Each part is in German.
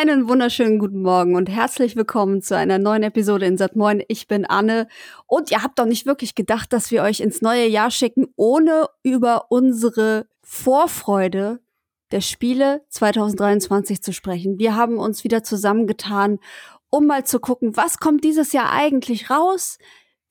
Einen wunderschönen guten Morgen und herzlich willkommen zu einer neuen Episode in Sat Moin. Ich bin Anne und ihr habt doch nicht wirklich gedacht, dass wir euch ins neue Jahr schicken, ohne über unsere Vorfreude der Spiele 2023 zu sprechen. Wir haben uns wieder zusammengetan, um mal zu gucken, was kommt dieses Jahr eigentlich raus?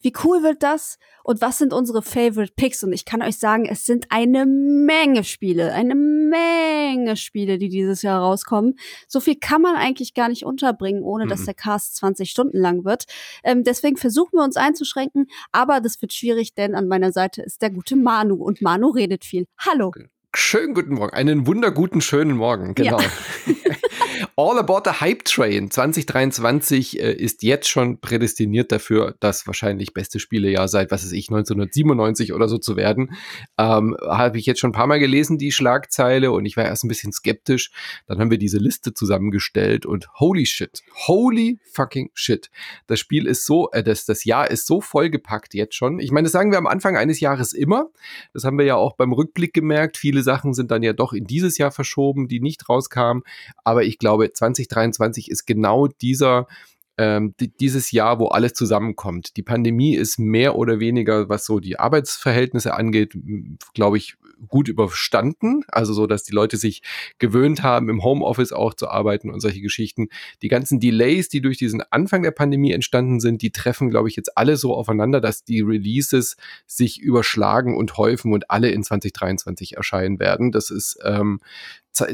Wie cool wird das? Und was sind unsere Favorite Picks? Und ich kann euch sagen, es sind eine Menge Spiele, eine Menge Spiele, die dieses Jahr rauskommen. So viel kann man eigentlich gar nicht unterbringen, ohne mhm. dass der Cast 20 Stunden lang wird. Ähm, deswegen versuchen wir uns einzuschränken, aber das wird schwierig, denn an meiner Seite ist der gute Manu und Manu redet viel. Hallo. Schönen guten Morgen, einen wunderguten schönen Morgen, genau. Ja. All About the Hype Train 2023 äh, ist jetzt schon prädestiniert dafür, das wahrscheinlich beste Spielejahr seit, was weiß ich, 1997 oder so zu werden. Ähm, Habe ich jetzt schon ein paar Mal gelesen, die Schlagzeile, und ich war erst ein bisschen skeptisch. Dann haben wir diese Liste zusammengestellt und holy shit, holy fucking shit. Das Spiel ist so, äh, das, das Jahr ist so vollgepackt jetzt schon. Ich meine, das sagen wir am Anfang eines Jahres immer. Das haben wir ja auch beim Rückblick gemerkt. Viele Sachen sind dann ja doch in dieses Jahr verschoben, die nicht rauskamen. Aber ich glaube, 2023 ist genau dieser ähm, dieses Jahr, wo alles zusammenkommt. Die Pandemie ist mehr oder weniger, was so die Arbeitsverhältnisse angeht, glaube ich, gut überstanden. Also so, dass die Leute sich gewöhnt haben, im Homeoffice auch zu arbeiten und solche Geschichten. Die ganzen Delays, die durch diesen Anfang der Pandemie entstanden sind, die treffen, glaube ich, jetzt alle so aufeinander, dass die Releases sich überschlagen und häufen und alle in 2023 erscheinen werden. Das ist ähm,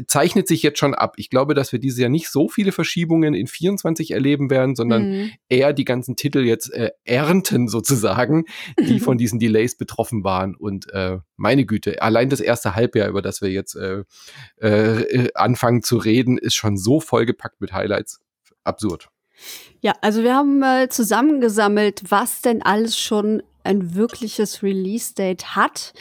zeichnet sich jetzt schon ab. Ich glaube, dass wir dieses Jahr nicht so viele Verschiebungen in 24 erleben werden, sondern mhm. eher die ganzen Titel jetzt äh, ernten sozusagen, die von diesen Delays betroffen waren. Und äh, meine Güte, allein das erste Halbjahr, über das wir jetzt äh, äh, anfangen zu reden, ist schon so vollgepackt mit Highlights. Absurd. Ja, also wir haben mal zusammengesammelt, was denn alles schon ein wirkliches Release-Date hat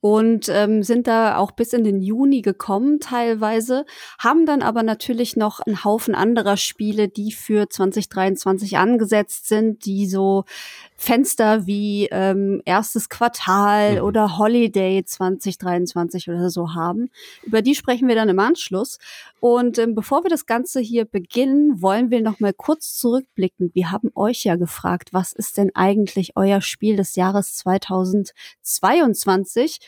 und ähm, sind da auch bis in den Juni gekommen teilweise, haben dann aber natürlich noch einen Haufen anderer Spiele, die für 2023 angesetzt sind, die so Fenster wie ähm, erstes Quartal mhm. oder Holiday 2023 oder so haben. Über die sprechen wir dann im Anschluss. Und ähm, bevor wir das Ganze hier beginnen, wollen wir noch mal kurz zurückblicken. Wir haben euch ja gefragt, was ist denn eigentlich euer Spiel des Jahres 2022?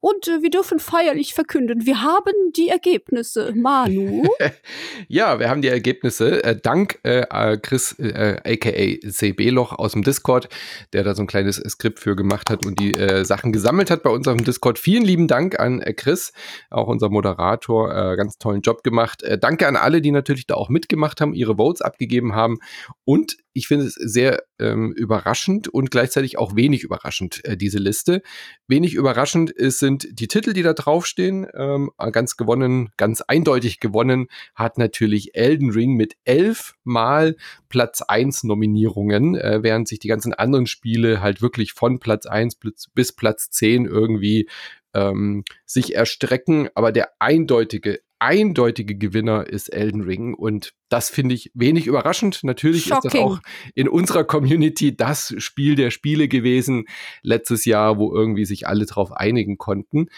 Und äh, wir dürfen feierlich verkünden, wir haben die Ergebnisse. Manu? ja, wir haben die Ergebnisse. Äh, dank äh, äh Chris, äh, aka CB Loch aus dem Discord, der da so ein kleines Skript für gemacht hat und die äh, Sachen gesammelt hat bei uns auf dem Discord. Vielen lieben Dank an äh, Chris, auch unser Moderator. Äh, ganz tollen Job gemacht. Äh, danke an alle, die natürlich da auch mitgemacht haben, ihre Votes abgegeben haben. Und ich finde es sehr ähm, überraschend und gleichzeitig auch wenig überraschend, äh, diese Liste. Wenig überraschend ist, sind die Titel, die da draufstehen. Ähm, ganz gewonnen, ganz eindeutig gewonnen hat natürlich Elden Ring mit elf Mal Platz 1 Nominierungen, äh, während sich die ganzen anderen Spiele halt wirklich von Platz 1 bis Platz 10 irgendwie ähm, sich erstrecken. Aber der eindeutige, eindeutige Gewinner ist Elden Ring und das finde ich wenig überraschend. Natürlich Shocking. ist das auch in unserer Community das Spiel der Spiele gewesen letztes Jahr, wo irgendwie sich alle drauf einigen konnten.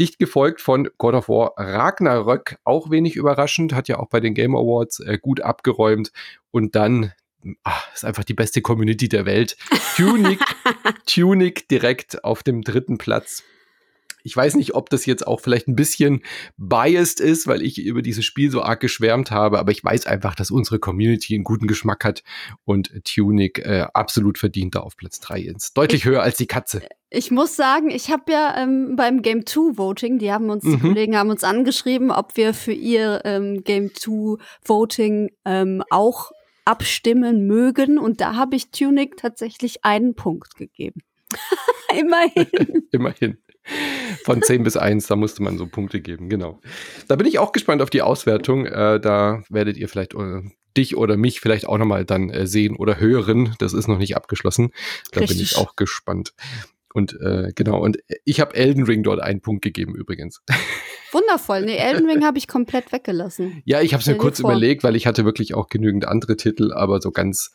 Dicht gefolgt von God of War Ragnarök, auch wenig überraschend, hat ja auch bei den Game Awards äh, gut abgeräumt. Und dann ach, ist einfach die beste Community der Welt. Tunic, Tunic direkt auf dem dritten Platz ich weiß nicht, ob das jetzt auch vielleicht ein bisschen biased ist, weil ich über dieses Spiel so arg geschwärmt habe, aber ich weiß einfach, dass unsere Community einen guten Geschmack hat und Tunic äh, absolut verdient da auf Platz 3 ist. Deutlich ich, höher als die Katze. Ich muss sagen, ich habe ja ähm, beim Game 2 Voting, die haben uns, mhm. die Kollegen haben uns angeschrieben, ob wir für ihr ähm, Game 2 Voting ähm, auch abstimmen mögen. Und da habe ich Tunic tatsächlich einen Punkt gegeben. Immerhin. Immerhin. Von 10 bis 1, da musste man so Punkte geben, genau. Da bin ich auch gespannt auf die Auswertung. Äh, da werdet ihr vielleicht äh, dich oder mich vielleicht auch nochmal dann äh, sehen oder hören. Das ist noch nicht abgeschlossen. Da Richtig. bin ich auch gespannt. Und äh, genau, und ich habe Elden Ring dort einen Punkt gegeben übrigens. Wundervoll. Nee, Elden Ring habe ich komplett weggelassen. Ja, ich habe es mir kurz vor. überlegt, weil ich hatte wirklich auch genügend andere Titel, aber so ganz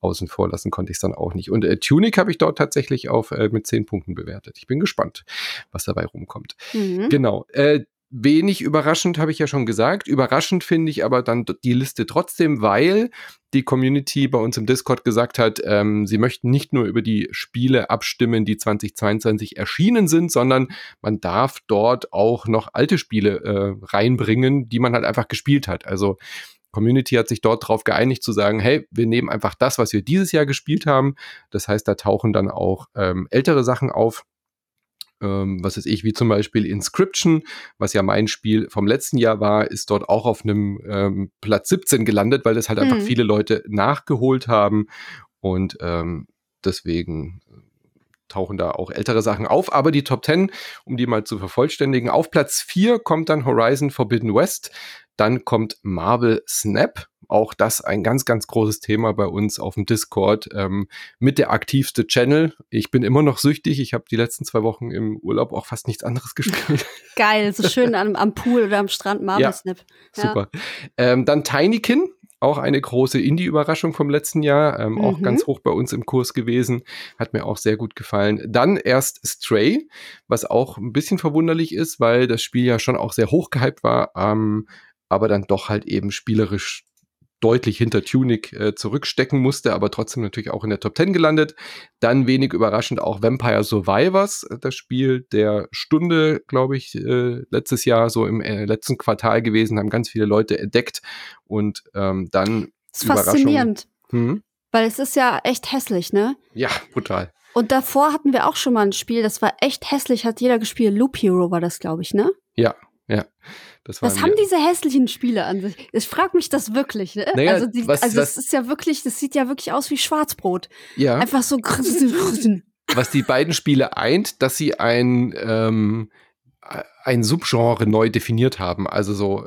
außen vor lassen konnte ich es dann auch nicht. Und äh, Tunic habe ich dort tatsächlich auf äh, mit zehn Punkten bewertet. Ich bin gespannt, was dabei rumkommt. Mhm. Genau. Äh, wenig überraschend, habe ich ja schon gesagt. Überraschend finde ich aber dann die Liste trotzdem, weil die Community bei uns im Discord gesagt hat, ähm, sie möchten nicht nur über die Spiele abstimmen, die 2022 erschienen sind, sondern man darf dort auch noch alte Spiele äh, reinbringen, die man halt einfach gespielt hat. Also Community hat sich dort darauf geeinigt zu sagen, hey, wir nehmen einfach das, was wir dieses Jahr gespielt haben. Das heißt, da tauchen dann auch ähm, ältere Sachen auf ähm, was weiß ich, wie zum Beispiel Inscription, was ja mein Spiel vom letzten Jahr war, ist dort auch auf einem ähm, Platz 17 gelandet, weil das halt einfach mhm. viele Leute nachgeholt haben und ähm, deswegen äh, tauchen da auch ältere Sachen auf. Aber die Top 10, um die mal zu vervollständigen, auf Platz 4 kommt dann Horizon Forbidden West. Dann kommt Marvel Snap. Auch das ein ganz, ganz großes Thema bei uns auf dem Discord ähm, mit der aktivste Channel. Ich bin immer noch süchtig. Ich habe die letzten zwei Wochen im Urlaub auch fast nichts anderes gespielt. Geil, so schön am, am Pool oder am Strand Marvel ja, Snap. Ja. Super. Ähm, dann Tinykin, auch eine große Indie-Überraschung vom letzten Jahr, ähm, mhm. auch ganz hoch bei uns im Kurs gewesen, hat mir auch sehr gut gefallen. Dann erst Stray, was auch ein bisschen verwunderlich ist, weil das Spiel ja schon auch sehr hoch gehypt war. Ähm, aber dann doch halt eben spielerisch deutlich hinter Tunic äh, zurückstecken musste, aber trotzdem natürlich auch in der Top 10 gelandet. Dann wenig überraschend auch Vampire Survivors, äh, das Spiel der Stunde, glaube ich, äh, letztes Jahr so im äh, letzten Quartal gewesen, haben ganz viele Leute entdeckt und ähm, dann das ist faszinierend, hm? weil es ist ja echt hässlich, ne? Ja, brutal. Und davor hatten wir auch schon mal ein Spiel, das war echt hässlich, hat jeder gespielt. Loop Hero war das, glaube ich, ne? Ja, ja. was haben diese hässlichen Spiele an sich? Ich frage mich das wirklich. Ne? Naja, also, die, was, also was, das ist ja wirklich, das sieht ja wirklich aus wie Schwarzbrot. Ja. Einfach so. was die beiden Spiele eint, dass sie ein ähm, ein Subgenre neu definiert haben. Also so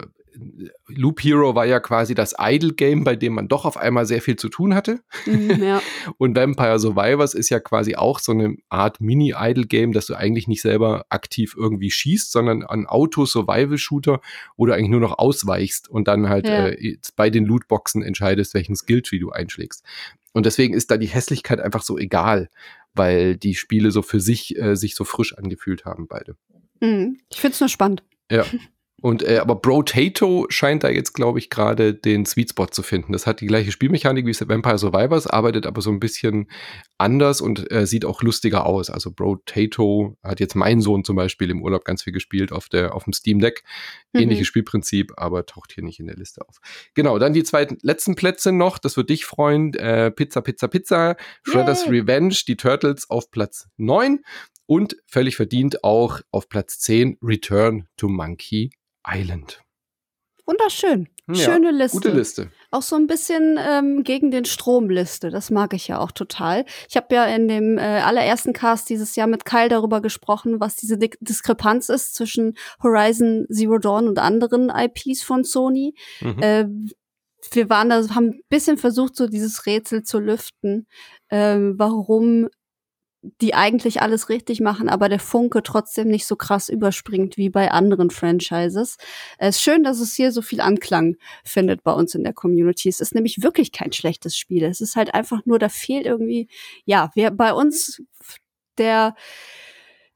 Loop Hero war ja quasi das Idle-Game, bei dem man doch auf einmal sehr viel zu tun hatte. Mhm, ja. Und Vampire Survivors ist ja quasi auch so eine Art Mini-Idle-Game, dass du eigentlich nicht selber aktiv irgendwie schießt, sondern ein Auto-Survival-Shooter, wo du eigentlich nur noch ausweichst und dann halt ja. äh, bei den Lootboxen entscheidest, welchen Skilltree du einschlägst. Und deswegen ist da die Hässlichkeit einfach so egal, weil die Spiele so für sich äh, sich so frisch angefühlt haben, beide. Mhm. Ich finde es nur spannend. Ja. Und äh, aber Brotato scheint da jetzt, glaube ich, gerade den Sweet Spot zu finden. Das hat die gleiche Spielmechanik wie Vampire Survivors, arbeitet aber so ein bisschen anders und äh, sieht auch lustiger aus. Also Brotato hat jetzt mein Sohn zum Beispiel im Urlaub ganz viel gespielt auf der auf dem Steam Deck. Mhm. Ähnliches Spielprinzip, aber taucht hier nicht in der Liste auf. Genau, dann die zwei letzten Plätze noch. Das wird dich freuen. Äh, Pizza, Pizza, Pizza. Shredder's Yay. Revenge, die Turtles auf Platz 9 und völlig verdient auch auf Platz 10 Return to Monkey Island. Wunderschön. Schöne ja, Liste. Gute Liste. Auch so ein bisschen ähm, gegen den Stromliste. Das mag ich ja auch total. Ich habe ja in dem äh, allerersten Cast dieses Jahr mit Kyle darüber gesprochen, was diese Di Diskrepanz ist zwischen Horizon Zero Dawn und anderen IPs von Sony. Mhm. Äh, wir waren da, haben ein bisschen versucht, so dieses Rätsel zu lüften, äh, warum die eigentlich alles richtig machen, aber der Funke trotzdem nicht so krass überspringt wie bei anderen Franchises. Es ist schön, dass es hier so viel Anklang findet bei uns in der Community. Es ist nämlich wirklich kein schlechtes Spiel. Es ist halt einfach nur, da fehlt irgendwie, ja, wir bei uns der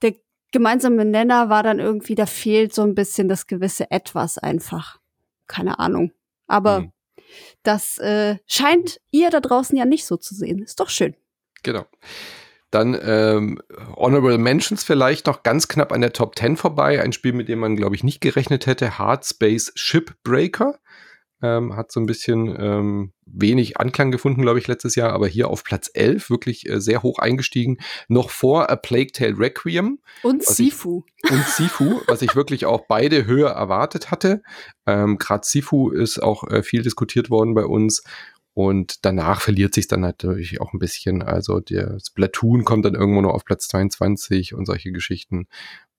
der gemeinsame Nenner war dann irgendwie, da fehlt so ein bisschen das gewisse Etwas einfach. Keine Ahnung. Aber mhm. das äh, scheint ihr da draußen ja nicht so zu sehen. Ist doch schön. Genau. Dann ähm, Honorable Mentions vielleicht noch ganz knapp an der Top 10 vorbei. Ein Spiel, mit dem man, glaube ich, nicht gerechnet hätte. Hard Space Shipbreaker. Ähm, hat so ein bisschen ähm, wenig Anklang gefunden, glaube ich, letztes Jahr, aber hier auf Platz 11 wirklich äh, sehr hoch eingestiegen. Noch vor A Plague Tale Requiem. Und Sifu. Ich, und Sifu, was ich wirklich auch beide höher erwartet hatte. Ähm, Gerade Sifu ist auch äh, viel diskutiert worden bei uns und danach verliert sich dann natürlich auch ein bisschen. Also der Splatoon kommt dann irgendwo nur auf Platz 22 und solche Geschichten.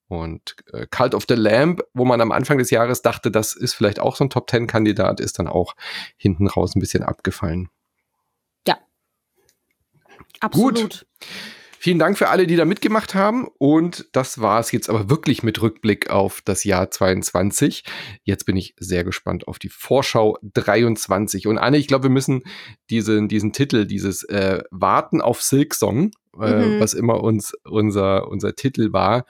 Und äh, Cult of the Lamb, wo man am Anfang des Jahres dachte, das ist vielleicht auch so ein Top 10 Kandidat, ist dann auch hinten raus ein bisschen abgefallen. Ja. Absolut. Gut. Vielen Dank für alle, die da mitgemacht haben. Und das war es jetzt aber wirklich mit Rückblick auf das Jahr 22. Jetzt bin ich sehr gespannt auf die Vorschau 23. Und Anne, ich glaube, wir müssen diesen, diesen Titel, dieses äh, Warten auf Silksong, äh, mhm. was immer uns unser, unser Titel war,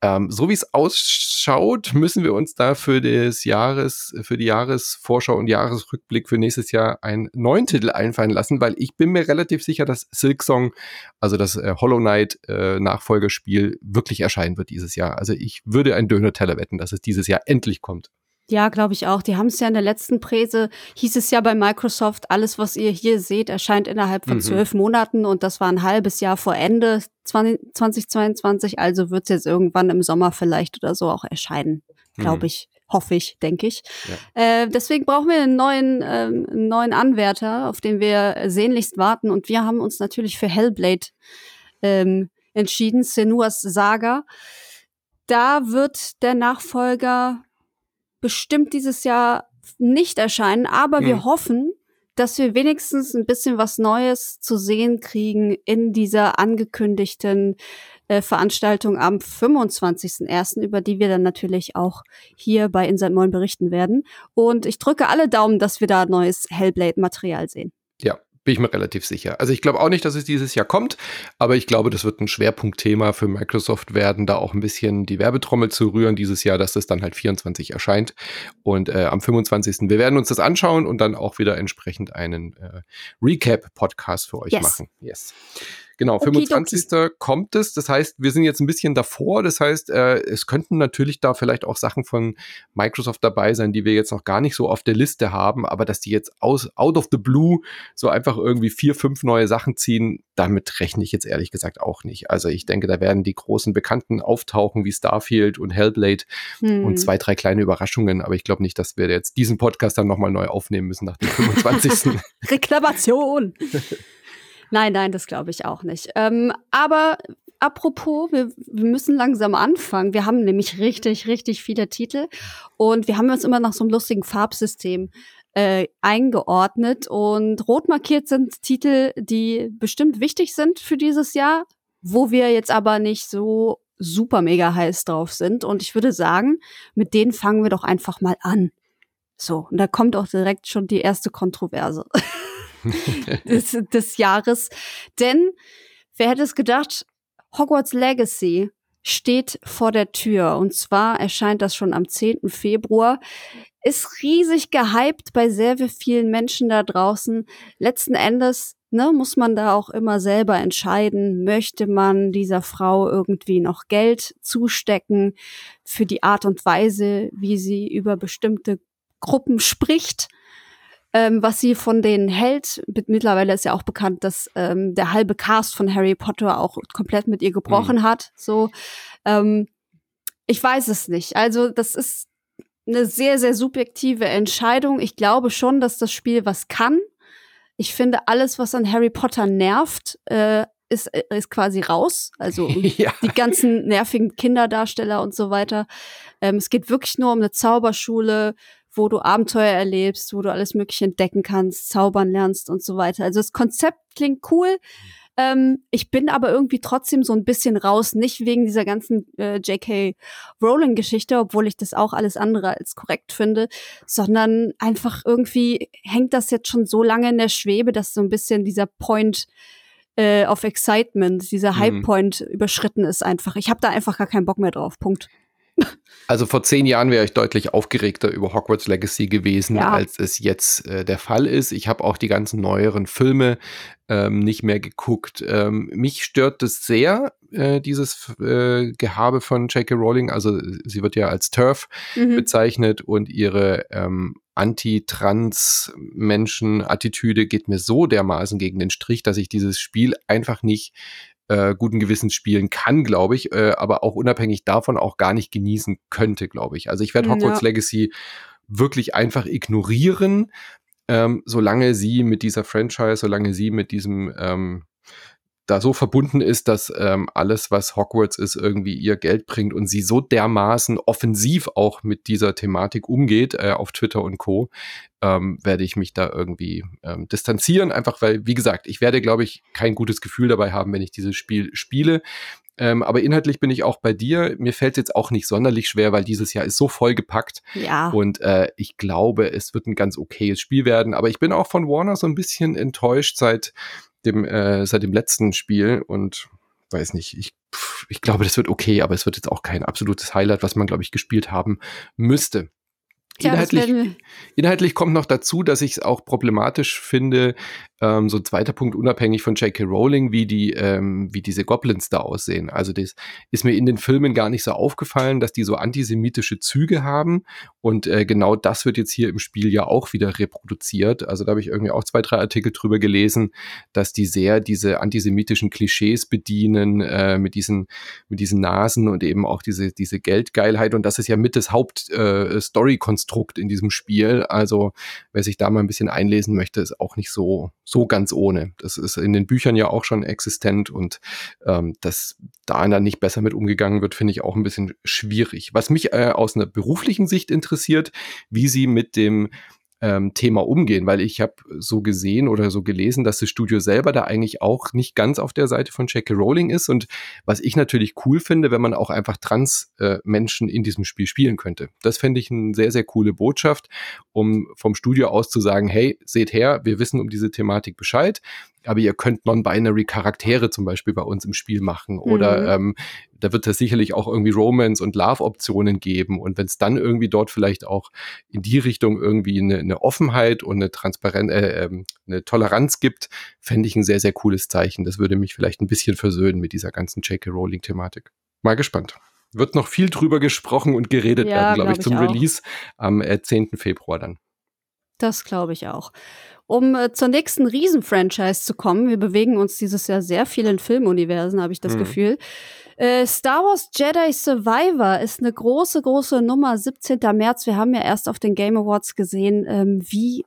Ähm, so wie es ausschaut, müssen wir uns da für des Jahres, für die Jahresvorschau und Jahresrückblick für nächstes Jahr einen neuen Titel einfallen lassen, weil ich bin mir relativ sicher, dass Silk Song, also das äh, Hollow Knight äh, Nachfolgerspiel, wirklich erscheinen wird dieses Jahr. Also ich würde ein Döner-Teller wetten, dass es dieses Jahr endlich kommt. Ja, glaube ich auch. Die haben es ja in der letzten Präse, hieß es ja bei Microsoft, alles, was ihr hier seht, erscheint innerhalb von mhm. zwölf Monaten und das war ein halbes Jahr vor Ende 2022, also wird es jetzt irgendwann im Sommer vielleicht oder so auch erscheinen, glaube mhm. ich. Hoffe ich, denke ich. Ja. Äh, deswegen brauchen wir einen neuen, einen neuen Anwärter, auf den wir sehnlichst warten. Und wir haben uns natürlich für Hellblade ähm, entschieden, Senuas Saga. Da wird der Nachfolger bestimmt dieses Jahr nicht erscheinen, aber hm. wir hoffen, dass wir wenigstens ein bisschen was Neues zu sehen kriegen in dieser angekündigten äh, Veranstaltung am 25.01., über die wir dann natürlich auch hier bei Inside Moin berichten werden. Und ich drücke alle Daumen, dass wir da neues Hellblade-Material sehen. Ja, bin ich mir relativ sicher. Also ich glaube auch nicht, dass es dieses Jahr kommt, aber ich glaube, das wird ein Schwerpunktthema für Microsoft werden, da auch ein bisschen die Werbetrommel zu rühren dieses Jahr, dass das dann halt 24 erscheint. Und äh, am 25. Wir werden uns das anschauen und dann auch wieder entsprechend einen äh, Recap-Podcast für euch yes. machen. Yes. Genau, 25. Okay, kommt es. Das heißt, wir sind jetzt ein bisschen davor. Das heißt, äh, es könnten natürlich da vielleicht auch Sachen von Microsoft dabei sein, die wir jetzt noch gar nicht so auf der Liste haben, aber dass die jetzt aus, out of the blue so einfach irgendwie vier, fünf neue Sachen ziehen, damit rechne ich jetzt ehrlich gesagt auch nicht. Also ich denke, da werden die großen Bekannten auftauchen wie Starfield und Hellblade hm. und zwei, drei kleine Überraschungen, aber ich glaube nicht, dass wir jetzt diesen Podcast dann nochmal neu aufnehmen müssen nach dem 25. Reklamation! Nein, nein, das glaube ich auch nicht. Ähm, aber apropos, wir, wir müssen langsam anfangen. Wir haben nämlich richtig, richtig viele Titel und wir haben uns immer nach so einem lustigen Farbsystem äh, eingeordnet und rot markiert sind Titel, die bestimmt wichtig sind für dieses Jahr, wo wir jetzt aber nicht so super mega heiß drauf sind. Und ich würde sagen, mit denen fangen wir doch einfach mal an. So, und da kommt auch direkt schon die erste Kontroverse. des, des Jahres. Denn wer hätte es gedacht, Hogwarts Legacy steht vor der Tür. Und zwar erscheint das schon am 10. Februar. Ist riesig gehypt bei sehr vielen Menschen da draußen. Letzten Endes ne, muss man da auch immer selber entscheiden, möchte man dieser Frau irgendwie noch Geld zustecken für die Art und Weise, wie sie über bestimmte Gruppen spricht ähm, was sie von denen hält. Mittlerweile ist ja auch bekannt, dass ähm, der halbe Cast von Harry Potter auch komplett mit ihr gebrochen mhm. hat. So, ähm, ich weiß es nicht. Also das ist eine sehr, sehr subjektive Entscheidung. Ich glaube schon, dass das Spiel was kann. Ich finde, alles, was an Harry Potter nervt, äh, ist, äh, ist quasi raus. Also ja. die ganzen nervigen Kinderdarsteller und so weiter. Ähm, es geht wirklich nur um eine Zauberschule, wo du Abenteuer erlebst, wo du alles Mögliche entdecken kannst, zaubern lernst und so weiter. Also das Konzept klingt cool. Ähm, ich bin aber irgendwie trotzdem so ein bisschen raus, nicht wegen dieser ganzen äh, J.K. Rowling-Geschichte, obwohl ich das auch alles andere als korrekt finde, sondern einfach irgendwie hängt das jetzt schon so lange in der Schwebe, dass so ein bisschen dieser Point äh, of Excitement, dieser mhm. High-Point überschritten ist einfach. Ich habe da einfach gar keinen Bock mehr drauf. Punkt. Also vor zehn Jahren wäre ich deutlich aufgeregter über Hogwarts Legacy gewesen, ja. als es jetzt äh, der Fall ist. Ich habe auch die ganzen neueren Filme ähm, nicht mehr geguckt. Ähm, mich stört das sehr, äh, dieses äh, Gehabe von J.K. Rowling. Also sie wird ja als TERF mhm. bezeichnet und ihre ähm, Anti-Trans-Menschen-Attitüde geht mir so dermaßen gegen den Strich, dass ich dieses Spiel einfach nicht äh, guten Gewissens spielen kann, glaube ich, äh, aber auch unabhängig davon auch gar nicht genießen könnte, glaube ich. Also ich werde Hogwarts ja. Legacy wirklich einfach ignorieren, ähm, solange sie mit dieser Franchise, solange sie mit diesem ähm, da so verbunden ist, dass ähm, alles, was Hogwarts ist, irgendwie ihr Geld bringt und sie so dermaßen offensiv auch mit dieser Thematik umgeht äh, auf Twitter und Co., ähm, werde ich mich da irgendwie ähm, distanzieren. Einfach weil, wie gesagt, ich werde, glaube ich, kein gutes Gefühl dabei haben, wenn ich dieses Spiel spiele. Ähm, aber inhaltlich bin ich auch bei dir. Mir fällt es jetzt auch nicht sonderlich schwer, weil dieses Jahr ist so vollgepackt. Ja. Und äh, ich glaube, es wird ein ganz okayes Spiel werden. Aber ich bin auch von Warner so ein bisschen enttäuscht seit dem, äh, seit dem letzten Spiel und weiß nicht, ich, pff, ich glaube, das wird okay, aber es wird jetzt auch kein absolutes Highlight, was man, glaube ich, gespielt haben müsste. Tja, inhaltlich, inhaltlich kommt noch dazu, dass ich es auch problematisch finde, ähm, so ein zweiter Punkt, unabhängig von J.K. Rowling, wie die, ähm, wie diese Goblins da aussehen. Also das ist mir in den Filmen gar nicht so aufgefallen, dass die so antisemitische Züge haben. Und äh, genau das wird jetzt hier im Spiel ja auch wieder reproduziert. Also da habe ich irgendwie auch zwei, drei Artikel drüber gelesen, dass die sehr diese antisemitischen Klischees bedienen, äh, mit diesen, mit diesen Nasen und eben auch diese, diese Geldgeilheit. Und das ist ja mit das Haupt-Story-Konstrukt äh, in diesem Spiel. Also wer sich da mal ein bisschen einlesen möchte, ist auch nicht so so ganz ohne. Das ist in den Büchern ja auch schon existent und ähm, dass da dann nicht besser mit umgegangen wird, finde ich auch ein bisschen schwierig. Was mich äh, aus einer beruflichen Sicht interessiert, wie sie mit dem ähm, Thema umgehen, weil ich habe so gesehen oder so gelesen, dass das Studio selber da eigentlich auch nicht ganz auf der Seite von J.K. Rowling ist und was ich natürlich cool finde, wenn man auch einfach Trans-Menschen äh, in diesem Spiel spielen könnte. Das fände ich eine sehr, sehr coole Botschaft, um vom Studio aus zu sagen, hey, seht her, wir wissen um diese Thematik Bescheid, aber ihr könnt non-binary Charaktere zum Beispiel bei uns im Spiel machen oder mhm. ähm, da wird es sicherlich auch irgendwie Romance und Love-Optionen geben und wenn es dann irgendwie dort vielleicht auch in die Richtung irgendwie eine, eine Offenheit und eine Transparenz, äh, ähm, eine Toleranz gibt, fände ich ein sehr, sehr cooles Zeichen. Das würde mich vielleicht ein bisschen versöhnen mit dieser ganzen J.K. Rowling-Thematik. Mal gespannt. Wird noch viel drüber gesprochen und geredet ja, werden, glaube glaub ich, zum ich Release am äh, 10. Februar dann. Das glaube ich auch. Um äh, zur nächsten Riesen-Franchise zu kommen, wir bewegen uns dieses Jahr sehr viel in Filmuniversen, habe ich das mhm. Gefühl. Äh, Star Wars Jedi Survivor ist eine große, große Nummer. 17. März. Wir haben ja erst auf den Game Awards gesehen, ähm, wie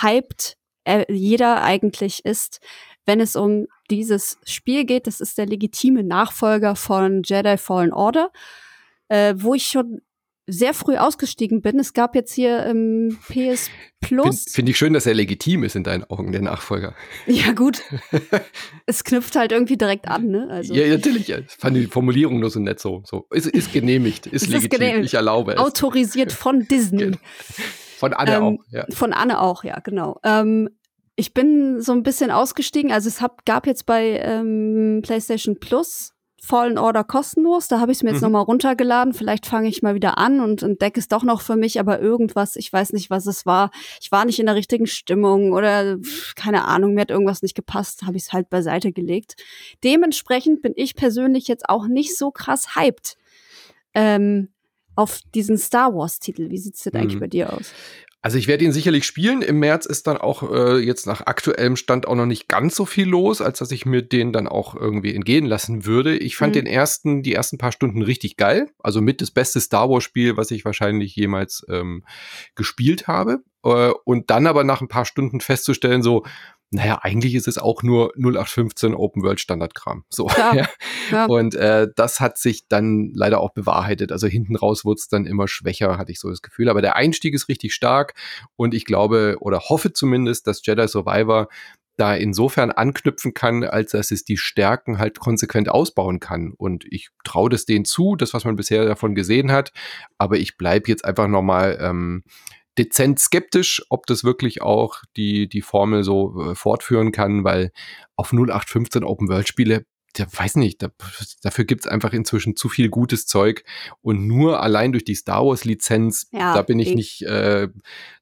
hyped äh, jeder eigentlich ist, wenn es um dieses Spiel geht. Das ist der legitime Nachfolger von Jedi Fallen Order, äh, wo ich schon sehr früh ausgestiegen bin. Es gab jetzt hier im PS Plus. Finde find ich schön, dass er legitim ist in deinen Augen, der Nachfolger. Ja, gut. es knüpft halt irgendwie direkt an, ne? Also, ja, natürlich. Ich fand die Formulierung nur so nett so. so. Ist, ist genehmigt, ist, ist legitim. Genehmigt. Ich erlaube es. Autorisiert von Disney. Genau. Von Anne ähm, auch, ja. Von Anne auch, ja, genau. Ähm, ich bin so ein bisschen ausgestiegen. Also es hab, gab jetzt bei ähm, PlayStation Plus Fallen Order kostenlos. Da habe ich es mir jetzt mhm. nochmal runtergeladen. Vielleicht fange ich mal wieder an und entdecke es doch noch für mich, aber irgendwas, ich weiß nicht, was es war. Ich war nicht in der richtigen Stimmung oder keine Ahnung, mir hat irgendwas nicht gepasst, habe ich es halt beiseite gelegt. Dementsprechend bin ich persönlich jetzt auch nicht so krass hyped. Ähm, auf diesen Star Wars-Titel. Wie sieht's denn eigentlich mhm. bei dir aus? Also ich werde ihn sicherlich spielen. Im März ist dann auch äh, jetzt nach aktuellem Stand auch noch nicht ganz so viel los, als dass ich mir den dann auch irgendwie entgehen lassen würde. Ich fand mhm. den ersten, die ersten paar Stunden richtig geil. Also mit das beste Star Wars Spiel, was ich wahrscheinlich jemals ähm, gespielt habe. Äh, und dann aber nach ein paar Stunden festzustellen, so, naja, eigentlich ist es auch nur 0815 Open World Standardkram. So. Ja, ja. ja. Und äh, das hat sich dann leider auch bewahrheitet. Also hinten raus wurde es dann immer schwächer, hatte ich so das Gefühl. Aber der Einstieg ist richtig stark und ich glaube oder hoffe zumindest, dass Jedi Survivor da insofern anknüpfen kann, als dass es die Stärken halt konsequent ausbauen kann. Und ich traue das denen zu, das, was man bisher davon gesehen hat. Aber ich bleibe jetzt einfach nochmal ähm, dezent skeptisch, ob das wirklich auch die, die Formel so äh, fortführen kann, weil auf 0815 Open-World-Spiele der weiß nicht, da, dafür gibt's einfach inzwischen zu viel gutes Zeug und nur allein durch die Star Wars Lizenz, ja, da bin ich, ich nicht, äh,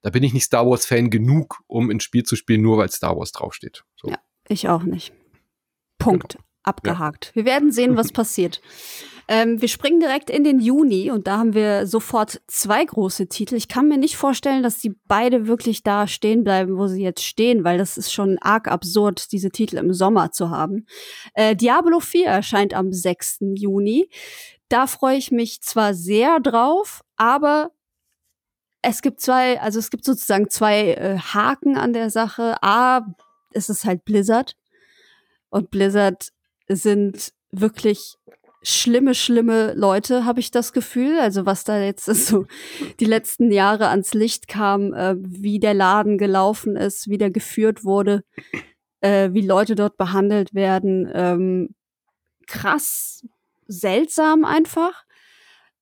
da bin ich nicht Star Wars Fan genug, um ein Spiel zu spielen, nur weil Star Wars draufsteht. So. Ja, ich auch nicht. Punkt. Genau. Abgehakt. Ja. Wir werden sehen, was passiert. Ähm, wir springen direkt in den Juni und da haben wir sofort zwei große Titel. Ich kann mir nicht vorstellen, dass die beide wirklich da stehen bleiben, wo sie jetzt stehen, weil das ist schon arg absurd, diese Titel im Sommer zu haben. Äh, Diablo 4 erscheint am 6. Juni. Da freue ich mich zwar sehr drauf, aber es gibt zwei, also es gibt sozusagen zwei äh, Haken an der Sache. A, es ist halt Blizzard. Und Blizzard sind wirklich schlimme, schlimme Leute, habe ich das Gefühl. Also was da jetzt so die letzten Jahre ans Licht kam, äh, wie der Laden gelaufen ist, wie der geführt wurde, äh, wie Leute dort behandelt werden. Ähm, krass, seltsam einfach.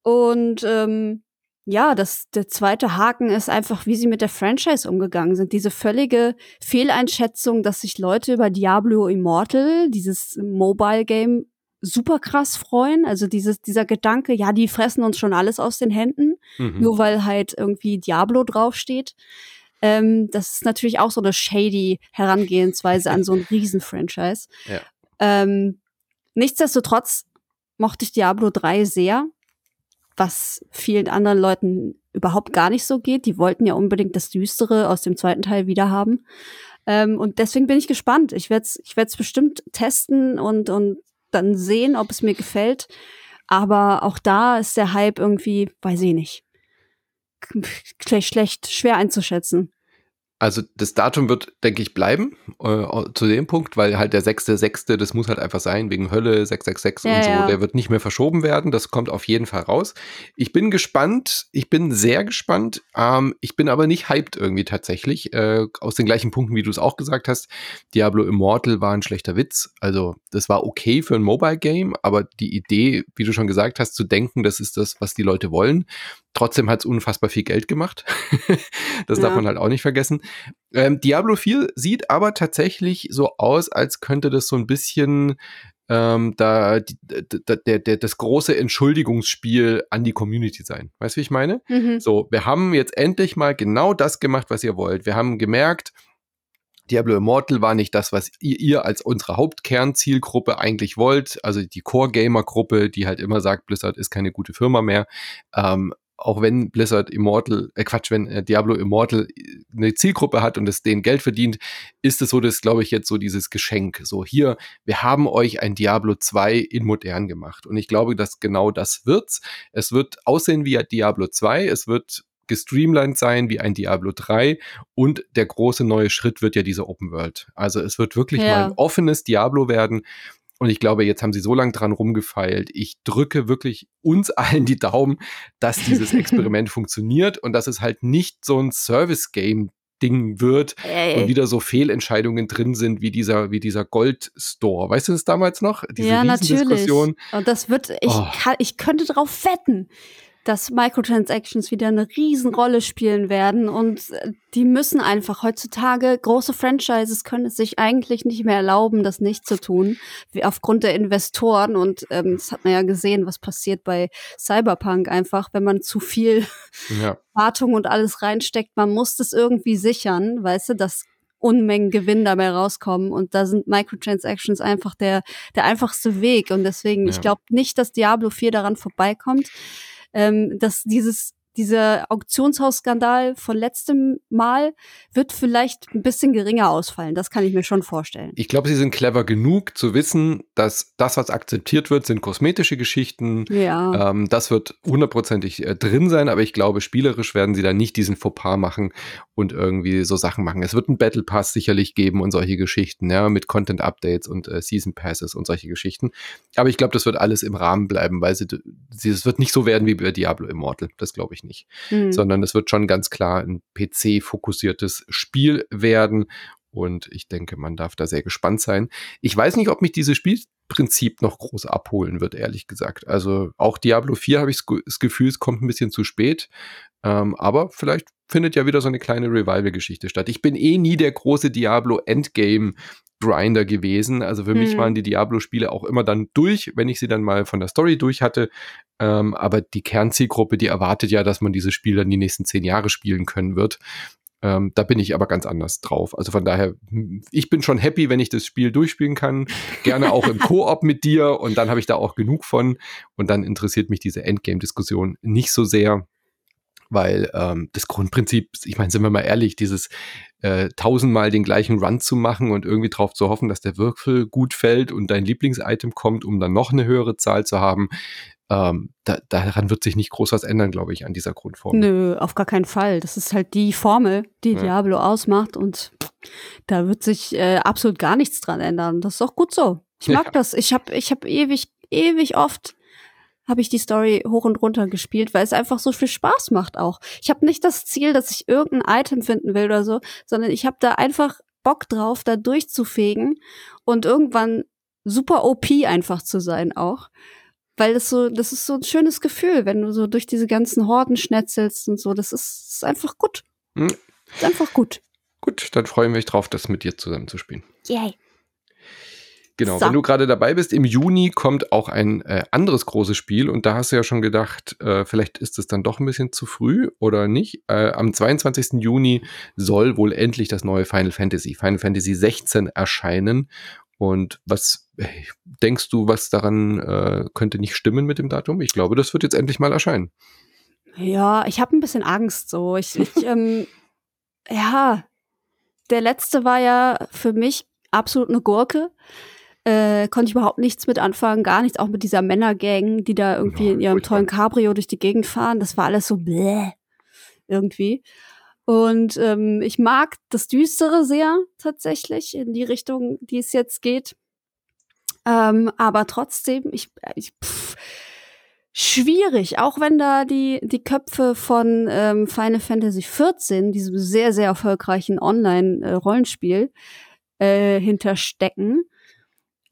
Und ähm, ja, das, der zweite Haken ist einfach, wie sie mit der Franchise umgegangen sind. Diese völlige Fehleinschätzung, dass sich Leute über Diablo Immortal, dieses Mobile Game, super krass freuen. Also dieses, dieser Gedanke, ja, die fressen uns schon alles aus den Händen, mhm. nur weil halt irgendwie Diablo draufsteht. Ähm, das ist natürlich auch so eine shady Herangehensweise an so ein Riesen-Franchise. Ja. Ähm, nichtsdestotrotz mochte ich Diablo 3 sehr, was vielen anderen Leuten überhaupt gar nicht so geht. Die wollten ja unbedingt das Düstere aus dem zweiten Teil wiederhaben. Ähm, und deswegen bin ich gespannt. Ich werde es ich werd's bestimmt testen und, und dann sehen, ob es mir gefällt. Aber auch da ist der Hype irgendwie, weiß ich nicht, schlecht, schlecht schwer einzuschätzen. Also das Datum wird, denke ich, bleiben äh, zu dem Punkt, weil halt der sechste, sechste, das muss halt einfach sein, wegen Hölle, 666 ja, und so, ja. der wird nicht mehr verschoben werden, das kommt auf jeden Fall raus. Ich bin gespannt, ich bin sehr gespannt, ähm, ich bin aber nicht hyped irgendwie tatsächlich, äh, aus den gleichen Punkten, wie du es auch gesagt hast. Diablo Immortal war ein schlechter Witz, also das war okay für ein Mobile-Game, aber die Idee, wie du schon gesagt hast, zu denken, das ist das, was die Leute wollen, Trotzdem hat es unfassbar viel Geld gemacht. das ja. darf man halt auch nicht vergessen. Ähm, Diablo 4 sieht aber tatsächlich so aus, als könnte das so ein bisschen ähm, da, da, der, der, das große Entschuldigungsspiel an die Community sein. Weißt du, wie ich meine? Mhm. So, wir haben jetzt endlich mal genau das gemacht, was ihr wollt. Wir haben gemerkt, Diablo Immortal war nicht das, was ihr, ihr als unsere Hauptkernzielgruppe eigentlich wollt. Also die Core-Gamer-Gruppe, die halt immer sagt, Blizzard ist keine gute Firma mehr. Ähm, auch wenn Blizzard Immortal, äh Quatsch, wenn äh, Diablo Immortal äh, eine Zielgruppe hat und es denen Geld verdient, ist es so, dass, glaube ich, jetzt so dieses Geschenk. So, hier, wir haben euch ein Diablo 2 in modern gemacht. Und ich glaube, dass genau das wird's. Es wird aussehen wie Diablo 2, es wird gestreamlined sein wie ein Diablo 3 und der große neue Schritt wird ja diese Open World. Also es wird wirklich ja. mal ein offenes Diablo werden und ich glaube, jetzt haben sie so lange dran rumgefeilt. Ich drücke wirklich uns allen die Daumen, dass dieses Experiment funktioniert und dass es halt nicht so ein Service-Game Ding wird Ey. und wieder so Fehlentscheidungen drin sind wie dieser wie dieser Gold Store. Weißt du das damals noch? Diese ja, natürlich. Und das wird ich oh. kann, ich könnte drauf wetten dass Microtransactions wieder eine Riesenrolle spielen werden und äh, die müssen einfach heutzutage große Franchises können es sich eigentlich nicht mehr erlauben, das nicht zu tun, wie aufgrund der Investoren und ähm, das hat man ja gesehen, was passiert bei Cyberpunk einfach, wenn man zu viel ja. Wartung und alles reinsteckt, man muss das irgendwie sichern, weißt du, dass Unmengen Gewinn dabei rauskommen und da sind Microtransactions einfach der der einfachste Weg und deswegen ja. ich glaube nicht, dass Diablo 4 daran vorbeikommt ähm, dass dieses dieser Auktionshausskandal von letztem Mal wird vielleicht ein bisschen geringer ausfallen. Das kann ich mir schon vorstellen. Ich glaube, sie sind clever genug zu wissen, dass das, was akzeptiert wird, sind kosmetische Geschichten. Ja. Ähm, das wird hundertprozentig äh, drin sein, aber ich glaube, spielerisch werden sie da nicht diesen Fauxpas machen und irgendwie so Sachen machen. Es wird einen Battle Pass sicherlich geben und solche Geschichten, ja, mit Content Updates und äh, Season Passes und solche Geschichten. Aber ich glaube, das wird alles im Rahmen bleiben, weil sie, sie es wird nicht so werden wie bei Diablo Immortal. Das glaube ich nicht. Mhm. Sondern es wird schon ganz klar ein PC-fokussiertes Spiel werden. Und ich denke, man darf da sehr gespannt sein. Ich weiß nicht, ob mich dieses Spielprinzip noch groß abholen wird, ehrlich gesagt. Also auch Diablo 4 habe ich das Gefühl, es kommt ein bisschen zu spät. Ähm, aber vielleicht findet ja wieder so eine kleine Revival-Geschichte statt. Ich bin eh nie der große Diablo Endgame Grinder gewesen. Also für hm. mich waren die Diablo-Spiele auch immer dann durch, wenn ich sie dann mal von der Story durch hatte. Ähm, aber die Kernzielgruppe, die erwartet ja, dass man dieses Spiel dann die nächsten zehn Jahre spielen können wird. Ähm, da bin ich aber ganz anders drauf. Also von daher, hm, ich bin schon happy, wenn ich das Spiel durchspielen kann. Gerne auch im Koop mit dir und dann habe ich da auch genug von. Und dann interessiert mich diese Endgame-Diskussion nicht so sehr weil ähm, das Grundprinzip, ich meine, sind wir mal ehrlich, dieses äh, tausendmal den gleichen Run zu machen und irgendwie darauf zu hoffen, dass der Würfel gut fällt und dein Lieblingsitem kommt, um dann noch eine höhere Zahl zu haben, ähm, da, daran wird sich nicht groß was ändern, glaube ich, an dieser Grundformel. Nö, auf gar keinen Fall. Das ist halt die Formel, die ja. Diablo ausmacht und da wird sich äh, absolut gar nichts dran ändern. Das ist auch gut so. Ich mag ja. das. Ich habe ich hab ewig, ewig oft habe ich die Story hoch und runter gespielt, weil es einfach so viel Spaß macht auch. Ich habe nicht das Ziel, dass ich irgendein Item finden will oder so, sondern ich habe da einfach Bock drauf, da durchzufegen und irgendwann super OP einfach zu sein auch. Weil das so, das ist so ein schönes Gefühl, wenn du so durch diese ganzen Horden schnetzelst und so. Das ist, ist einfach gut. Hm. Ist einfach gut. Gut, dann freuen wir mich drauf, das mit dir zusammen zu spielen. Yay. Genau, so. wenn du gerade dabei bist, im Juni kommt auch ein äh, anderes großes Spiel und da hast du ja schon gedacht, äh, vielleicht ist es dann doch ein bisschen zu früh oder nicht. Äh, am 22. Juni soll wohl endlich das neue Final Fantasy, Final Fantasy 16 erscheinen. Und was äh, denkst du, was daran äh, könnte nicht stimmen mit dem Datum? Ich glaube, das wird jetzt endlich mal erscheinen. Ja, ich habe ein bisschen Angst so. Ich, ich ähm, ja, der letzte war ja für mich absolut eine Gurke äh, konnte ich überhaupt nichts mit anfangen, gar nichts, auch mit dieser Männergang, die da irgendwie ja, in ihrem tollen Cabrio durch die Gegend fahren. Das war alles so bläh irgendwie. Und ähm, ich mag das Düstere sehr tatsächlich in die Richtung, die es jetzt geht. Ähm, aber trotzdem, ich, ich pff, schwierig, auch wenn da die, die Köpfe von ähm, Final Fantasy XIV, diesem sehr, sehr erfolgreichen Online-Rollenspiel, äh, hinterstecken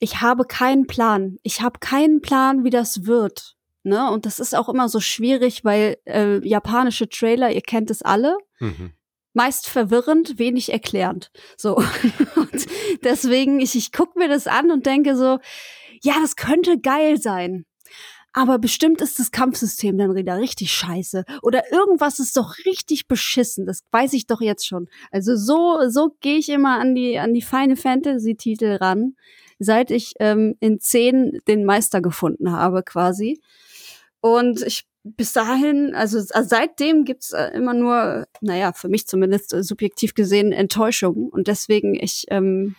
ich habe keinen Plan. Ich habe keinen Plan, wie das wird. Ne? Und das ist auch immer so schwierig, weil äh, japanische Trailer, ihr kennt es alle, mhm. meist verwirrend, wenig erklärend. So. und deswegen, ich, ich gucke mir das an und denke so, ja, das könnte geil sein. Aber bestimmt ist das Kampfsystem dann wieder richtig scheiße. Oder irgendwas ist doch richtig beschissen. Das weiß ich doch jetzt schon. Also so, so gehe ich immer an die, an die feine Fantasy-Titel ran seit ich ähm, in zehn den Meister gefunden habe, quasi. Und ich bis dahin, also, also seitdem gibt's äh, immer nur, naja, für mich zumindest äh, subjektiv gesehen, Enttäuschung. Und deswegen, ich ähm,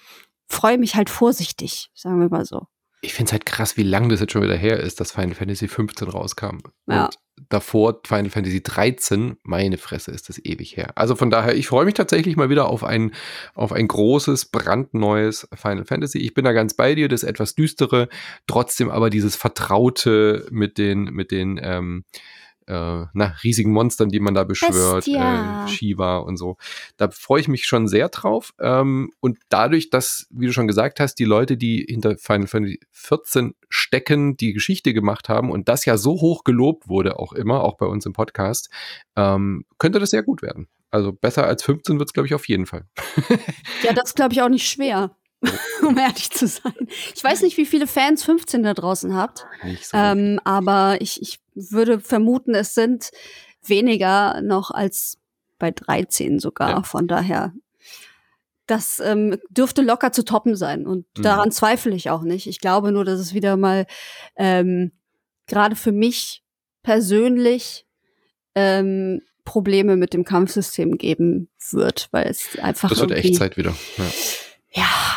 freue mich halt vorsichtig, sagen wir mal so ich finde es halt krass, wie lang das jetzt schon wieder her ist, dass Final Fantasy 15 rauskam. Ja. Und davor Final Fantasy 13, meine Fresse, ist das ewig her. Also von daher, ich freue mich tatsächlich mal wieder auf ein, auf ein großes, brandneues Final Fantasy. Ich bin da ganz bei dir, das etwas düstere, trotzdem aber dieses Vertraute mit den, mit den, ähm, äh, na, riesigen Monstern, die man da beschwört, äh, Shiva und so. Da freue ich mich schon sehr drauf. Ähm, und dadurch, dass, wie du schon gesagt hast, die Leute, die hinter Final Fantasy 14 stecken, die Geschichte gemacht haben und das ja so hoch gelobt wurde, auch immer, auch bei uns im Podcast, ähm, könnte das sehr gut werden. Also besser als 15 wird es, glaube ich, auf jeden Fall. ja, das glaube ich auch nicht schwer. um ehrlich zu sein. Ich weiß nicht, wie viele Fans 15 da draußen habt, so ähm, aber ich, ich würde vermuten, es sind weniger noch als bei 13 sogar. Ja. Von daher, das ähm, dürfte locker zu toppen sein und mhm. daran zweifle ich auch nicht. Ich glaube nur, dass es wieder mal ähm, gerade für mich persönlich ähm, Probleme mit dem Kampfsystem geben wird, weil es einfach. Das wird echt Zeit wieder. Ja. ja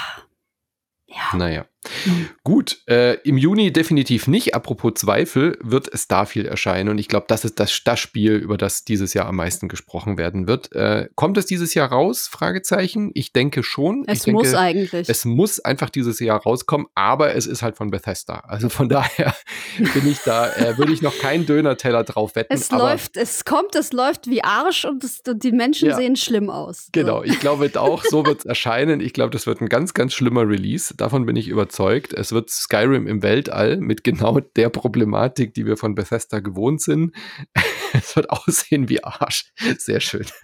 ja. Naja. Mhm. Gut, äh, im Juni definitiv nicht. Apropos Zweifel, wird Starfield erscheinen. Und ich glaube, das ist das, das Spiel, über das dieses Jahr am meisten gesprochen werden wird. Äh, kommt es dieses Jahr raus? Fragezeichen. Ich denke schon. Es ich denke, muss eigentlich. Es muss einfach dieses Jahr rauskommen, aber es ist halt von Bethesda. Also von daher bin ich da, äh, würde ich noch keinen Döner-Teller drauf wetten. Es läuft, es kommt, es läuft wie Arsch und, es, und die Menschen ja. sehen schlimm aus. Genau, ich glaube auch, so wird es erscheinen. Ich glaube, das wird ein ganz, ganz schlimmer Release. Davon bin ich überzeugt überzeugt. Es wird Skyrim im Weltall mit genau der Problematik, die wir von Bethesda gewohnt sind. es wird aussehen wie Arsch. Sehr schön.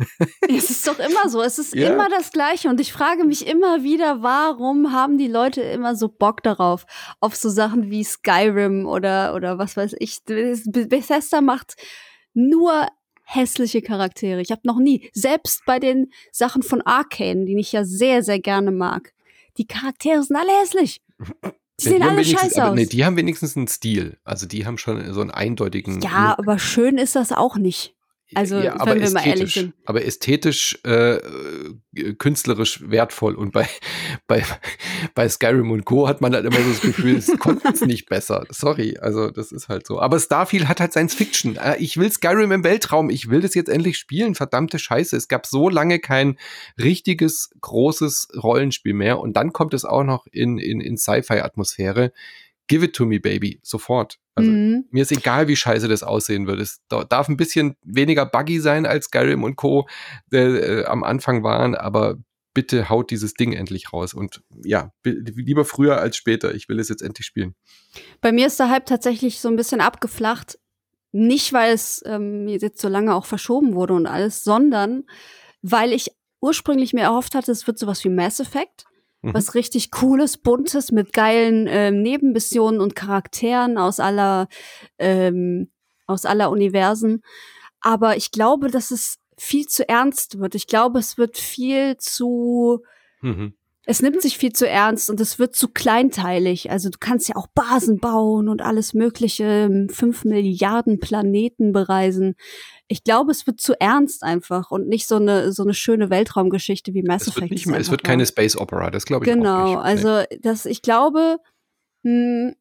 Es ist doch immer so. Es ist ja. immer das Gleiche. Und ich frage mich immer wieder, warum haben die Leute immer so Bock darauf? Auf so Sachen wie Skyrim oder, oder was weiß ich. Bethesda macht nur hässliche Charaktere. Ich habe noch nie, selbst bei den Sachen von Arcane, die ich ja sehr, sehr gerne mag, die Charaktere sind alle hässlich. Die sehen alle scheiße aus. Nee, die haben wenigstens einen Stil. Also die haben schon so einen eindeutigen. Ja, Look. aber schön ist das auch nicht. Also, ja, wenn wir mal ehrlich sind. Aber ästhetisch, äh, künstlerisch wertvoll. Und bei, bei, bei Skyrim und Co. hat man halt immer so das Gefühl, es konnte es nicht besser. Sorry, also das ist halt so. Aber Starfield hat halt Science Fiction. Äh, ich will Skyrim im Weltraum. Ich will das jetzt endlich spielen. Verdammte Scheiße. Es gab so lange kein richtiges, großes Rollenspiel mehr. Und dann kommt es auch noch in, in, in Sci-Fi-Atmosphäre give it to me, baby, sofort. Also mhm. mir ist egal, wie scheiße das aussehen wird. Es darf ein bisschen weniger buggy sein, als Skyrim und Co. Äh, äh, am Anfang waren, aber bitte haut dieses Ding endlich raus. Und ja, lieber früher als später. Ich will es jetzt endlich spielen. Bei mir ist der Hype tatsächlich so ein bisschen abgeflacht. Nicht, weil es ähm, jetzt so lange auch verschoben wurde und alles, sondern weil ich ursprünglich mir erhofft hatte, es wird sowas wie Mass Effect mhm. was richtig cooles, buntes mit geilen ähm, Nebenmissionen und Charakteren aus aller ähm, aus aller Universen. Aber ich glaube, dass es viel zu ernst wird. Ich glaube, es wird viel zu mhm es nimmt sich viel zu ernst und es wird zu kleinteilig. Also du kannst ja auch Basen bauen und alles mögliche, fünf Milliarden Planeten bereisen. Ich glaube, es wird zu ernst einfach und nicht so eine so eine schöne Weltraumgeschichte wie Mass es Effect. Wird nicht mehr, es wird keine Space Opera, das glaube ich genau, auch nicht. Genau, also das, ich glaube, mh, hm,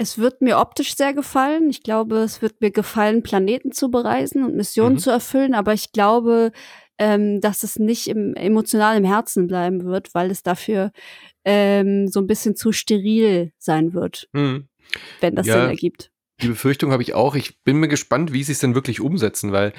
es wird mir optisch sehr gefallen. Ich glaube, es wird mir gefallen, Planeten zu bereisen und Missionen mhm. zu erfüllen. Aber ich glaube, ähm, dass es nicht im, emotional im Herzen bleiben wird, weil es dafür ähm, so ein bisschen zu steril sein wird, hm. wenn das ja, Sinn ergibt. Die Befürchtung habe ich auch. Ich bin mir gespannt, wie sie es denn wirklich umsetzen, weil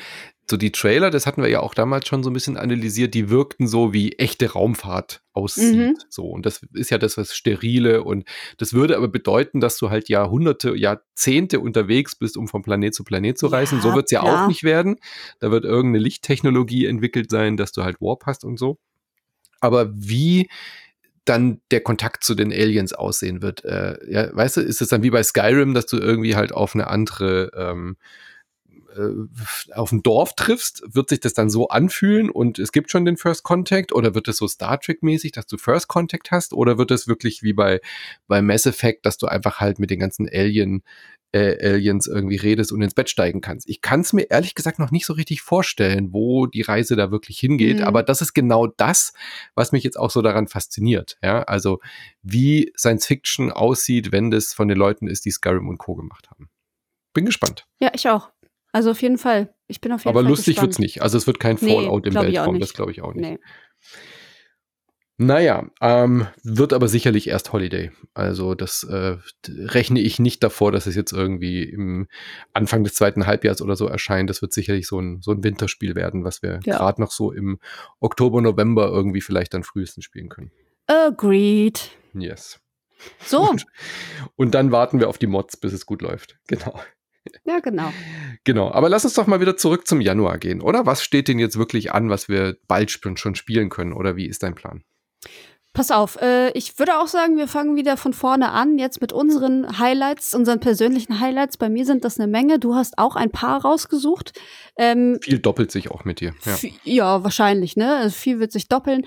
so die Trailer, das hatten wir ja auch damals schon so ein bisschen analysiert, die wirkten so wie echte Raumfahrt aussieht. Mhm. So und das ist ja das was sterile und das würde aber bedeuten, dass du halt Jahrhunderte, Jahrzehnte unterwegs bist, um von Planet zu Planet zu reisen. Ja, so wird es ja, ja auch nicht werden. Da wird irgendeine Lichttechnologie entwickelt sein, dass du halt Warp hast und so. Aber wie dann der Kontakt zu den Aliens aussehen wird. Äh, ja, weißt du, ist es dann wie bei Skyrim, dass du irgendwie halt auf eine andere ähm, äh, auf ein Dorf triffst, wird sich das dann so anfühlen und es gibt schon den First Contact oder wird es so Star Trek mäßig, dass du First Contact hast oder wird es wirklich wie bei, bei Mass Effect, dass du einfach halt mit den ganzen Alien äh, Aliens irgendwie redest und ins Bett steigen kannst. Ich kann es mir ehrlich gesagt noch nicht so richtig vorstellen, wo die Reise da wirklich hingeht, mhm. aber das ist genau das, was mich jetzt auch so daran fasziniert. Ja, also wie Science Fiction aussieht, wenn das von den Leuten ist, die Skyrim und Co. gemacht haben. Bin gespannt. Ja, ich auch. Also auf jeden Fall. Ich bin auf jeden Aber Fall lustig gespannt. wird's nicht. Also es wird kein Fallout nee, im Weltraum, das glaube ich auch nicht. Nee. Naja, ähm, wird aber sicherlich erst Holiday. Also das äh, rechne ich nicht davor, dass es jetzt irgendwie im Anfang des zweiten Halbjahres oder so erscheint. Das wird sicherlich so ein, so ein Winterspiel werden, was wir ja. gerade noch so im Oktober, November irgendwie vielleicht dann frühestens spielen können. Agreed. Yes. So. Und, und dann warten wir auf die Mods, bis es gut läuft. Genau. Ja, genau. Genau, aber lass uns doch mal wieder zurück zum Januar gehen, oder? Was steht denn jetzt wirklich an, was wir bald schon spielen können, oder wie ist dein Plan? Pass auf, äh, ich würde auch sagen, wir fangen wieder von vorne an, jetzt mit unseren Highlights, unseren persönlichen Highlights. Bei mir sind das eine Menge. Du hast auch ein paar rausgesucht. Ähm, viel doppelt sich auch mit dir. Ja, ja wahrscheinlich, ne? Also viel wird sich doppeln.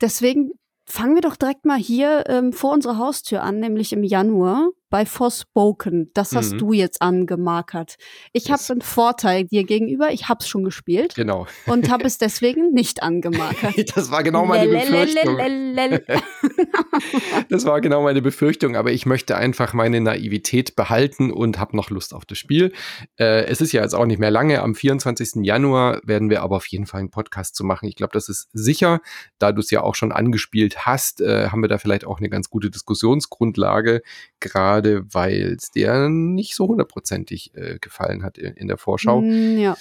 Deswegen fangen wir doch direkt mal hier ähm, vor unserer Haustür an, nämlich im Januar bei Forspoken. Das hast mhm. du jetzt angemarkert. Ich habe einen Vorteil dir gegenüber. Ich habe es schon gespielt. Genau. Und habe es deswegen nicht angemarkert. das war genau meine Befürchtung. das war genau meine Befürchtung, aber ich möchte einfach meine Naivität behalten und habe noch Lust auf das Spiel. Äh, es ist ja jetzt auch nicht mehr lange. Am 24. Januar werden wir aber auf jeden Fall einen Podcast zu machen. Ich glaube, das ist sicher. Da du es ja auch schon angespielt hast, äh, haben wir da vielleicht auch eine ganz gute Diskussionsgrundlage. Gerade weil es dir nicht so hundertprozentig äh, gefallen hat in, in der Vorschau. Mm, ja.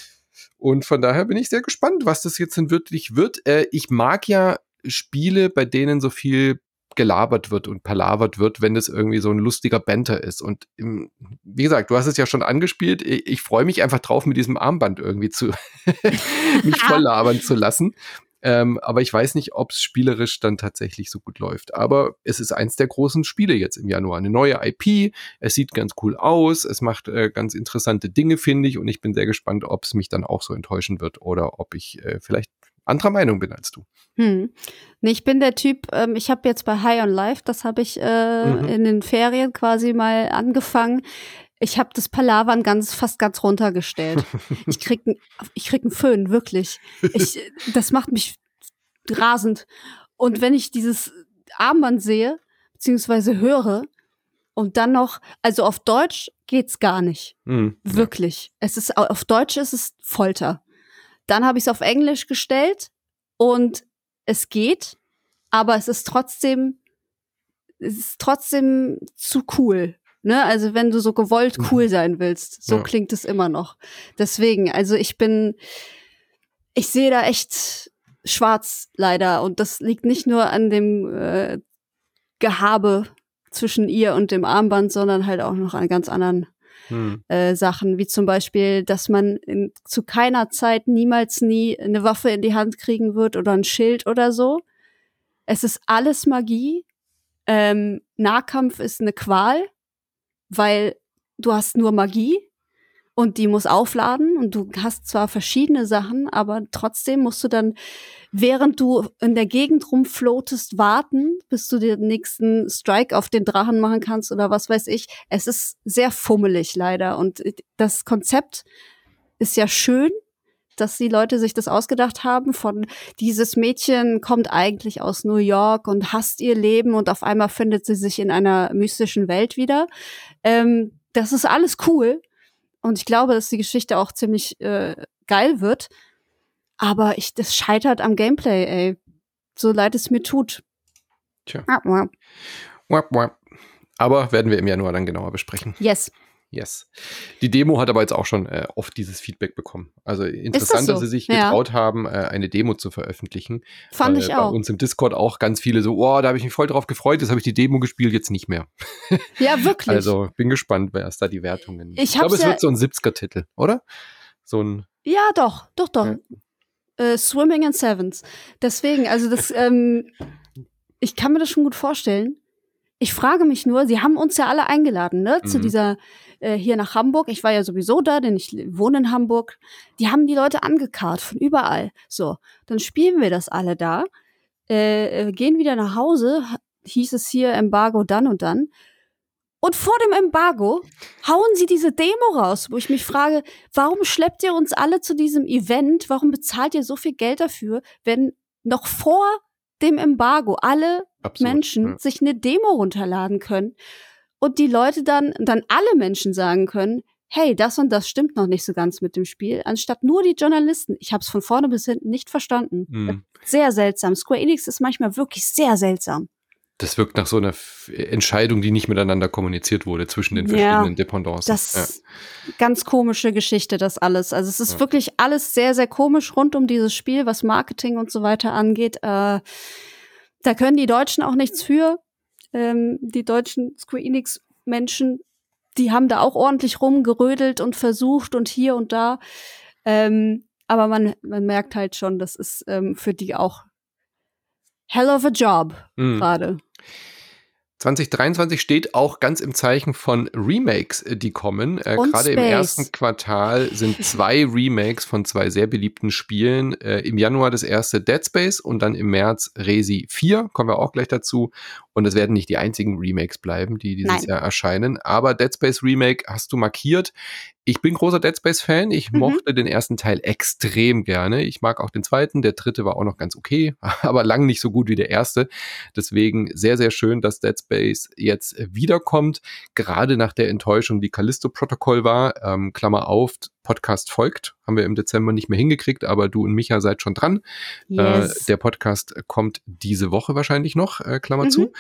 Und von daher bin ich sehr gespannt, was das jetzt denn wirklich wird. Äh, ich mag ja Spiele, bei denen so viel gelabert wird und palavert wird, wenn es irgendwie so ein lustiger Banter ist. Und im, wie gesagt, du hast es ja schon angespielt. Ich, ich freue mich einfach drauf, mit diesem Armband irgendwie zu mich voll labern zu lassen. Ähm, aber ich weiß nicht, ob es spielerisch dann tatsächlich so gut läuft. Aber es ist eins der großen Spiele jetzt im Januar. Eine neue IP. Es sieht ganz cool aus. Es macht äh, ganz interessante Dinge, finde ich. Und ich bin sehr gespannt, ob es mich dann auch so enttäuschen wird oder ob ich äh, vielleicht anderer Meinung bin als du. Hm. Nee, ich bin der Typ, ähm, ich habe jetzt bei High on Life, das habe ich äh, mhm. in den Ferien quasi mal angefangen. Ich habe das Palavern ganz fast ganz runtergestellt. ich krieg ich krieg einen Föhn, wirklich. Ich, das macht mich rasend. Und wenn ich dieses Armband sehe, beziehungsweise höre, und dann noch, also auf Deutsch geht's gar nicht. Mhm. Wirklich. Es ist, auf Deutsch ist es Folter. Dann habe ich es auf Englisch gestellt und es geht, aber es ist trotzdem, es ist trotzdem zu cool. Ne? Also wenn du so gewollt mhm. cool sein willst, so ja. klingt es immer noch. Deswegen, also ich bin, ich sehe da echt schwarz leider und das liegt nicht nur an dem äh, Gehabe zwischen ihr und dem Armband, sondern halt auch noch an ganz anderen hm. äh, Sachen, wie zum Beispiel, dass man in, zu keiner Zeit niemals nie eine Waffe in die Hand kriegen wird oder ein Schild oder so. Es ist alles Magie. Ähm, Nahkampf ist eine Qual, weil du hast nur Magie und die muss aufladen und du hast zwar verschiedene Sachen, aber trotzdem musst du dann, während du in der Gegend rumflotest, warten, bis du den nächsten Strike auf den Drachen machen kannst oder was weiß ich. Es ist sehr fummelig leider und das Konzept ist ja schön, dass die Leute sich das ausgedacht haben von dieses Mädchen kommt eigentlich aus New York und hasst ihr Leben und auf einmal findet sie sich in einer mystischen Welt wieder. Ähm, das ist alles cool und ich glaube, dass die Geschichte auch ziemlich äh, geil wird. Aber ich, das scheitert am Gameplay, ey. So leid es mir tut. Tja. Aber werden wir im Januar dann genauer besprechen. Yes. Yes. Die Demo hat aber jetzt auch schon äh, oft dieses Feedback bekommen. Also interessant, so? dass sie sich ja. getraut haben, äh, eine Demo zu veröffentlichen. Fand ich auch. Bei uns im Discord auch ganz viele so, oh, da habe ich mich voll drauf gefreut, jetzt habe ich die Demo gespielt, jetzt nicht mehr. Ja, wirklich. also bin gespannt, wer ist da die Wertungen. Ich, ich glaube, es ja wird so ein 70er-Titel, oder? So ein. Ja, doch, doch, doch. Ja. Äh, Swimming in Sevens. Deswegen, also das, ähm, ich kann mir das schon gut vorstellen. Ich frage mich nur, sie haben uns ja alle eingeladen, ne, mhm. zu dieser äh, hier nach Hamburg. Ich war ja sowieso da, denn ich wohne in Hamburg. Die haben die Leute angekarrt von überall. So, dann spielen wir das alle da, äh, äh gehen wieder nach Hause. Hieß es hier Embargo dann und dann. Und vor dem Embargo hauen sie diese Demo raus, wo ich mich frage, warum schleppt ihr uns alle zu diesem Event? Warum bezahlt ihr so viel Geld dafür, wenn noch vor dem Embargo alle Absolut, Menschen ja. sich eine Demo runterladen können und die Leute dann, dann alle Menschen sagen können, hey, das und das stimmt noch nicht so ganz mit dem Spiel, anstatt nur die Journalisten. Ich habe es von vorne bis hinten nicht verstanden. Mhm. Sehr seltsam. Square Enix ist manchmal wirklich sehr seltsam. Das wirkt nach so einer Entscheidung, die nicht miteinander kommuniziert wurde zwischen den verschiedenen ja, Dependancen. Das ja. ganz komische Geschichte, das alles. Also es ist ja. wirklich alles sehr, sehr komisch rund um dieses Spiel, was Marketing und so weiter angeht. Äh, da können die Deutschen auch nichts für ähm, die deutschen Square Enix Menschen, die haben da auch ordentlich rumgerödelt und versucht und hier und da. Ähm, aber man, man merkt halt schon, das ist ähm, für die auch hell of a job mhm. gerade. 2023 steht auch ganz im Zeichen von Remakes, äh, die kommen. Äh, Gerade im ersten Quartal sind zwei Remakes von zwei sehr beliebten Spielen. Äh, Im Januar das erste Dead Space und dann im März Resi 4, kommen wir auch gleich dazu. Und es werden nicht die einzigen Remakes bleiben, die dieses Nein. Jahr erscheinen. Aber Dead Space Remake hast du markiert. Ich bin großer Dead Space-Fan. Ich mhm. mochte den ersten Teil extrem gerne. Ich mag auch den zweiten. Der dritte war auch noch ganz okay, aber lang nicht so gut wie der erste. Deswegen sehr, sehr schön, dass Dead Space jetzt wiederkommt. Gerade nach der Enttäuschung, die Callisto-Protokoll war. Ähm, Klammer auf, Podcast folgt. Haben wir im Dezember nicht mehr hingekriegt, aber du und Micha seid schon dran. Äh, yes. Äh, der Podcast kommt diese Woche wahrscheinlich noch, äh, Klammer mhm. zu.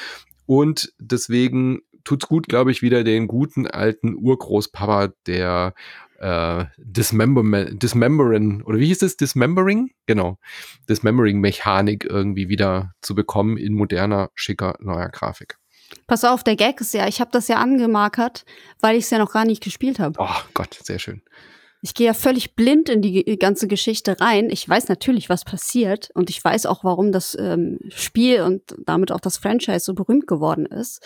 Und deswegen tut's gut, glaube ich, wieder den guten alten Urgroßpapa der äh, Dismemberment, Dismembering, oder wie hieß es? Dismembering? Genau. Dismembering-Mechanik irgendwie wieder zu bekommen in moderner, schicker, neuer Grafik. Pass auf, der Gag ist ja, ich habe das ja angemarkert, weil ich es ja noch gar nicht gespielt habe. Oh Gott, sehr schön. Ich gehe ja völlig blind in die ganze Geschichte rein. Ich weiß natürlich, was passiert und ich weiß auch, warum das ähm, Spiel und damit auch das Franchise so berühmt geworden ist.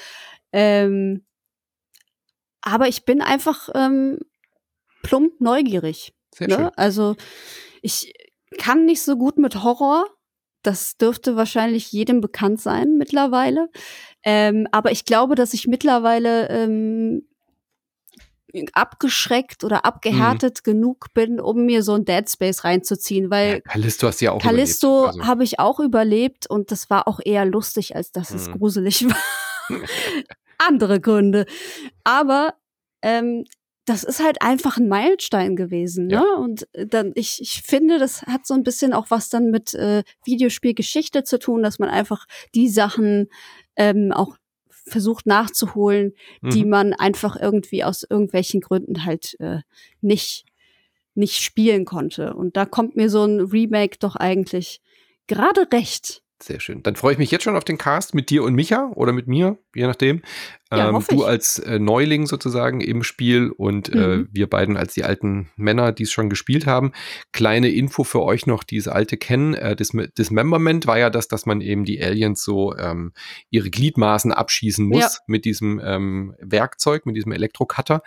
Ähm, aber ich bin einfach ähm, plump neugierig. Ne? Also ich kann nicht so gut mit Horror. Das dürfte wahrscheinlich jedem bekannt sein mittlerweile. Ähm, aber ich glaube, dass ich mittlerweile ähm, abgeschreckt oder abgehärtet mhm. genug bin, um mir so ein Dead Space reinzuziehen, weil ja, Callisto hast du ja auch Callisto also. habe ich auch überlebt und das war auch eher lustig, als dass mhm. es gruselig war. Andere Gründe. Aber ähm, das ist halt einfach ein Meilenstein gewesen, ja. ne? Und äh, dann, ich, ich finde, das hat so ein bisschen auch was dann mit äh, Videospielgeschichte zu tun, dass man einfach die Sachen ähm, auch versucht nachzuholen, mhm. die man einfach irgendwie aus irgendwelchen Gründen halt äh, nicht nicht spielen konnte. Und da kommt mir so ein Remake doch eigentlich gerade recht. Sehr schön. Dann freue ich mich jetzt schon auf den Cast mit dir und Micha oder mit mir, je nachdem. Ja, ähm, du als äh, Neuling sozusagen im Spiel und äh, mhm. äh, wir beiden als die alten Männer, die es schon gespielt haben. Kleine Info für euch noch, die es alte kennen. Äh, das Dismemberment war ja das, dass man eben die Aliens so ähm, ihre Gliedmaßen abschießen muss ja. mit diesem ähm, Werkzeug, mit diesem Elektrocutter.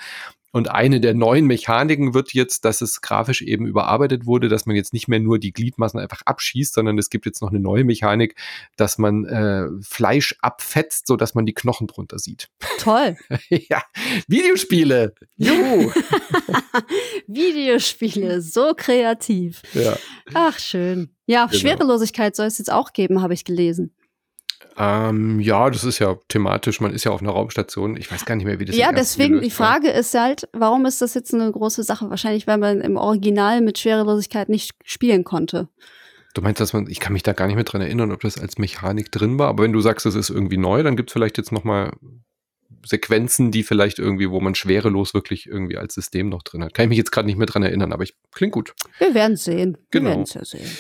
Und eine der neuen Mechaniken wird jetzt, dass es grafisch eben überarbeitet wurde, dass man jetzt nicht mehr nur die Gliedmaßen einfach abschießt, sondern es gibt jetzt noch eine neue Mechanik, dass man äh, Fleisch abfetzt, so dass man die Knochen drunter sieht. Toll. ja, Videospiele. Juhu. Videospiele, so kreativ. Ja. Ach, schön. Ja, genau. Schwerelosigkeit soll es jetzt auch geben, habe ich gelesen. Ähm, ja, das ist ja thematisch, man ist ja auf einer Raumstation. Ich weiß gar nicht mehr, wie das Ja, deswegen die Frage war. ist halt, warum ist das jetzt eine große Sache? Wahrscheinlich, weil man im Original mit Schwerelosigkeit nicht spielen konnte. Du meinst, dass man, ich kann mich da gar nicht mehr dran erinnern, ob das als Mechanik drin war, aber wenn du sagst, es ist irgendwie neu, dann gibt es vielleicht jetzt nochmal Sequenzen, die vielleicht irgendwie, wo man schwerelos wirklich irgendwie als System noch drin hat. Kann ich mich jetzt gerade nicht mehr dran erinnern, aber ich klingt gut. Wir werden sehen. Genau. Wir werden es ja sehen.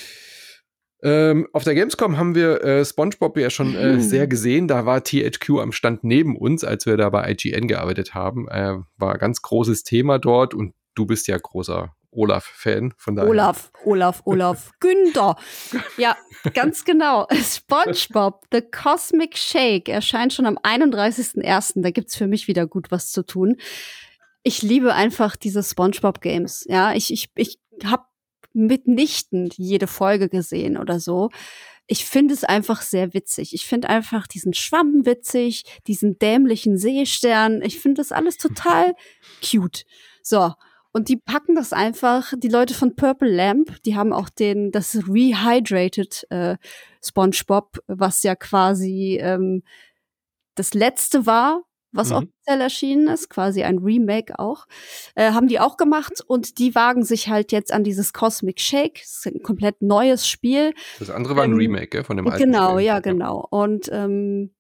Ähm, auf der Gamescom haben wir äh, SpongeBob ja schon äh, sehr gesehen. Da war THQ am Stand neben uns, als wir da bei IGN gearbeitet haben. Äh, war ganz großes Thema dort und du bist ja großer Olaf-Fan. Von daher. Olaf, Olaf, Olaf, Günther. Ja, ganz genau. SpongeBob, The Cosmic Shake erscheint schon am 31.01. Da gibt's für mich wieder gut was zu tun. Ich liebe einfach diese SpongeBob-Games. Ja, ich, ich, ich habe mitnichten jede Folge gesehen oder so. Ich finde es einfach sehr witzig. Ich finde einfach diesen Schwamm witzig, diesen dämlichen Seestern. Ich finde das alles total cute. So. Und die packen das einfach, die Leute von Purple Lamp, die haben auch den, das Rehydrated äh, SpongeBob, was ja quasi ähm, das letzte war, was mhm. offiziell erschienen ist, quasi ein Remake auch, äh, haben die auch gemacht und die wagen sich halt jetzt an dieses Cosmic Shake. Das ist ein komplett neues Spiel. Das andere war ein ähm, Remake gell, von dem alten Genau, Spiel. ja, genau. Und ähm,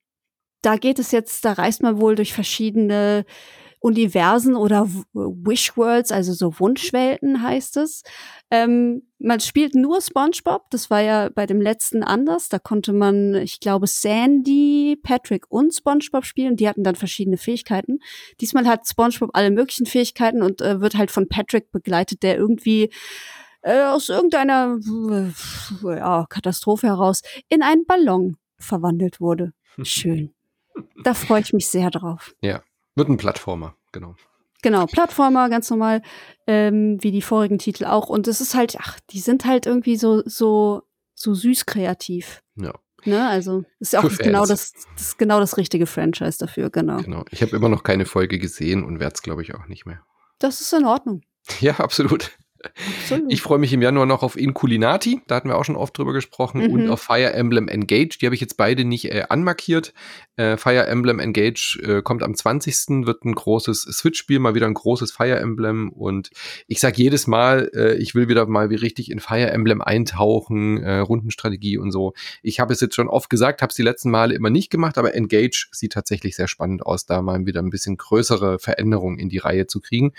da geht es jetzt, da reist man wohl durch verschiedene Universen oder Wish Worlds, also so Wunschwelten heißt es. Ähm, man spielt nur SpongeBob, das war ja bei dem letzten anders. Da konnte man, ich glaube, Sandy, Patrick und SpongeBob spielen. Die hatten dann verschiedene Fähigkeiten. Diesmal hat SpongeBob alle möglichen Fähigkeiten und äh, wird halt von Patrick begleitet, der irgendwie äh, aus irgendeiner äh, ja, Katastrophe heraus in einen Ballon verwandelt wurde. Schön. Da freue ich mich sehr drauf. Ja, wird ein Plattformer, genau. Genau, Plattformer, ganz normal, ähm, wie die vorigen Titel auch. Und es ist halt, ach, die sind halt irgendwie so, so, so süß kreativ. Ja. Ne, also ist ja auch genau das, das genau das richtige Franchise dafür, genau. Genau. Ich habe immer noch keine Folge gesehen und werde es, glaube ich, auch nicht mehr. Das ist in Ordnung. Ja, absolut. Absolut. Ich freue mich im Januar noch auf Inculinati, da hatten wir auch schon oft drüber gesprochen, mhm. und auf Fire Emblem Engage. Die habe ich jetzt beide nicht äh, anmarkiert. Äh, Fire Emblem Engage äh, kommt am 20. wird ein großes Switch-Spiel, mal wieder ein großes Fire Emblem. Und ich sage jedes Mal, äh, ich will wieder mal wie richtig in Fire Emblem eintauchen, äh, Rundenstrategie und so. Ich habe es jetzt schon oft gesagt, habe es die letzten Male immer nicht gemacht, aber Engage sieht tatsächlich sehr spannend aus, da mal wieder ein bisschen größere Veränderungen in die Reihe zu kriegen.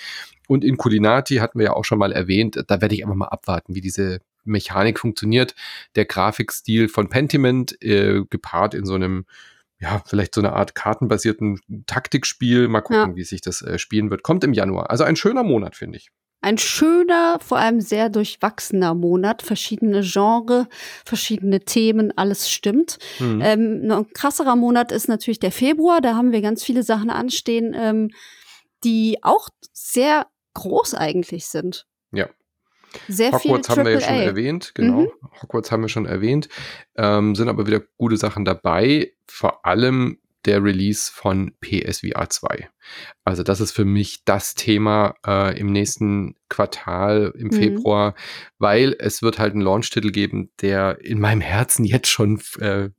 Und in Culinati hatten wir ja auch schon mal erwähnt, da werde ich einfach mal abwarten, wie diese Mechanik funktioniert. Der Grafikstil von Pentiment, äh, gepaart in so einem, ja, vielleicht so eine Art kartenbasierten Taktikspiel. Mal gucken, ja. wie sich das äh, spielen wird. Kommt im Januar. Also ein schöner Monat, finde ich. Ein schöner, vor allem sehr durchwachsener Monat. Verschiedene Genre, verschiedene Themen, alles stimmt. Mhm. Ähm, ein krasserer Monat ist natürlich der Februar. Da haben wir ganz viele Sachen anstehen, ähm, die auch sehr groß eigentlich sind. Ja. Sehr Hogwarts haben wir ja schon erwähnt, genau. Mhm. Hogwarts haben wir schon erwähnt. Ähm, sind aber wieder gute Sachen dabei. Vor allem der Release von PSVR 2. Also das ist für mich das Thema äh, im nächsten Quartal im mhm. Februar, weil es wird halt einen Launch-Titel geben, der in meinem Herzen jetzt schon äh,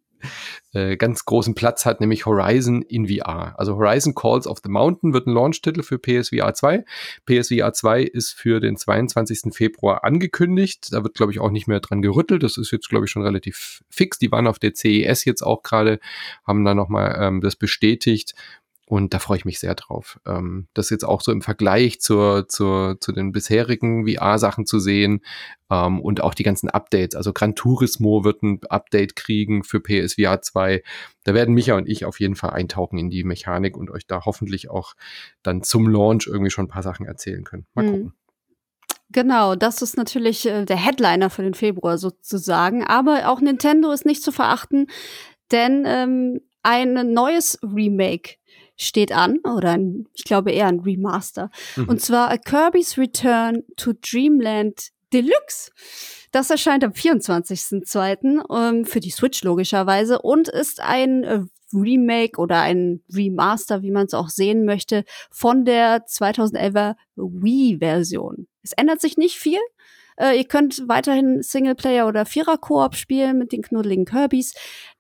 äh, ganz großen Platz hat, nämlich Horizon in VR. Also Horizon Calls of the Mountain wird ein Launch-Titel für PSVR 2. PSVR 2 ist für den 22. Februar angekündigt. Da wird, glaube ich, auch nicht mehr dran gerüttelt. Das ist jetzt, glaube ich, schon relativ fix. Die waren auf der CES jetzt auch gerade, haben da nochmal ähm, das bestätigt. Und da freue ich mich sehr drauf. Ähm, das jetzt auch so im Vergleich zur, zur, zu den bisherigen VR-Sachen zu sehen ähm, und auch die ganzen Updates. Also Gran Turismo wird ein Update kriegen für PSVR 2. Da werden Micha und ich auf jeden Fall eintauchen in die Mechanik und euch da hoffentlich auch dann zum Launch irgendwie schon ein paar Sachen erzählen können. Mal mhm. gucken. Genau, das ist natürlich äh, der Headliner für den Februar sozusagen. Aber auch Nintendo ist nicht zu verachten, denn ähm, ein neues Remake steht an, oder ein, ich glaube eher ein Remaster. Mhm. Und zwar A Kirby's Return to Dreamland Deluxe. Das erscheint am 24.02. Ähm, für die Switch logischerweise und ist ein äh, Remake oder ein Remaster, wie man es auch sehen möchte, von der 2011er Wii-Version. Es ändert sich nicht viel. Äh, ihr könnt weiterhin Singleplayer oder Vierer-Koop spielen mit den knuddeligen Kirbys.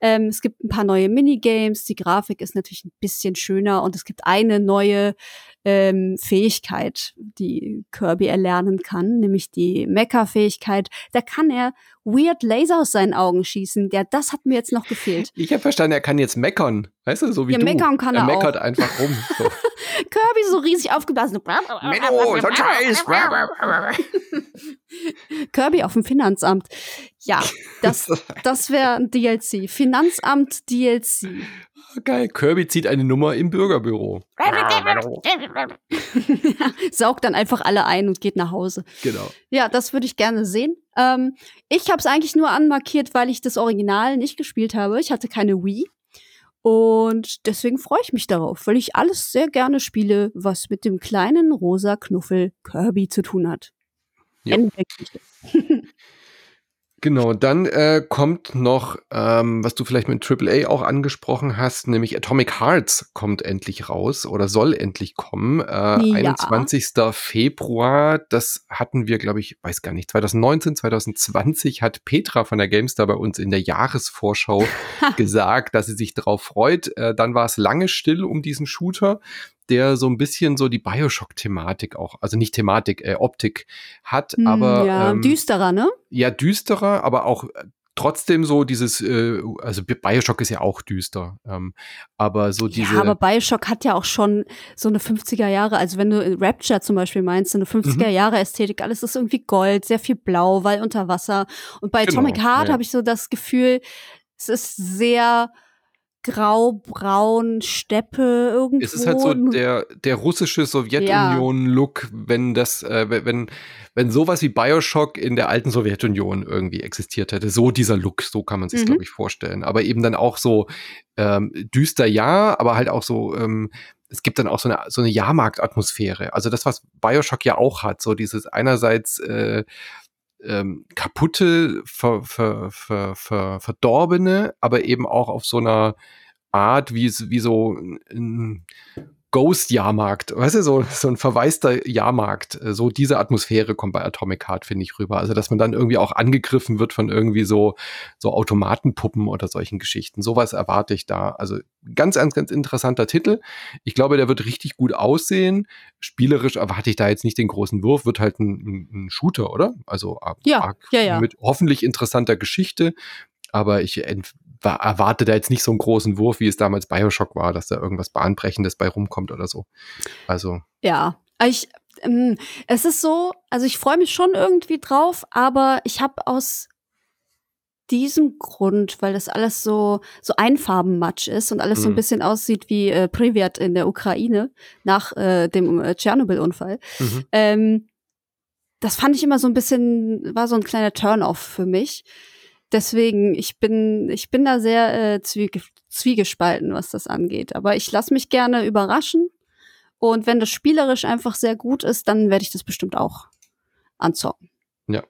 Ähm, es gibt ein paar neue Minigames. Die Grafik ist natürlich ein bisschen schöner und es gibt eine neue ähm, Fähigkeit, die Kirby erlernen kann, nämlich die Mecha-Fähigkeit. Da kann er weird Laser aus seinen Augen schießen. Ja, das hat mir jetzt noch gefehlt. Ich habe verstanden, er kann jetzt meckern. Weißt du, so wie ja, du. meckern kann er, er meckert auch. einfach rum. So. Kirby so riesig aufgeblasen. Menno, so. Kirby auf dem Finanzamt. Ja, das, das wäre ein DLC. Finanzamt DLC. Geil. Kirby zieht eine Nummer im Bürgerbüro. Saugt dann einfach alle ein und geht nach Hause. Genau. Ja, das würde ich gerne sehen. Ähm, ich habe es eigentlich nur anmarkiert, weil ich das Original nicht gespielt habe. Ich hatte keine Wii. Und deswegen freue ich mich darauf, weil ich alles sehr gerne spiele, was mit dem kleinen rosa Knuffel Kirby zu tun hat. Ja. Genau, dann äh, kommt noch, ähm, was du vielleicht mit AAA auch angesprochen hast, nämlich Atomic Hearts kommt endlich raus oder soll endlich kommen. Äh, ja. 21. Februar, das hatten wir, glaube ich, weiß gar nicht, 2019, 2020 hat Petra von der GameStar bei uns in der Jahresvorschau gesagt, dass sie sich darauf freut. Äh, dann war es lange still um diesen Shooter der so ein bisschen so die Bioshock-Thematik auch, also nicht Thematik, äh, Optik hat, mm, aber ja, ähm, düsterer, ne? Ja, düsterer, aber auch äh, trotzdem so dieses, äh, also Bioshock ist ja auch düster, ähm, aber so diese. Ja, aber Bioshock hat ja auch schon so eine 50er Jahre, also wenn du Rapture zum Beispiel meinst, so eine 50er mhm. Jahre Ästhetik, alles ist irgendwie Gold, sehr viel Blau, weil unter Wasser. Und bei genau, Atomic Heart ja. habe ich so das Gefühl, es ist sehr grau-braun Steppe irgendwo. Es ist halt so der, der russische Sowjetunion-Look, wenn das, äh, wenn, wenn sowas wie Bioshock in der alten Sowjetunion irgendwie existiert hätte. So dieser Look, so kann man sich mhm. glaube ich, vorstellen. Aber eben dann auch so ähm, düster ja, aber halt auch so, ähm, es gibt dann auch so eine, so eine Jahrmarktatmosphäre. Also das, was Bioshock ja auch hat, so dieses einerseits äh, ähm, kaputte, ver, ver, ver, ver, verdorbene, aber eben auch auf so einer Art, wie, wie so ein Ghost-Jahrmarkt, weißt du, so, so ein verwaister Jahrmarkt. So diese Atmosphäre kommt bei Atomic Heart, finde ich, rüber. Also, dass man dann irgendwie auch angegriffen wird von irgendwie so, so Automatenpuppen oder solchen Geschichten. Sowas erwarte ich da. Also, ganz, ganz, ganz interessanter Titel. Ich glaube, der wird richtig gut aussehen. Spielerisch erwarte ich da jetzt nicht den großen Wurf, wird halt ein, ein Shooter, oder? Also, ja, ja, ja. mit hoffentlich interessanter Geschichte. Aber ich erwarte da jetzt nicht so einen großen Wurf, wie es damals Bioshock war, dass da irgendwas Bahnbrechendes bei rumkommt oder so. Also. Ja, ich, ähm, es ist so, also ich freue mich schon irgendwie drauf, aber ich habe aus diesem Grund, weil das alles so so Einfarbenmatsch ist und alles mhm. so ein mhm. bisschen aussieht wie äh, Privat in der Ukraine nach äh, dem äh, Tschernobyl-Unfall. Mhm. Ähm, das fand ich immer so ein bisschen, war so ein kleiner Turn-off für mich deswegen, ich bin, ich bin da sehr äh, zwiege zwiegespalten, was das angeht. Aber ich lasse mich gerne überraschen. Und wenn das spielerisch einfach sehr gut ist, dann werde ich das bestimmt auch anzocken. Ja.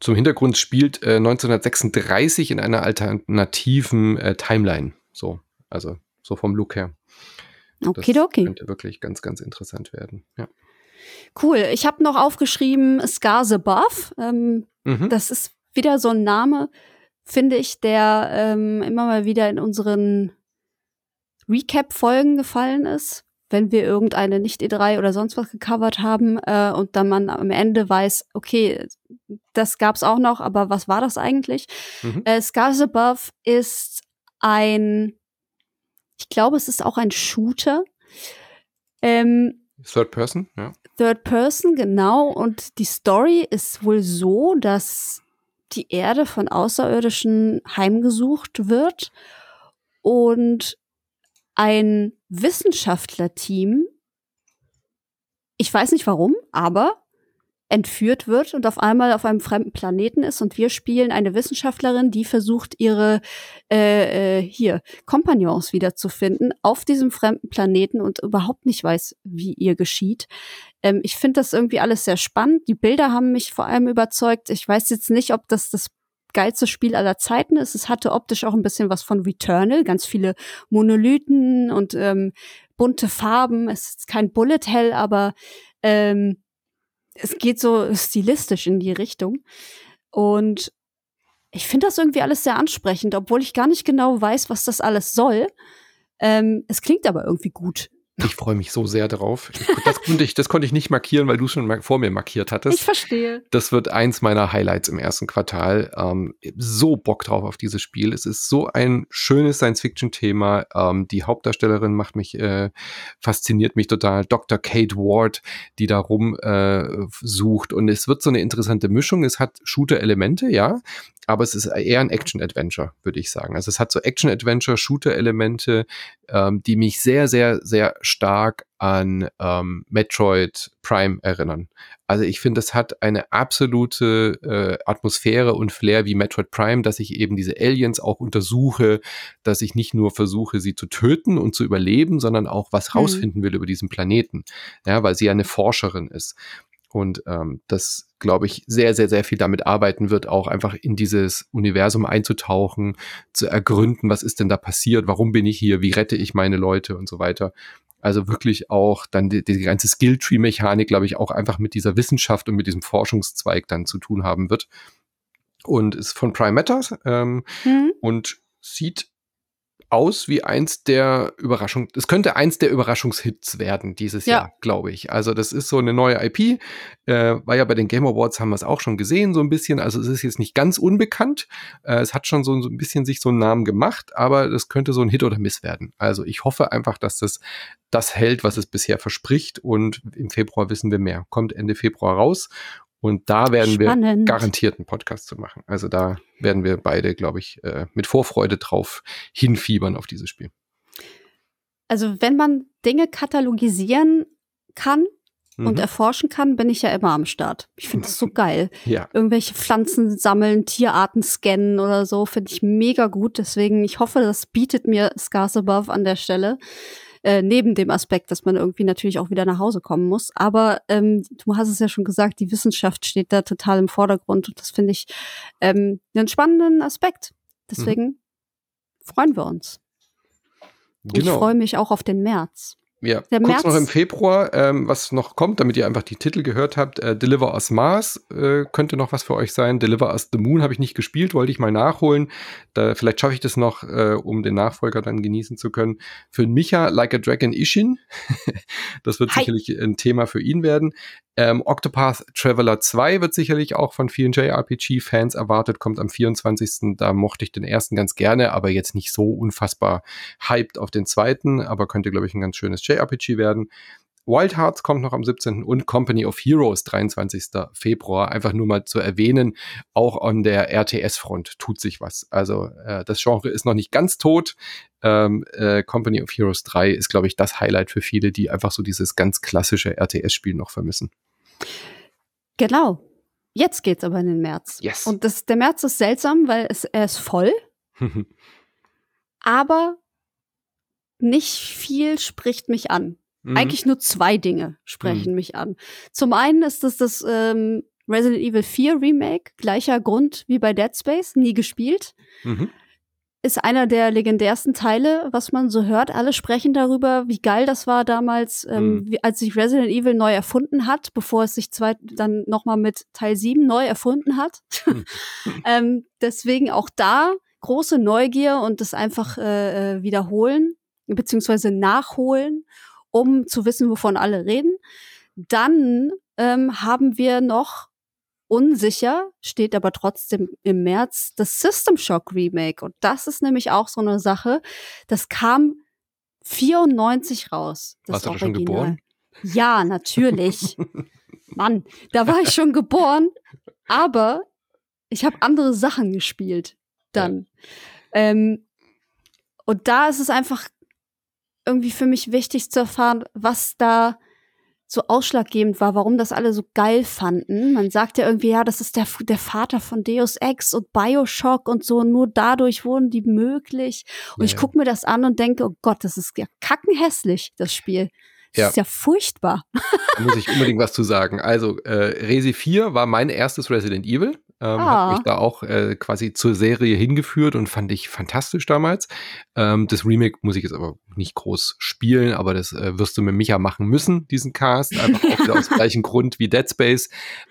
Zum Hintergrund spielt äh, 1936 in einer alternativen äh, Timeline. So, also so vom Look her. Okay, das okay. könnte wirklich ganz, ganz interessant werden. Ja. Cool. Ich habe noch aufgeschrieben Scars Above. Ähm, mhm. Das ist wieder so ein Name, finde ich, der ähm, immer mal wieder in unseren Recap-Folgen gefallen ist, wenn wir irgendeine Nicht-E3 oder sonst was gecovert haben äh, und dann man am Ende weiß, okay, das gab's auch noch, aber was war das eigentlich? Mhm. Äh, Scars Above ist ein Ich glaube, es ist auch ein Shooter. Ähm, Third Person, ja. Third Person, genau. Und die Story ist wohl so, dass die Erde von Außerirdischen heimgesucht wird und ein Wissenschaftlerteam, ich weiß nicht warum, aber entführt wird und auf einmal auf einem fremden Planeten ist und wir spielen eine Wissenschaftlerin, die versucht, ihre äh, äh, hier Kompagnons wiederzufinden auf diesem fremden Planeten und überhaupt nicht weiß, wie ihr geschieht. Ähm, ich finde das irgendwie alles sehr spannend. Die Bilder haben mich vor allem überzeugt. Ich weiß jetzt nicht, ob das das geilste Spiel aller Zeiten ist. Es hatte optisch auch ein bisschen was von Returnal, ganz viele Monolithen und ähm, bunte Farben. Es ist kein Bullet Hell, aber ähm, es geht so stilistisch in die Richtung. Und ich finde das irgendwie alles sehr ansprechend, obwohl ich gar nicht genau weiß, was das alles soll. Ähm, es klingt aber irgendwie gut. Ich freue mich so sehr darauf. Das konnte, ich, das konnte ich nicht markieren, weil du schon vor mir markiert hattest. Ich verstehe. Das wird eins meiner Highlights im ersten Quartal. Ähm, so Bock drauf auf dieses Spiel. Es ist so ein schönes Science-Fiction-Thema. Ähm, die Hauptdarstellerin macht mich, äh, fasziniert mich total. Dr. Kate Ward, die da rum äh, sucht. Und es wird so eine interessante Mischung. Es hat Shooter-Elemente, ja aber es ist eher ein Action-Adventure, würde ich sagen. Also es hat so Action-Adventure, Shooter-Elemente, ähm, die mich sehr, sehr, sehr stark an ähm, Metroid Prime erinnern. Also ich finde, es hat eine absolute äh, Atmosphäre und Flair wie Metroid Prime, dass ich eben diese Aliens auch untersuche, dass ich nicht nur versuche, sie zu töten und zu überleben, sondern auch was mhm. rausfinden will über diesen Planeten. Ja, weil sie ja eine Forscherin ist. Und ähm, das, glaube ich, sehr, sehr, sehr viel damit arbeiten wird, auch einfach in dieses Universum einzutauchen, zu ergründen, was ist denn da passiert, warum bin ich hier, wie rette ich meine Leute und so weiter. Also wirklich auch dann die, die ganze Skill-Tree-Mechanik, glaube ich, auch einfach mit dieser Wissenschaft und mit diesem Forschungszweig dann zu tun haben wird. Und ist von Prime Matters ähm, mhm. und sieht aus wie eins der Überraschung. Es könnte eins der Überraschungshits werden dieses ja. Jahr, glaube ich. Also das ist so eine neue IP. Äh, war ja bei den Game Awards haben wir es auch schon gesehen so ein bisschen. Also es ist jetzt nicht ganz unbekannt. Äh, es hat schon so, so, ein bisschen sich so einen Namen gemacht, aber das könnte so ein Hit oder Miss werden. Also ich hoffe einfach, dass das das hält, was es bisher verspricht. Und im Februar wissen wir mehr. Kommt Ende Februar raus und da werden Spannend. wir garantiert einen Podcast zu machen. Also da werden wir beide, glaube ich, äh, mit Vorfreude drauf hinfiebern auf dieses Spiel. Also wenn man Dinge katalogisieren kann mhm. und erforschen kann, bin ich ja immer am Start. Ich finde das so geil. Ja. Irgendwelche Pflanzen sammeln, Tierarten scannen oder so, finde ich mega gut. Deswegen, ich hoffe, das bietet mir Scars Above an der Stelle. Äh, neben dem Aspekt, dass man irgendwie natürlich auch wieder nach Hause kommen muss. Aber ähm, du hast es ja schon gesagt, die Wissenschaft steht da total im Vordergrund und das finde ich ähm, einen spannenden Aspekt. Deswegen mhm. freuen wir uns. Genau. Ich freue mich auch auf den März. Ja, der kurz März noch im Februar, ähm, was noch kommt, damit ihr einfach die Titel gehört habt. Äh, Deliver Us Mars äh, könnte noch was für euch sein. Deliver Us the Moon habe ich nicht gespielt, wollte ich mal nachholen. Da, vielleicht schaffe ich das noch, äh, um den Nachfolger dann genießen zu können. Für Micha, Like a Dragon Ishin. das wird Hi. sicherlich ein Thema für ihn werden. Ähm, Octopath Traveler 2 wird sicherlich auch von vielen JRPG-Fans erwartet, kommt am 24. Da mochte ich den ersten ganz gerne, aber jetzt nicht so unfassbar hyped auf den zweiten, aber könnte, glaube ich, ein ganz schönes JRPG werden. Wild Hearts kommt noch am 17. und Company of Heroes 23. Februar. Einfach nur mal zu erwähnen, auch an der RTS-Front tut sich was. Also äh, das Genre ist noch nicht ganz tot. Ähm, äh, Company of Heroes 3 ist, glaube ich, das Highlight für viele, die einfach so dieses ganz klassische RTS-Spiel noch vermissen. Genau. Jetzt geht's aber in den März. Yes. Und das, der März ist seltsam, weil es, er ist voll. aber nicht viel spricht mich an. Mhm. Eigentlich nur zwei Dinge sprechen mhm. mich an. Zum einen ist es das ähm, Resident Evil 4 Remake, gleicher Grund wie bei Dead Space, nie gespielt. Mhm ist einer der legendärsten Teile, was man so hört. Alle sprechen darüber, wie geil das war damals, ähm, mhm. wie, als sich Resident Evil neu erfunden hat, bevor es sich zwei, dann nochmal mit Teil 7 neu erfunden hat. Mhm. ähm, deswegen auch da große Neugier und das einfach äh, äh, wiederholen, beziehungsweise nachholen, um zu wissen, wovon alle reden. Dann ähm, haben wir noch unsicher, steht aber trotzdem im März das System Shock Remake. Und das ist nämlich auch so eine Sache, das kam 94 raus. Das Warst du schon geboren? Ja, natürlich. Mann, da war ich schon geboren, aber ich habe andere Sachen gespielt dann. Ja. Ähm, und da ist es einfach irgendwie für mich wichtig zu erfahren, was da so ausschlaggebend war, warum das alle so geil fanden. Man sagt ja irgendwie, ja, das ist der, der Vater von Deus Ex und Bioshock und so. Nur dadurch wurden die möglich. Und ja, ich gucke mir das an und denke, oh Gott, das ist ja kackenhässlich, das Spiel. Das ja. ist ja furchtbar. Da muss ich unbedingt was zu sagen. Also, äh, Resi 4 war mein erstes Resident Evil. Ähm, ah. Hat mich da auch äh, quasi zur Serie hingeführt und fand ich fantastisch damals. Ähm, das Remake muss ich jetzt aber nicht groß spielen, aber das äh, wirst du mit Micha machen müssen, diesen Cast. Einfach auch wieder aus gleichem Grund wie Dead Space.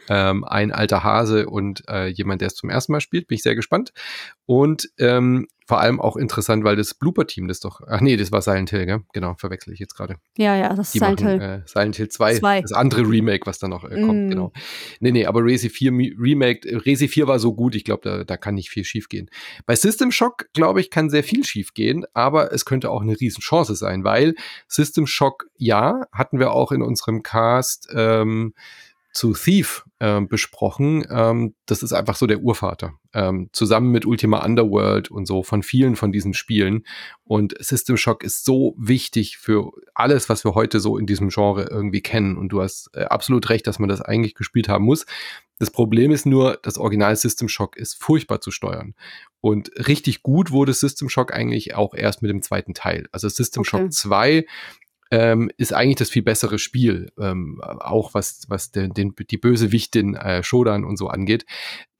Ähm, ein alter Hase und äh, jemand, der es zum ersten Mal spielt. Bin ich sehr gespannt. Und ähm, vor allem auch interessant, weil das Blooper-Team das doch, ach nee, das war Silent Hill, gell? Genau, verwechsel ich jetzt gerade. Ja, ja, das ist Silent Hill. Äh, Silent Hill 2, 2, das andere Remake, was da noch äh, kommt, mm. genau. Nee, nee, aber Resi 4 Remake, Resi 4 war so gut, ich glaube, da, da kann nicht viel schief gehen. Bei System Shock, glaube ich, kann sehr viel schief gehen, aber es könnte auch eine Riesenchance sein, weil System Shock, ja, hatten wir auch in unserem Cast, ähm, zu Thief äh, besprochen. Ähm, das ist einfach so der Urvater. Ähm, zusammen mit Ultima Underworld und so von vielen von diesen Spielen. Und System Shock ist so wichtig für alles, was wir heute so in diesem Genre irgendwie kennen. Und du hast äh, absolut recht, dass man das eigentlich gespielt haben muss. Das Problem ist nur, das Original System Shock ist furchtbar zu steuern. Und richtig gut wurde System Shock eigentlich auch erst mit dem zweiten Teil. Also System okay. Shock 2 ähm, ist eigentlich das viel bessere Spiel, ähm, auch was, was den, den, die Bösewichtin äh, Shodan und so angeht.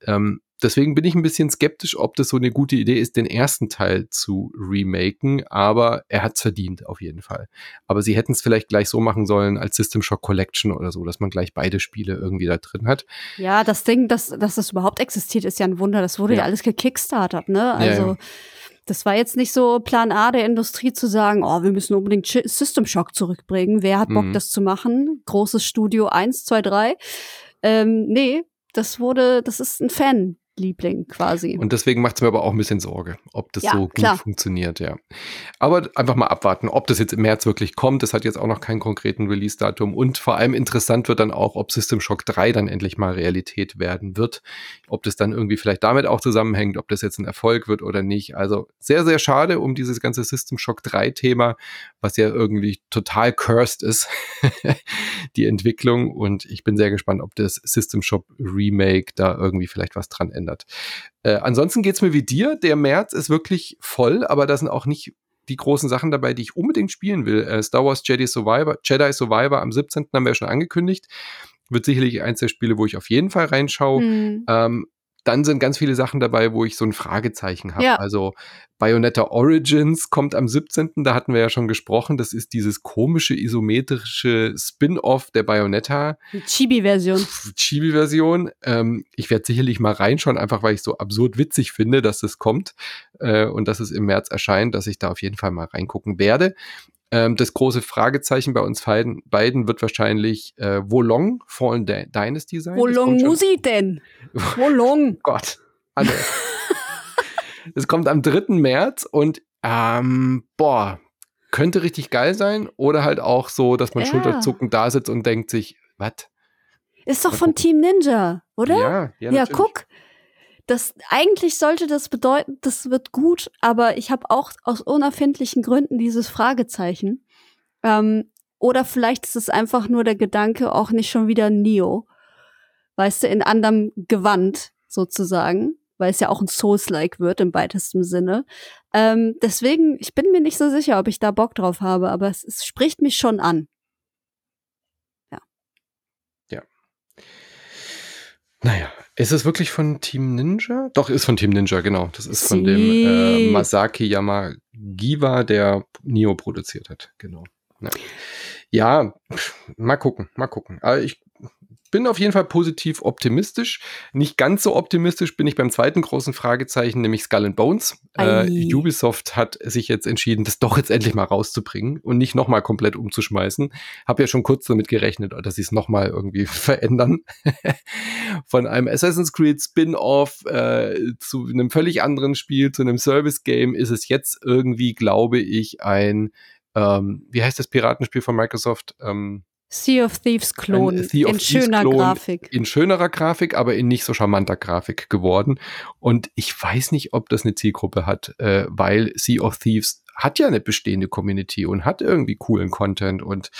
Ähm, deswegen bin ich ein bisschen skeptisch, ob das so eine gute Idee ist, den ersten Teil zu remaken, aber er hat's verdient, auf jeden Fall. Aber sie hätten es vielleicht gleich so machen sollen als System Shock Collection oder so, dass man gleich beide Spiele irgendwie da drin hat. Ja, das Ding, dass, dass das überhaupt existiert, ist ja ein Wunder. Das wurde ja, ja alles gekickstartert, ne? Also. Ja, ja. Das war jetzt nicht so Plan A der Industrie zu sagen, oh, wir müssen unbedingt System Shock zurückbringen. Wer hat Bock, mhm. das zu machen? Großes Studio 1, 2, 3. Ähm, nee, das wurde, das ist ein Fan. Liebling quasi. Und deswegen macht es mir aber auch ein bisschen Sorge, ob das ja, so gut klar. funktioniert, ja. Aber einfach mal abwarten, ob das jetzt im März wirklich kommt. Das hat jetzt auch noch keinen konkreten Release-Datum. Und vor allem interessant wird dann auch, ob System Shock 3 dann endlich mal Realität werden wird. Ob das dann irgendwie vielleicht damit auch zusammenhängt, ob das jetzt ein Erfolg wird oder nicht. Also sehr, sehr schade um dieses ganze System Shock 3-Thema, was ja irgendwie total cursed ist, die Entwicklung. Und ich bin sehr gespannt, ob das System Shock Remake da irgendwie vielleicht was dran ändert verändert. Äh, ansonsten es mir wie dir. Der März ist wirklich voll, aber da sind auch nicht die großen Sachen dabei, die ich unbedingt spielen will. Äh, Star Wars Jedi Survivor, Jedi Survivor am 17. haben wir ja schon angekündigt. Wird sicherlich eins der Spiele, wo ich auf jeden Fall reinschaue. Mhm. Ähm, dann sind ganz viele Sachen dabei, wo ich so ein Fragezeichen habe. Ja. Also Bayonetta Origins kommt am 17., da hatten wir ja schon gesprochen. Das ist dieses komische isometrische Spin-off der Bayonetta. Chibi-Version. Chibi-Version. Ähm, ich werde sicherlich mal reinschauen, einfach weil ich so absurd witzig finde, dass das kommt äh, und dass es im März erscheint, dass ich da auf jeden Fall mal reingucken werde. Ähm, das große Fragezeichen bei uns beiden, beiden wird wahrscheinlich äh, Wolong Fallen Dynasty sein. Wolong muss ich denn? Wolong. Gott. Also, es kommt am 3. März und ähm, boah, könnte richtig geil sein oder halt auch so, dass man ja. schulterzuckend da sitzt und denkt sich, was? Ist doch von Team Ninja, oder? Ja, ja, ja guck das eigentlich sollte das bedeuten, das wird gut, aber ich habe auch aus unerfindlichen Gründen dieses Fragezeichen. Ähm, oder vielleicht ist es einfach nur der Gedanke, auch nicht schon wieder Neo. Weißt du, in anderem Gewand sozusagen, weil es ja auch ein Souls-like wird im weitesten Sinne. Ähm, deswegen, ich bin mir nicht so sicher, ob ich da Bock drauf habe, aber es, es spricht mich schon an. Ja. Ja. Naja, ist es wirklich von Team Ninja? Doch, ist von Team Ninja, genau. Das ist von dem äh, Masaki Yamagiwa, der Nio produziert hat. Genau. Ja. ja, mal gucken, mal gucken. Aber ich bin auf jeden Fall positiv optimistisch. Nicht ganz so optimistisch bin ich beim zweiten großen Fragezeichen, nämlich Skull and Bones. Äh, Ubisoft hat sich jetzt entschieden, das doch jetzt endlich mal rauszubringen und nicht nochmal komplett umzuschmeißen. Hab ja schon kurz damit gerechnet, dass sie es nochmal irgendwie verändern. Von einem Assassin's Creed Spin-off äh, zu einem völlig anderen Spiel, zu einem Service-Game ist es jetzt irgendwie, glaube ich, ein ähm, wie heißt das Piratenspiel von Microsoft? Ähm, Sea of Thieves Klon in Thieves schöner Klon Grafik. in schönerer Grafik, aber in nicht so charmanter Grafik geworden. Und ich weiß nicht, ob das eine Zielgruppe hat, äh, weil Sea of Thieves hat ja eine bestehende Community und hat irgendwie coolen Content und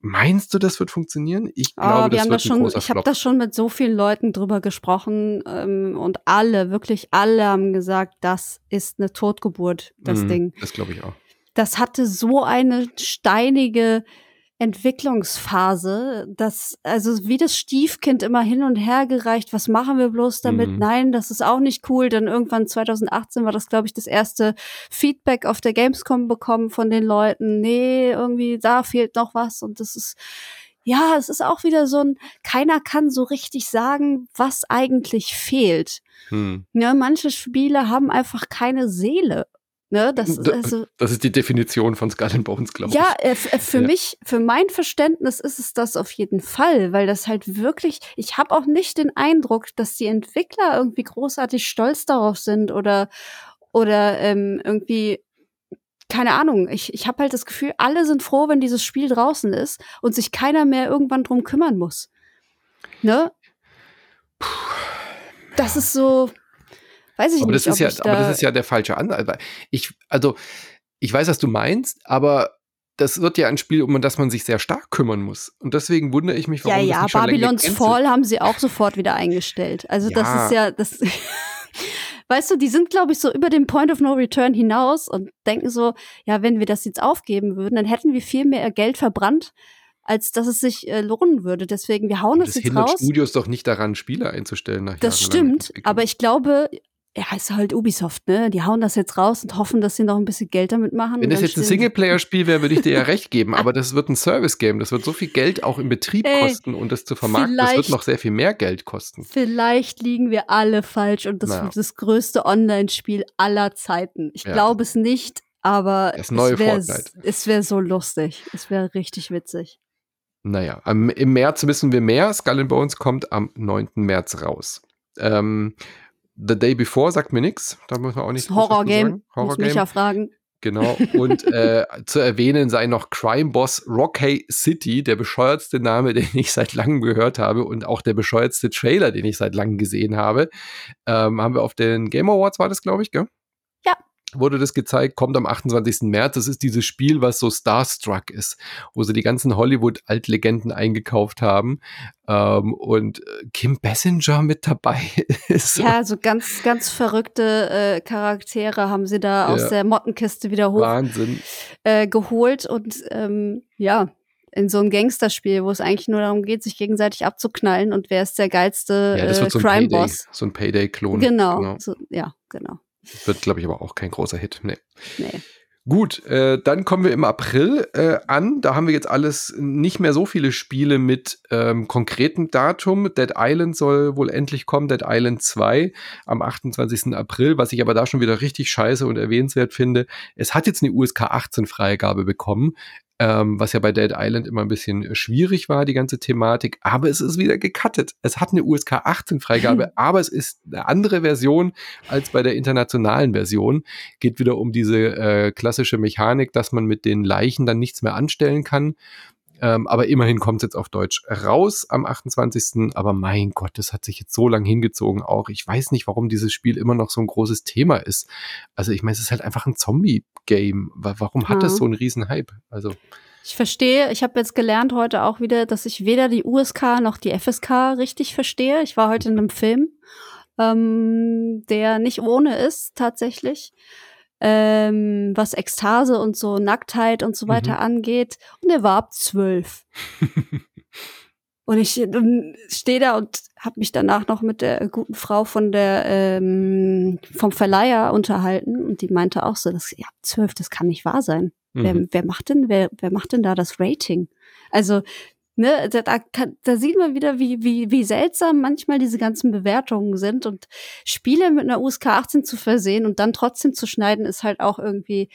Meinst du, das wird funktionieren? Ich Ah, glaube, wir das wird das ein schon, großer ich habe das schon mit so vielen Leuten drüber gesprochen ähm, und alle, wirklich alle haben gesagt, das ist eine Totgeburt, das Mhm, Ding. Das glaube ich auch. Das hatte so eine steinige Entwicklungsphase, dass, also wie das Stiefkind immer hin und her gereicht, was machen wir bloß damit? Mhm. Nein, das ist auch nicht cool. Dann irgendwann 2018 war das, glaube ich, das erste Feedback auf der Gamescom bekommen von den Leuten. Nee, irgendwie, da fehlt noch was. Und das ist, ja, es ist auch wieder so ein, keiner kann so richtig sagen, was eigentlich fehlt. Hm. Ne, manche Spiele haben einfach keine Seele. Ne, das also, Das ist die Definition von Skull and Bones, glaube ja, ich. äh, f- äh, für Ja. mich, für mein Verständnis ist es das auf jeden Fall, weil das halt wirklich, ich habe auch nicht den Eindruck, dass die Entwickler irgendwie großartig stolz darauf sind oder oder ähm, irgendwie keine Ahnung. Ich, ich habe halt das Gefühl, alle sind froh, wenn dieses Spiel draußen ist und sich keiner mehr irgendwann drum kümmern muss. Ne? Das ist so, weiß ich Aber nicht. das, ja, ich aber da, das ist ja der falsche Ansatz. Ich, also, ich weiß, was du meinst, aber das wird ja ein Spiel, um das man sich sehr stark kümmern muss. Und deswegen wundere ich mich, warum Ja, das ja, nicht schon Babylons gecancelt Fall haben sie auch sofort wieder eingestellt. Also das Ja. ist ja, das, weißt du, die sind, glaube ich, so über den Point of No Return hinaus und denken so, ja, wenn wir das jetzt aufgeben würden, dann hätten wir viel mehr Geld verbrannt, als dass es sich äh, lohnen würde. Deswegen, wir hauen Das, das, jetzt hindert raus. Studios doch nicht daran, Spiele einzustellen. Nach Das stimmt, aber ich glaube, ja, ist halt Ubisoft, ne? Die hauen das jetzt raus und hoffen, dass sie noch ein bisschen Geld damit machen. Wenn das jetzt ein Singleplayer-Spiel wäre, würde ich dir ja recht geben, aber das wird ein Service-Game. Das wird so viel Geld auch im Betrieb Ey, kosten und das zu vermarkten, das wird noch sehr viel mehr Geld kosten. Vielleicht liegen wir alle falsch und das Naja. wird das größte Online-Spiel aller Zeiten. Ich Ja. glaube es nicht, aber es wäre wär so lustig. Es wäre richtig witzig. Naja, im März wissen wir mehr. Skull and Bones kommt am 9. März raus. Ähm, The Day Before sagt mir nichts. Da muss man auch nicht Horror-Game. Muss mich Horror-Game. ja fragen. Genau. Und äh, zu erwähnen sei noch Crime Boss Rockay City, der bescheuertste Name, den ich seit langem gehört habe und auch der bescheuertste Trailer, den ich seit langem gesehen habe. Ähm, haben wir auf den Game Awards, war das, glaube ich, gell? Wurde das gezeigt, kommt am 28. März. Das ist dieses Spiel, was so Starstruck ist, wo sie die ganzen Hollywood-Altlegenden eingekauft haben ähm, und äh, Kim Basinger mit dabei ist. Ja, so ganz, ganz verrückte äh, Charaktere haben sie da aus Ja. der Mottenkiste wieder Wahnsinn. hochgeholt äh, geholt und ähm, ja, in so ein Gangsterspiel, wo es eigentlich nur darum geht, sich gegenseitig abzuknallen und wer ist der geilste Ja, das äh, wird so ein Crime Payday, Boss. so ein Payday-Klon. Genau. So, ja, genau. Wird, glaube ich, aber auch kein großer Hit. Nee. Nee. Gut, äh, dann kommen wir im April äh, an. Da haben wir jetzt alles nicht mehr so viele Spiele mit ähm, konkretem Datum. Dead Island soll wohl endlich kommen, Dead Island 2 am 28. April, was ich aber da schon wieder richtig scheiße und erwähnenswert finde. Es hat jetzt eine USK 18 Freigabe bekommen, ähm, was ja bei Dead Island immer ein bisschen schwierig war, die ganze Thematik, aber es ist wieder gecuttet. Es hat eine USK 18 Freigabe, aber es ist eine andere Version als bei der internationalen Version. Geht wieder um diese äh, klassische Mechanik, dass man mit den Leichen dann nichts mehr anstellen kann. Ähm, aber immerhin kommt es jetzt auf Deutsch raus am 28. Aber mein Gott, das hat sich jetzt so lang hingezogen auch. Ich weiß nicht, warum dieses Spiel immer noch so ein großes Thema ist. Also ich meine, es ist halt einfach ein Zombie-Game. Wa- Warum hat Ja. das so einen riesen Hype? Also Ich verstehe, ich habe jetzt gelernt heute auch wieder, dass ich weder die USK noch die FSK richtig verstehe. Ich war heute in einem Film, ähm, der nicht ohne ist, tatsächlich. Ähm, was Ekstase und so Nacktheit und so weiter Mhm. angeht. Und er war ab zwölf. Und ich ähm, stehe da und habe mich danach noch mit der guten Frau von der ähm, vom Verleiher unterhalten und die meinte auch so, dass ja zwölf, das kann nicht wahr sein. Wer, mhm. wer macht denn wer, wer macht denn da das Rating? Also ne, da, kann, da sieht man wieder, wie, wie, wie seltsam manchmal diese ganzen Bewertungen sind und Spiele mit einer USK 18 zu versehen und dann trotzdem zu schneiden, ist halt auch irgendwie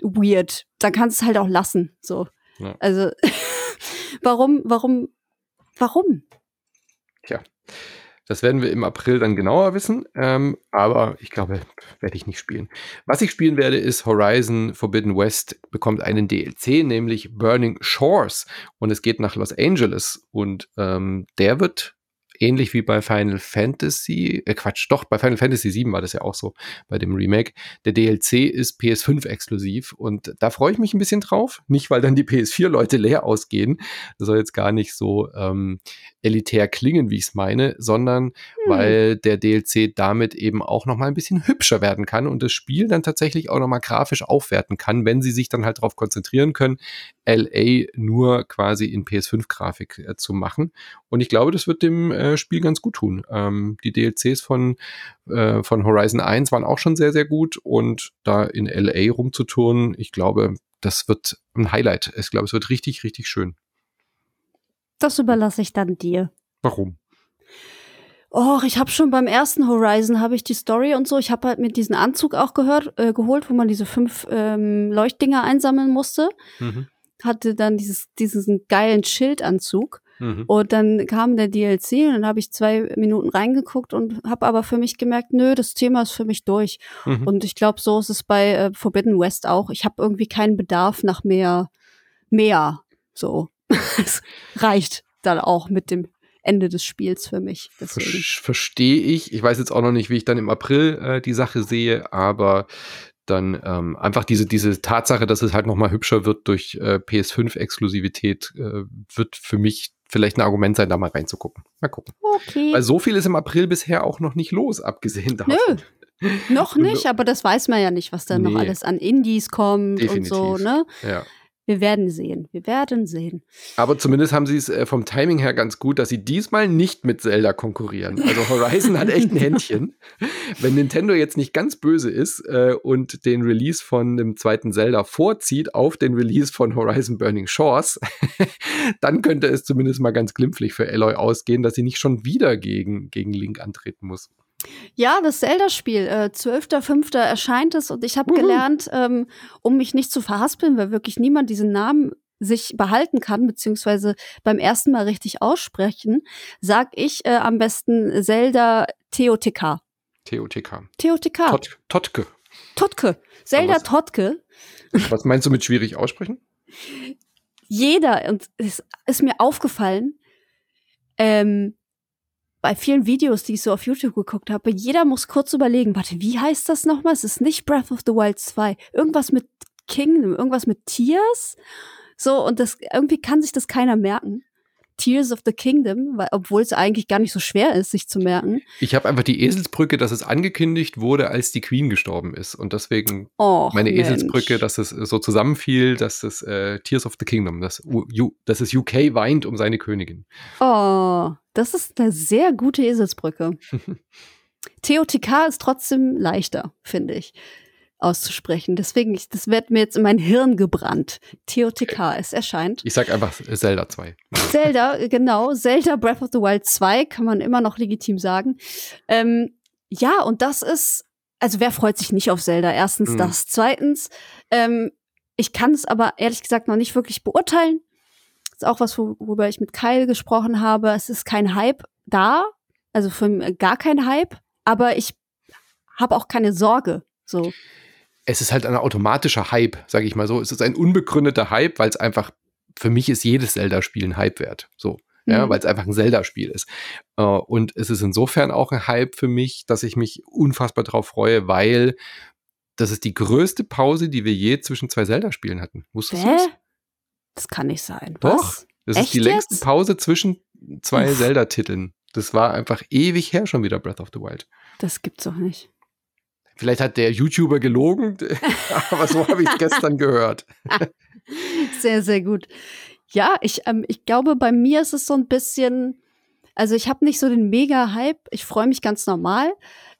weird. Da kannst du es halt auch lassen. So. Ja. Also warum, warum, warum? Tja. Das werden wir im April dann genauer wissen. Ähm, aber ich glaube, werde ich nicht spielen. Was ich spielen werde, ist Horizon Forbidden West bekommt einen DLC, nämlich Burning Shores. Und es geht nach Los Angeles. Und ähm, der wird ähnlich wie bei Final Fantasy, äh Quatsch, doch, bei Final Fantasy 7 war das ja auch so, bei dem Remake. Der DLC ist PS5 exklusiv und da freue ich mich ein bisschen drauf. Nicht, weil dann die PS4-Leute leer ausgehen. Das soll jetzt gar nicht so ähm, elitär klingen, wie ich es meine, sondern hm. weil der DLC damit eben auch noch mal ein bisschen hübscher werden kann und das Spiel dann tatsächlich auch noch mal grafisch aufwerten kann, wenn sie sich dann halt darauf konzentrieren können, LA nur quasi in PS5-Grafik äh, zu machen. Und ich glaube, das wird dem äh, Spiel ganz gut tun. Ähm, die DLCs von, äh, von Horizon 1 waren auch schon sehr, sehr gut und da in LA rumzutouren, ich glaube, das wird ein Highlight. Ich glaube, es wird richtig, richtig schön. Das überlasse ich dann dir. Warum? Oh, ich habe schon beim ersten Horizon habe ich die Story und so. Ich habe halt mit diesen Anzug auch gehört, äh, geholt, wo man diese fünf ähm, Leuchtdinger einsammeln musste. Mhm. Hatte dann dieses, diesen geilen Schildanzug. Mhm. Und dann kam der DLC und dann habe ich zwei Minuten reingeguckt und habe aber für mich gemerkt, nö, das Thema ist für mich durch. Mhm. Und ich glaube, so ist es bei äh, Forbidden West auch. Ich habe irgendwie keinen Bedarf nach mehr, mehr. So. es reicht dann auch mit dem Ende des Spiels für mich. Verstehe ich. Ich weiß jetzt auch noch nicht, wie ich dann im April äh, die Sache sehe, aber dann ähm, einfach diese, diese Tatsache, dass es halt noch mal hübscher wird durch äh, PS5-Exklusivität, äh, wird für mich vielleicht ein Argument sein, da mal reinzugucken. Mal gucken. Okay. Weil so viel ist im April bisher auch noch nicht los, abgesehen davon. Nö. Noch nicht, aber das weiß man ja nicht, was da nee. noch alles an Indies kommt Definitiv. und so, ne? Ja. Wir werden sehen. Wir werden sehen. Aber zumindest haben sie es äh, vom Timing her ganz gut, dass sie diesmal nicht mit Zelda konkurrieren. Also Horizon hat echt ein Händchen. Wenn Nintendo jetzt nicht ganz böse ist äh, und den Release von dem zweiten Zelda vorzieht auf den Release von Horizon Burning Shores, dann könnte es zumindest mal ganz glimpflich für Aloy ausgehen, dass sie nicht schon wieder gegen, gegen Link antreten muss. Ja, das Zelda-Spiel, äh, 12.05. erscheint es und ich habe gelernt, ähm, um mich nicht zu verhaspeln, weil wirklich niemand diesen Namen sich behalten kann, beziehungsweise beim ersten Mal richtig aussprechen, sag ich äh, am besten Zelda TOTK. TOTK. TOTK. Tot Totke. Totke. Zelda was, Totke. Was meinst du mit schwierig aussprechen? Jeder, und es ist mir aufgefallen, ähm, bei vielen Videos, die ich so auf YouTube geguckt habe, jeder muss kurz überlegen, warte, wie heißt das nochmal? Es ist nicht Breath of the Wild 2. Irgendwas mit Kingdom, irgendwas mit Tears. So, und das, irgendwie kann sich das keiner merken. Tears of the Kingdom, weil, obwohl es eigentlich gar nicht so schwer ist, sich zu merken. Ich habe einfach die Eselsbrücke, dass es angekündigt wurde, als die Queen gestorben ist. Und deswegen Och, meine Mensch. Eselsbrücke, dass es so zusammenfiel, dass es äh, Tears of the Kingdom, dass, U dass es UK weint um seine Königin. Oh, das ist eine sehr gute Eselsbrücke. TOTK ist trotzdem leichter, finde ich auszusprechen. Deswegen, ich, das wird mir jetzt in mein Hirn gebrannt. TOTK, es erscheint. Ich sag einfach Zelda 2. Zelda, genau. Zelda Breath of the Wild 2 kann man immer noch legitim sagen. Ähm, ja, und das ist, also wer freut sich nicht auf Zelda? Erstens mhm. das. Zweitens, ähm, ich kann es aber ehrlich gesagt noch nicht wirklich beurteilen. Ist auch was, worüber ich mit Kyle gesprochen habe. Es ist kein Hype da, also für gar kein Hype, aber ich habe auch keine Sorge. So es ist halt ein automatischer Hype, sage ich mal so. Es ist ein unbegründeter Hype, weil es einfach, für mich ist jedes Zelda-Spiel ein Hype wert. So. Ja, mhm. weil es einfach ein Zelda-Spiel ist. Uh, und es ist insofern auch ein Hype für mich, dass ich mich unfassbar darauf freue, weil das ist die größte Pause, die wir je zwischen zwei Zelda-Spielen hatten. Wusstest du das? Das kann nicht sein. Doch. Was? Das Echt ist die jetzt? längste Pause zwischen zwei Zelda-Titeln. Das war einfach ewig her schon wieder Breath of the Wild. Das gibt's doch nicht. Vielleicht hat der YouTuber gelogen, aber so habe ich es gestern gehört. Sehr, sehr gut. Ja, ich, ähm, ich glaube, bei mir ist es so ein bisschen, also ich habe nicht so den Mega-Hype. Ich freue mich ganz normal,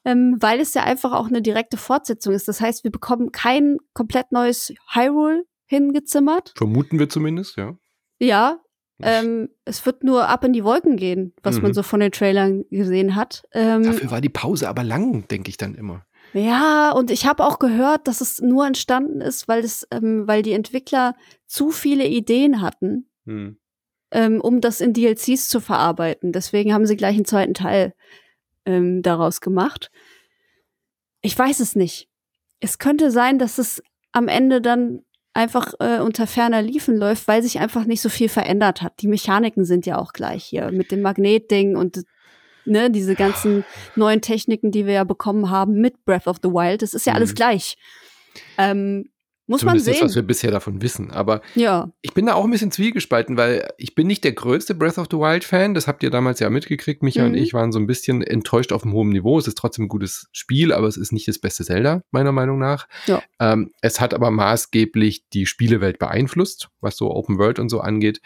ähm, weil es ja einfach auch eine direkte Fortsetzung ist. Das heißt, wir bekommen kein komplett neues Hyrule hingezimmert. Vermuten wir zumindest, ja. Ja, ähm, es wird nur ab in die Wolken gehen, was mhm. man so von den Trailern gesehen hat. Ähm, Dafür war die Pause aber lang, denke ich dann immer. Ja, und ich habe auch gehört, dass es nur entstanden ist, weil es, ähm, weil die Entwickler zu viele Ideen hatten, hm. ähm, um das in DLCs zu verarbeiten. Deswegen haben sie gleich einen zweiten Teil ähm, daraus gemacht. Ich weiß es nicht. Es könnte sein, dass es am Ende dann einfach äh, unter ferner Liefen läuft, weil sich einfach nicht so viel verändert hat. Die Mechaniken sind ja auch gleich hier mit dem Magnetding und ne, diese ganzen neuen Techniken, die wir ja bekommen haben mit Breath of the Wild. Das ist ja alles mhm. gleich. Ähm, muss Zumindest man sehen. Das, was wir bisher davon wissen. Aber ja. ich bin da auch ein bisschen zwiegespalten, weil ich bin nicht der größte Breath of the Wild-Fan. Das habt ihr damals ja mitgekriegt. Micha mhm. und ich waren so ein bisschen enttäuscht auf einem hohen Niveau. Es ist trotzdem ein gutes Spiel, aber es ist nicht das beste Zelda, meiner Meinung nach. Ja. Ähm, es hat aber maßgeblich die Spielewelt beeinflusst, was so Open World und so angeht.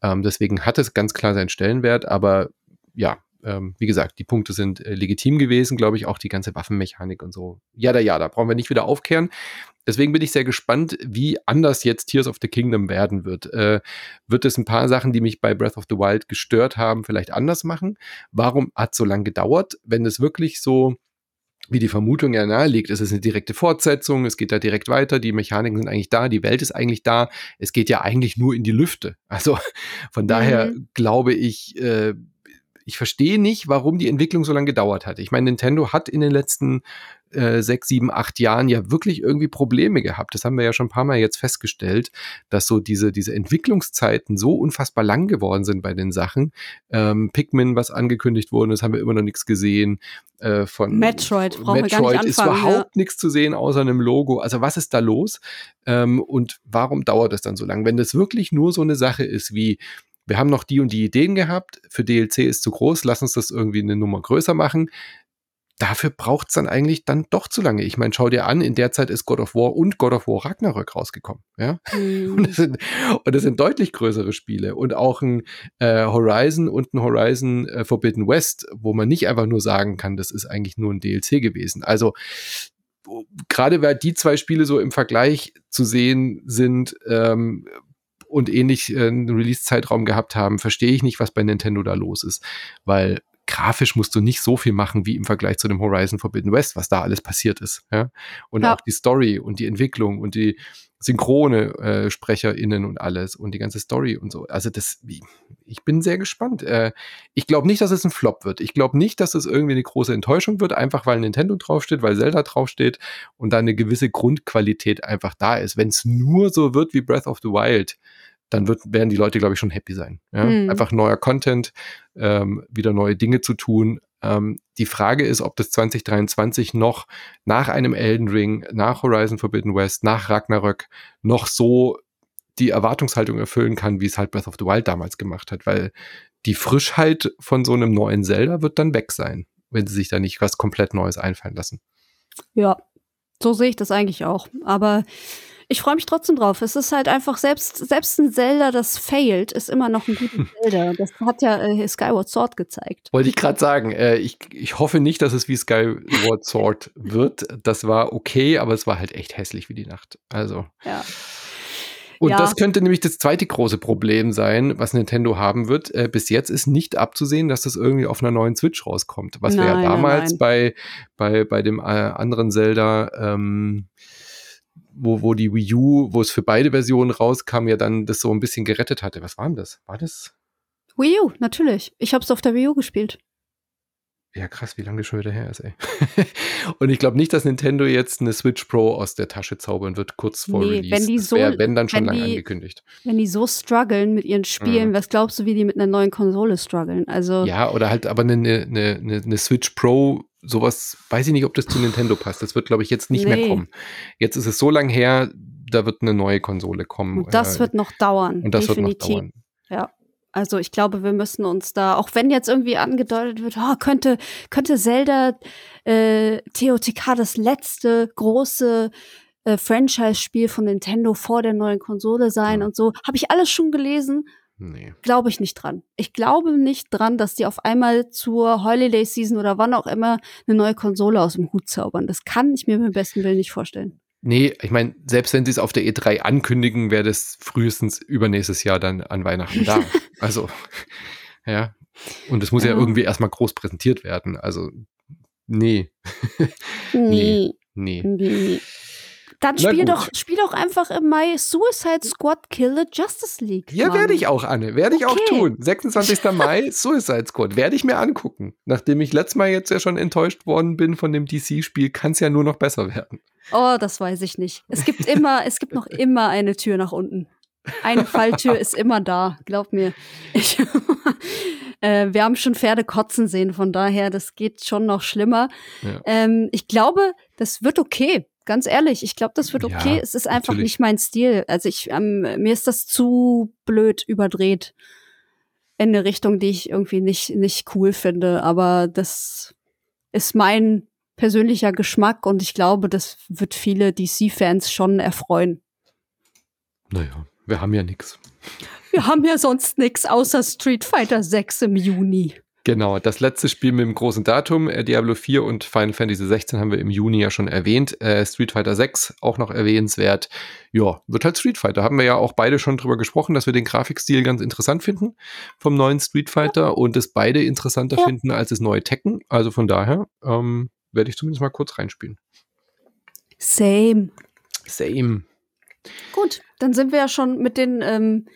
Ähm, deswegen hat es ganz klar seinen Stellenwert, aber ja, ähm, wie gesagt, die Punkte sind äh, legitim gewesen, glaube ich, auch die ganze Waffenmechanik und so. Ja, da, ja, da brauchen wir nicht wieder aufkehren. Deswegen bin ich sehr gespannt, wie anders jetzt Tears of the Kingdom werden wird. Äh, wird es ein paar Sachen, die mich bei Breath of the Wild gestört haben, vielleicht anders machen? Warum hat es so lange gedauert? Wenn es wirklich so wie die Vermutung ja naheliegt, ist es eine direkte Fortsetzung, es geht da direkt weiter, die Mechaniken sind eigentlich da, die Welt ist eigentlich da, es geht ja eigentlich nur in die Lüfte. Also von daher mhm. glaube ich, äh, ich verstehe nicht, warum die Entwicklung so lange gedauert hat. Ich meine, Nintendo hat in den letzten äh, sechs, sieben, acht Jahren ja wirklich irgendwie Probleme gehabt. Das haben wir ja schon ein paar Mal jetzt festgestellt, dass so diese, diese Entwicklungszeiten so unfassbar lang geworden sind bei den Sachen. Ähm, Pikmin, was angekündigt wurde, das haben wir immer noch nichts gesehen. Äh, von Metroid, brauchen Metroid wir gar nicht anfangen, ist überhaupt ja. nichts zu sehen außer einem Logo. Also was ist da los? Ähm, und warum dauert das dann so lang? Wenn das wirklich nur so eine Sache ist wie wir haben noch die und die Ideen gehabt, für DLC ist zu groß, lass uns das irgendwie eine Nummer größer machen. Dafür braucht es dann eigentlich dann doch zu lange. Ich meine, schau dir an, in der Zeit ist God of War und God of War Ragnarök rausgekommen. Ja? Mhm. Und, das sind, und das sind deutlich größere Spiele. Und auch ein äh, Horizon und ein Horizon äh, Forbidden West, wo man nicht einfach nur sagen kann, das ist eigentlich nur ein DLC gewesen. Also gerade weil die zwei Spiele so im Vergleich zu sehen sind, ähm, und ähnlich äh, einen Release-Zeitraum gehabt haben, verstehe ich nicht, was bei Nintendo da los ist. Weil grafisch musst du nicht so viel machen wie im Vergleich zu dem Horizon Forbidden West, was da alles passiert ist. Ja? Und ja. auch die Story und die Entwicklung und die synchrone äh, SprecherInnen und alles und die ganze Story und so. Also das, ich bin sehr gespannt. Äh, ich glaube nicht, dass es ein Flop wird. Ich glaube nicht, dass es irgendwie eine große Enttäuschung wird, einfach weil Nintendo draufsteht, weil Zelda draufsteht und da eine gewisse Grundqualität einfach da ist. Wenn es nur so wird wie Breath of the Wild, dann wird, werden die Leute, glaube ich, schon happy sein. Ja? Mhm. Einfach neuer Content, ähm, wieder neue Dinge zu tun. Ähm, die Frage ist, ob das 2023 noch nach einem Elden Ring, nach Horizon Forbidden West, nach Ragnarök noch so die Erwartungshaltung erfüllen kann, wie es halt Breath of the Wild damals gemacht hat, weil die Frischheit von so einem neuen Zelda wird dann weg sein, wenn sie sich da nicht was komplett Neues einfallen lassen. Ja, so sehe ich das eigentlich auch. Aber ich freue mich trotzdem drauf. Es ist halt einfach, selbst, selbst ein Zelda, das failt, ist immer noch ein guter Zelda. Das hat ja äh, Skyward Sword gezeigt. Wollte ich gerade sagen. Äh, ich, ich hoffe nicht, dass es wie Skyward Sword wird. Das war okay, aber es war halt echt hässlich wie die Nacht. Also. Ja. Und ja. das könnte nämlich das zweite große Problem sein, was Nintendo haben wird. Äh, bis jetzt ist nicht abzusehen, dass das irgendwie auf einer neuen Switch rauskommt. Was nein, wir ja damals nein, nein. bei, bei, bei dem äh, anderen Zelda ähm, wo, wo die Wii U, wo es für beide Versionen rauskam, ja dann das so ein bisschen gerettet hatte. Was war denn das? War das? Wii U, natürlich. Ich habe es auf der Wii U gespielt. Ja, krass, wie lange das schon wieder her ist, ey. und ich glaube nicht, dass Nintendo jetzt eine Switch Pro aus der Tasche zaubern wird, kurz vor nee, Release. Wenn die so, wär, wenn dann schon lange angekündigt. Wenn die so strugglen mit ihren Spielen, mhm. was glaubst du, wie die mit einer neuen Konsole strugglen? Also ja, oder halt aber eine, eine, eine, eine Switch Pro sowas, weiß ich nicht, ob das zu Nintendo passt. Das wird, glaube ich, jetzt nicht nee. mehr kommen. Jetzt ist es so lang her, da wird eine neue Konsole kommen. Und das äh, wird noch dauern. Und das definitiv. wird noch dauern. Ja. Also ich glaube, wir müssen uns da, auch wenn jetzt irgendwie angedeutet wird, oh, könnte, könnte Zelda äh, TOTK das letzte große äh, Franchise-Spiel von Nintendo vor der neuen Konsole sein mhm. und so, habe ich alles schon gelesen. Nee. Glaube ich nicht dran. Ich glaube nicht dran, dass die auf einmal zur Holiday Season oder wann auch immer eine neue Konsole aus dem Hut zaubern. Das kann ich mir beim besten Willen nicht vorstellen. Nee, ich meine, selbst wenn sie es auf der E3 ankündigen, wäre das frühestens übernächstes Jahr dann an Weihnachten da. also, ja. Und es muss ja. ja irgendwie erstmal groß präsentiert werden. Also, nee. nee. nee. nee. Dann spiel doch, spiel doch einfach im Mai Suicide Squad Kill the Justice League. Ja, werde ich auch, Anne. Werde ich okay. auch tun. 26. Mai Suicide Squad. Werde ich mir angucken. Nachdem ich letztes Mal jetzt ja schon enttäuscht worden bin von dem DC-Spiel, kann es ja nur noch besser werden. Oh, das weiß ich nicht. Es gibt immer, es gibt noch immer eine Tür nach unten. Eine Falltür ist immer da, glaub mir. Ich, äh, wir haben schon Pferde kotzen sehen, von daher, das geht schon noch schlimmer. Ja. Ähm, ich glaube, das wird okay. Ganz ehrlich, ich glaube, das wird okay. Ja, es ist einfach natürlich. nicht mein Stil. Also ich, ähm, mir ist das zu blöd überdreht in eine Richtung, die ich irgendwie nicht, nicht cool finde. Aber das ist mein persönlicher Geschmack und ich glaube, das wird viele DC-Fans schon erfreuen. Naja, wir haben ja nichts. Wir haben ja sonst nichts außer Street Fighter 6 im Juni. Genau, das letzte Spiel mit dem großen Datum, äh, Diablo 4 und Final Fantasy 16 haben wir im Juni ja schon erwähnt. Äh, Street Fighter 6 auch noch erwähnenswert. Ja, wird halt Street Fighter. Haben wir ja auch beide schon drüber gesprochen, dass wir den Grafikstil ganz interessant finden vom neuen Street Fighter ja. und es beide interessanter ja. finden als das neue Tekken. Also von daher ähm, werde ich zumindest mal kurz reinspielen. Same. Same. Gut, dann sind wir ja schon mit den, ähm,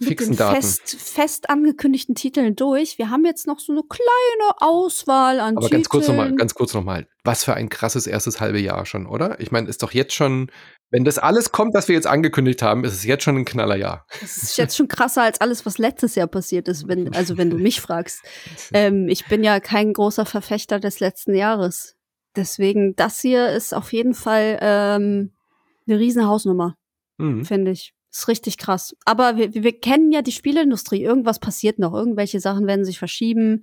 mit den fest, fest, angekündigten Titeln durch. Wir haben jetzt noch so eine kleine Auswahl an Aber Titeln. ganz kurz nochmal, ganz kurz nochmal. Was für ein krasses erstes halbe Jahr schon, oder? Ich meine, ist doch jetzt schon, wenn das alles kommt, was wir jetzt angekündigt haben, ist es jetzt schon ein Knallerjahr. Es ist jetzt schon krasser als alles, was letztes Jahr passiert ist, wenn, also wenn du mich fragst. Ähm, ich bin ja kein großer Verfechter des letzten Jahres. Deswegen, das hier ist auf jeden Fall ähm, eine riesen Hausnummer, mhm. finde ich. Ist richtig krass. Aber wir, wir kennen ja die Spieleindustrie. Irgendwas passiert noch. Irgendwelche Sachen werden sich verschieben.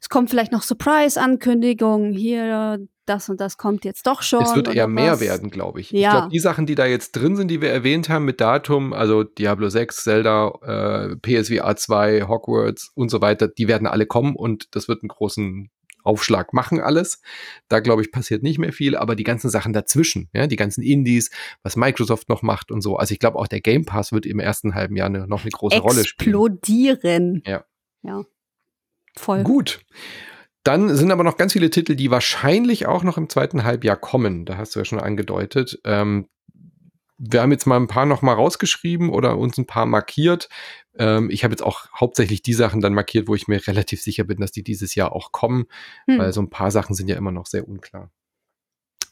Es kommt vielleicht noch Surprise-Ankündigungen. Hier, das und das kommt jetzt doch schon. Es wird eher mehr werden, glaube ich. Ja. Ich glaube, die Sachen, die da jetzt drin sind, die wir erwähnt haben mit Datum, also Diablo 6, Zelda, äh, PSVR 2, Hogwarts und so weiter, die werden alle kommen und das wird einen großen Aufschlag machen alles. Da glaube ich passiert nicht mehr viel, aber die ganzen Sachen dazwischen, ja, die ganzen Indies, was Microsoft noch macht und so. Also ich glaube auch der Game Pass wird im ersten halben Jahr eine, noch eine große Explodieren. Rolle spielen. Explodieren. Ja. Ja. Voll. Gut. Dann sind aber noch ganz viele Titel, die wahrscheinlich auch noch im zweiten Halbjahr kommen. Da hast du ja schon angedeutet. Ähm, wir haben jetzt mal ein paar noch mal rausgeschrieben oder uns ein paar markiert. Ähm, ich habe jetzt auch hauptsächlich die Sachen dann markiert, wo ich mir relativ sicher bin, dass die dieses Jahr auch kommen, hm. weil so ein paar Sachen sind ja immer noch sehr unklar.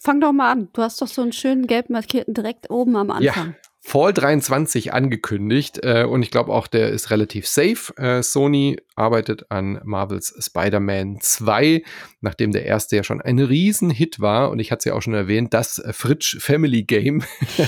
Fang doch mal an. Du hast doch so einen schönen gelb markierten direkt oben am Anfang. Ja, Fall 23 angekündigt äh, und ich glaube auch, der ist relativ safe. Äh, Sony arbeitet an Marvels Spider-Man 2, nachdem der erste ja schon ein Riesenhit war und ich hatte es ja auch schon erwähnt, das äh, Fritsch Family Game, ja.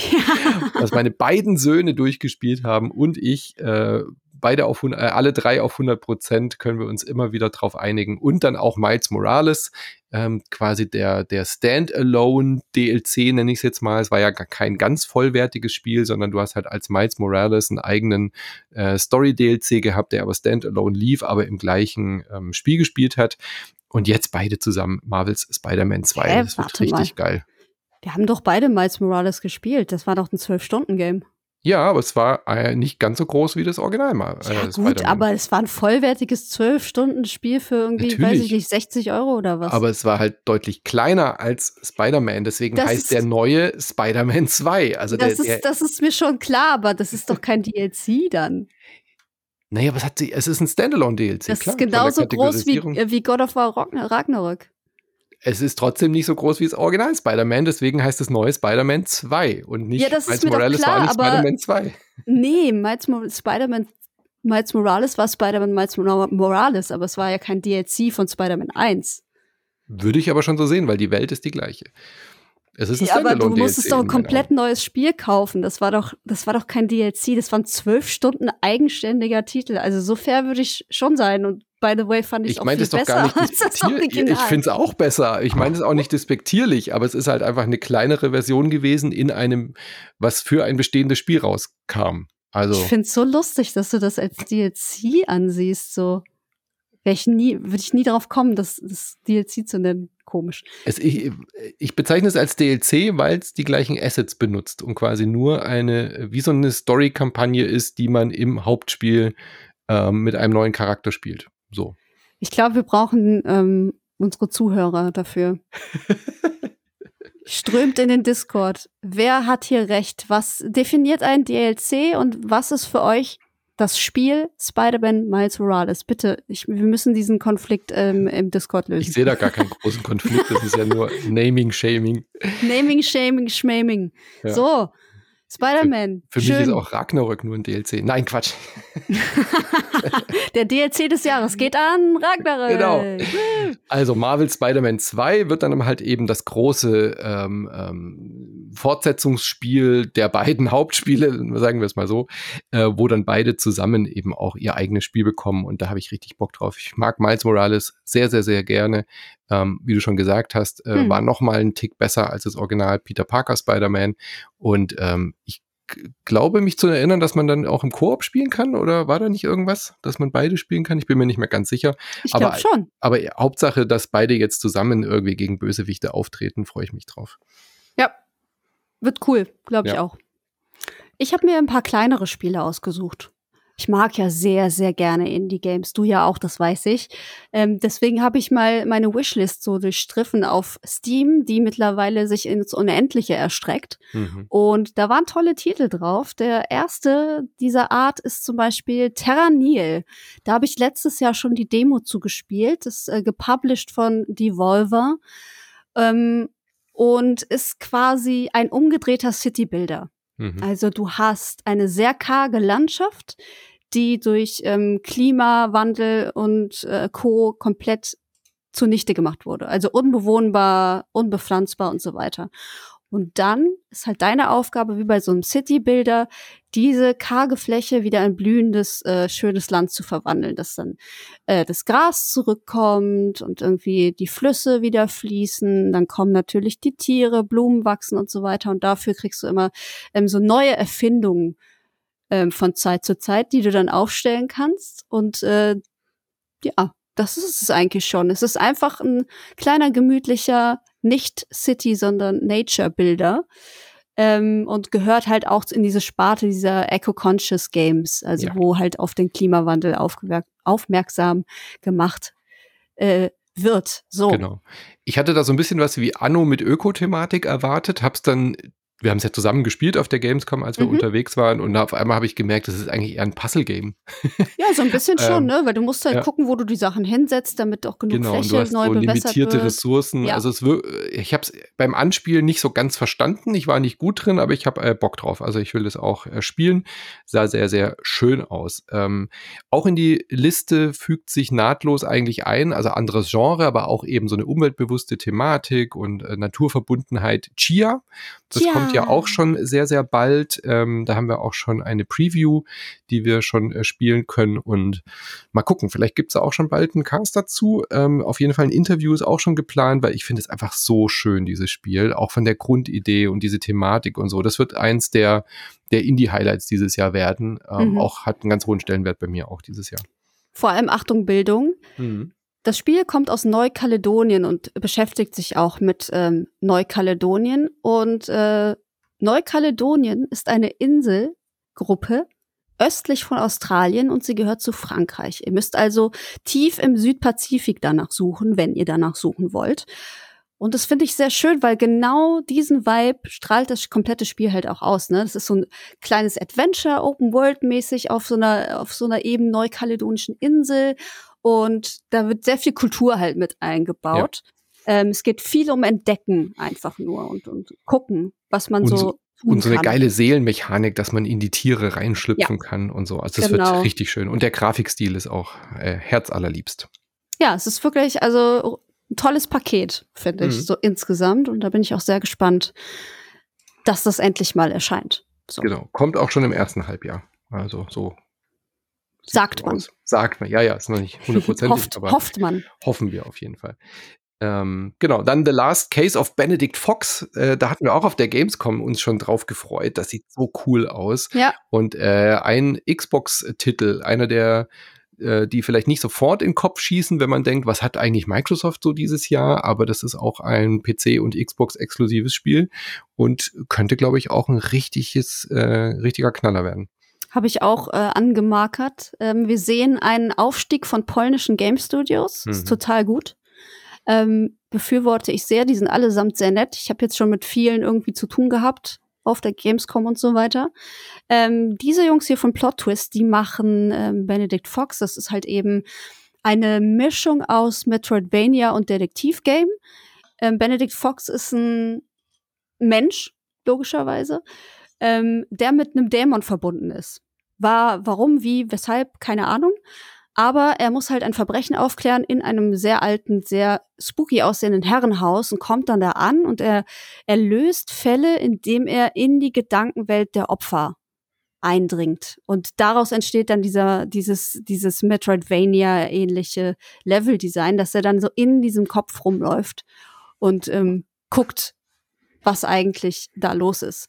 was meine beiden Söhne durchgespielt haben und ich äh, beide auf äh, alle drei auf 100 Prozent können wir uns immer wieder drauf einigen und dann auch Miles Morales, ähm, quasi der der Standalone DLC nenne ich es jetzt mal. Es war ja gar kein ganz vollwertiges Spiel, sondern du hast halt als Miles Morales einen eigenen äh, Story DLC gehabt, der aber Standalone lief, aber im gleichen ähm, Spiel gespielt hat. Und jetzt beide zusammen Marvels Spider-Man 2. Hey, das wird richtig mal. geil. Wir haben doch beide Miles Morales gespielt. Das war doch ein 12-Stunden-Game. Ja, aber es war äh, nicht ganz so groß wie das Original mal. Äh, ja, gut, aber es war ein vollwertiges 12-Stunden-Spiel für irgendwie, Natürlich. weiß ich nicht, 60 Euro oder was. Aber es war halt deutlich kleiner als Spider-Man, deswegen das heißt der neue Spider-Man 2. Also das, der, ist, das ist mir schon klar, aber das ist doch kein DLC dann. Naja, was hat sie? Es ist ein Standalone-DLC. Das klar, ist genauso groß wie, äh, wie God of War Ragnarök es ist trotzdem nicht so groß wie das Original Spider-Man, deswegen heißt es neue Spider-Man 2 und nicht ja, das Miles Morales klar, war nicht Spider-Man 2. Nee, Miles, Spider-Man Miles Morales war Spider-Man Miles Morales, aber es war ja kein DLC von Spider-Man 1. Würde ich aber schon so sehen, weil die Welt ist die gleiche. Es ist ein ja, aber du musstest doch ein komplett neues Spiel kaufen. Das war doch, das war doch kein DLC. Das waren zwölf Stunden eigenständiger Titel. Also so fair würde ich schon sein. Und by the way fand ich es auch viel besser gar nicht als das Original. Ich finde es auch besser. Ich meine es auch nicht despektierlich, aber es ist halt einfach eine kleinere Version gewesen in einem, was für ein bestehendes Spiel rauskam. Also ich finde es so lustig, dass du das als DLC ansiehst. So wäre ich nie, würde ich nie darauf kommen, das, das DLC zu nennen. Komisch. Es, ich, ich bezeichne es als DLC, weil es die gleichen Assets benutzt und quasi nur eine, wie so eine Story-Kampagne ist, die man im Hauptspiel ähm, mit einem neuen Charakter spielt. So. Ich glaube, wir brauchen ähm, unsere Zuhörer dafür. Strömt in den Discord. Wer hat hier recht? Was definiert ein DLC und was ist für euch das Spiel Spider-Man Miles Morales. Bitte, ich, wir müssen diesen Konflikt ähm, im Discord lösen. Ich sehe da gar keinen großen Konflikt. Das ist ja nur Naming, Shaming. Naming, Shaming, Schmaming. Ja. So, Spider-Man. Für, für mich ist auch Ragnarök nur ein DLC. Nein, Quatsch. Der DLC des Jahres geht an Ragnarök. Genau. Also Marvel Spider-Man 2 wird dann halt eben das große ähm, ähm, Fortsetzungsspiel der beiden Hauptspiele, sagen wir es mal so, äh, wo dann beide zusammen eben auch ihr eigenes Spiel bekommen. Und da habe ich richtig Bock drauf. Ich mag Miles Morales sehr, sehr, sehr gerne ähm, wie du schon gesagt hast, äh, hm. war noch mal ein Tick besser als das Original Peter Parker Spider-Man. Und ähm, ich glaube mich zu erinnern, dass man dann auch im Koop spielen kann oder war da nicht irgendwas, dass man beide spielen kann? Ich bin mir nicht mehr ganz sicher. Ich glaube schon. Aber Hauptsache, dass beide jetzt zusammen irgendwie gegen Bösewichte auftreten, freue ich mich drauf. Ja, wird cool, glaube ich ja. auch. Ich habe mir ein paar kleinere Spiele ausgesucht. Ich mag ja sehr, sehr gerne Indie-Games. Du ja auch, das weiß ich. Ähm, deswegen habe ich mal meine Wishlist so durchstriffen auf Steam, die mittlerweile sich ins Unendliche erstreckt. Mhm. Und da waren tolle Titel drauf. Der erste dieser Art ist zum Beispiel Terra Nil. Da habe ich letztes Jahr schon die Demo zugespielt. Das ist äh, gepublished von Devolver. Ähm, und ist quasi ein umgedrehter City-Builder. Mhm. Also du hast eine sehr karge Landschaft, die durch ähm, Klimawandel und äh, Co. komplett zunichte gemacht wurde. Also unbewohnbar, unbepflanzbar und so weiter. Und dann ist halt deine Aufgabe, wie bei so einem City-Builder, diese karge Fläche wieder in blühendes, äh, schönes Land zu verwandeln, dass dann äh, das Gras zurückkommt und irgendwie die Flüsse wieder fließen. Dann kommen natürlich die Tiere, Blumen wachsen und so weiter. Und dafür kriegst du immer ähm, so neue Erfindungen ähm, von Zeit zu Zeit, die du dann aufstellen kannst. Und äh, ja, das ist es eigentlich schon. Es ist einfach ein kleiner, gemütlicher, nicht City, sondern Nature-Bilder. Ähm, und gehört halt auch in diese Sparte dieser Eco-Conscious Games, also ja. wo halt auf den Klimawandel aufmerksam gemacht äh, wird. So. Genau. Ich hatte da so ein bisschen was wie Anno mit Ökothematik erwartet, hab's dann wir haben es ja zusammen gespielt auf der Gamescom, als wir mhm. unterwegs waren. Und auf einmal habe ich gemerkt, das ist eigentlich eher ein Puzzle-Game. Ja, so ein bisschen schon, ähm, ne? Weil du musst halt ja. gucken, wo du die Sachen hinsetzt, damit auch genug genau, Fläche und du hast neu so limitierte wird. Ressourcen. Ja. Also es ich habe es beim Anspielen nicht so ganz verstanden. Ich war nicht gut drin, aber ich habe äh, Bock drauf. Also ich will das auch äh, spielen. Sah sehr, sehr schön aus. Ähm, auch in die Liste fügt sich nahtlos eigentlich ein, also anderes Genre, aber auch eben so eine umweltbewusste Thematik und äh, Naturverbundenheit. Chia. Das ja. kommt ja auch schon sehr, sehr bald. Ähm, da haben wir auch schon eine Preview, die wir schon äh, spielen können. Und mal gucken, vielleicht gibt es auch schon bald einen Cast dazu. Ähm, auf jeden Fall ein Interview ist auch schon geplant, weil ich finde es einfach so schön, dieses Spiel. Auch von der Grundidee und diese Thematik und so. Das wird eins der, der Indie-Highlights dieses Jahr werden. Ähm, mhm. Auch hat einen ganz hohen Stellenwert bei mir auch dieses Jahr. Vor allem Achtung Bildung. Mhm. Das Spiel kommt aus Neukaledonien und beschäftigt sich auch mit ähm, Neukaledonien. Und äh, Neukaledonien ist eine Inselgruppe östlich von Australien und sie gehört zu Frankreich. Ihr müsst also tief im Südpazifik danach suchen, wenn ihr danach suchen wollt. Und das finde ich sehr schön, weil genau diesen Vibe strahlt das komplette Spiel halt auch aus. Ne? Das ist so ein kleines Adventure, Open World mäßig auf so einer auf so einer eben neukaledonischen Insel und da wird sehr viel Kultur halt mit eingebaut. Ja. Ähm, es geht viel um Entdecken einfach nur und, und gucken, was man und so. Und so eine kann. geile Seelenmechanik, dass man in die Tiere reinschlüpfen ja. kann und so. Also das genau. wird richtig schön. Und der Grafikstil ist auch äh, herzallerliebst. Ja, es ist wirklich also ein tolles Paket, finde mhm. ich, so insgesamt. Und da bin ich auch sehr gespannt, dass das endlich mal erscheint. So. Genau, kommt auch schon im ersten Halbjahr. Also so Sagt man. Aus. Sagt man, ja, ja, ist noch nicht hundertprozentig, Hofft, aber hofft man. Hoffen wir auf jeden Fall. Ähm, genau, dann The Last Case of Benedict Fox. Äh, da hatten wir auch auf der Gamescom uns schon drauf gefreut. Das sieht so cool aus. Ja. Und äh, ein Xbox-Titel, einer der, äh, die vielleicht nicht sofort in den Kopf schießen, wenn man denkt, was hat eigentlich Microsoft so dieses Jahr? Aber das ist auch ein PC- und Xbox-exklusives Spiel und könnte, glaube ich, auch ein richtiges, äh, richtiger Knaller werden habe ich auch äh, angemarkert. Ähm, wir sehen einen Aufstieg von polnischen Game Studios. Mhm. Ist total gut. Ähm, befürworte ich sehr. Die sind allesamt sehr nett. Ich habe jetzt schon mit vielen irgendwie zu tun gehabt auf der Gamescom und so weiter. Ähm, diese Jungs hier von Plot Twist, die machen ähm, Benedict Fox. Das ist halt eben eine Mischung aus Metroidvania und Detektivgame. Ähm, Benedict Fox ist ein Mensch, logischerweise, ähm, der mit einem Dämon verbunden ist. War, warum, wie, weshalb, keine Ahnung. Aber er muss halt ein Verbrechen aufklären in einem sehr alten, sehr spooky aussehenden Herrenhaus und kommt dann da an und er, er löst Fälle, indem er in die Gedankenwelt der Opfer eindringt. Und daraus entsteht dann dieser, dieses, dieses Metroidvania-ähnliche Level-Design, dass er dann so in diesem Kopf rumläuft und ähm, guckt, was eigentlich da los ist.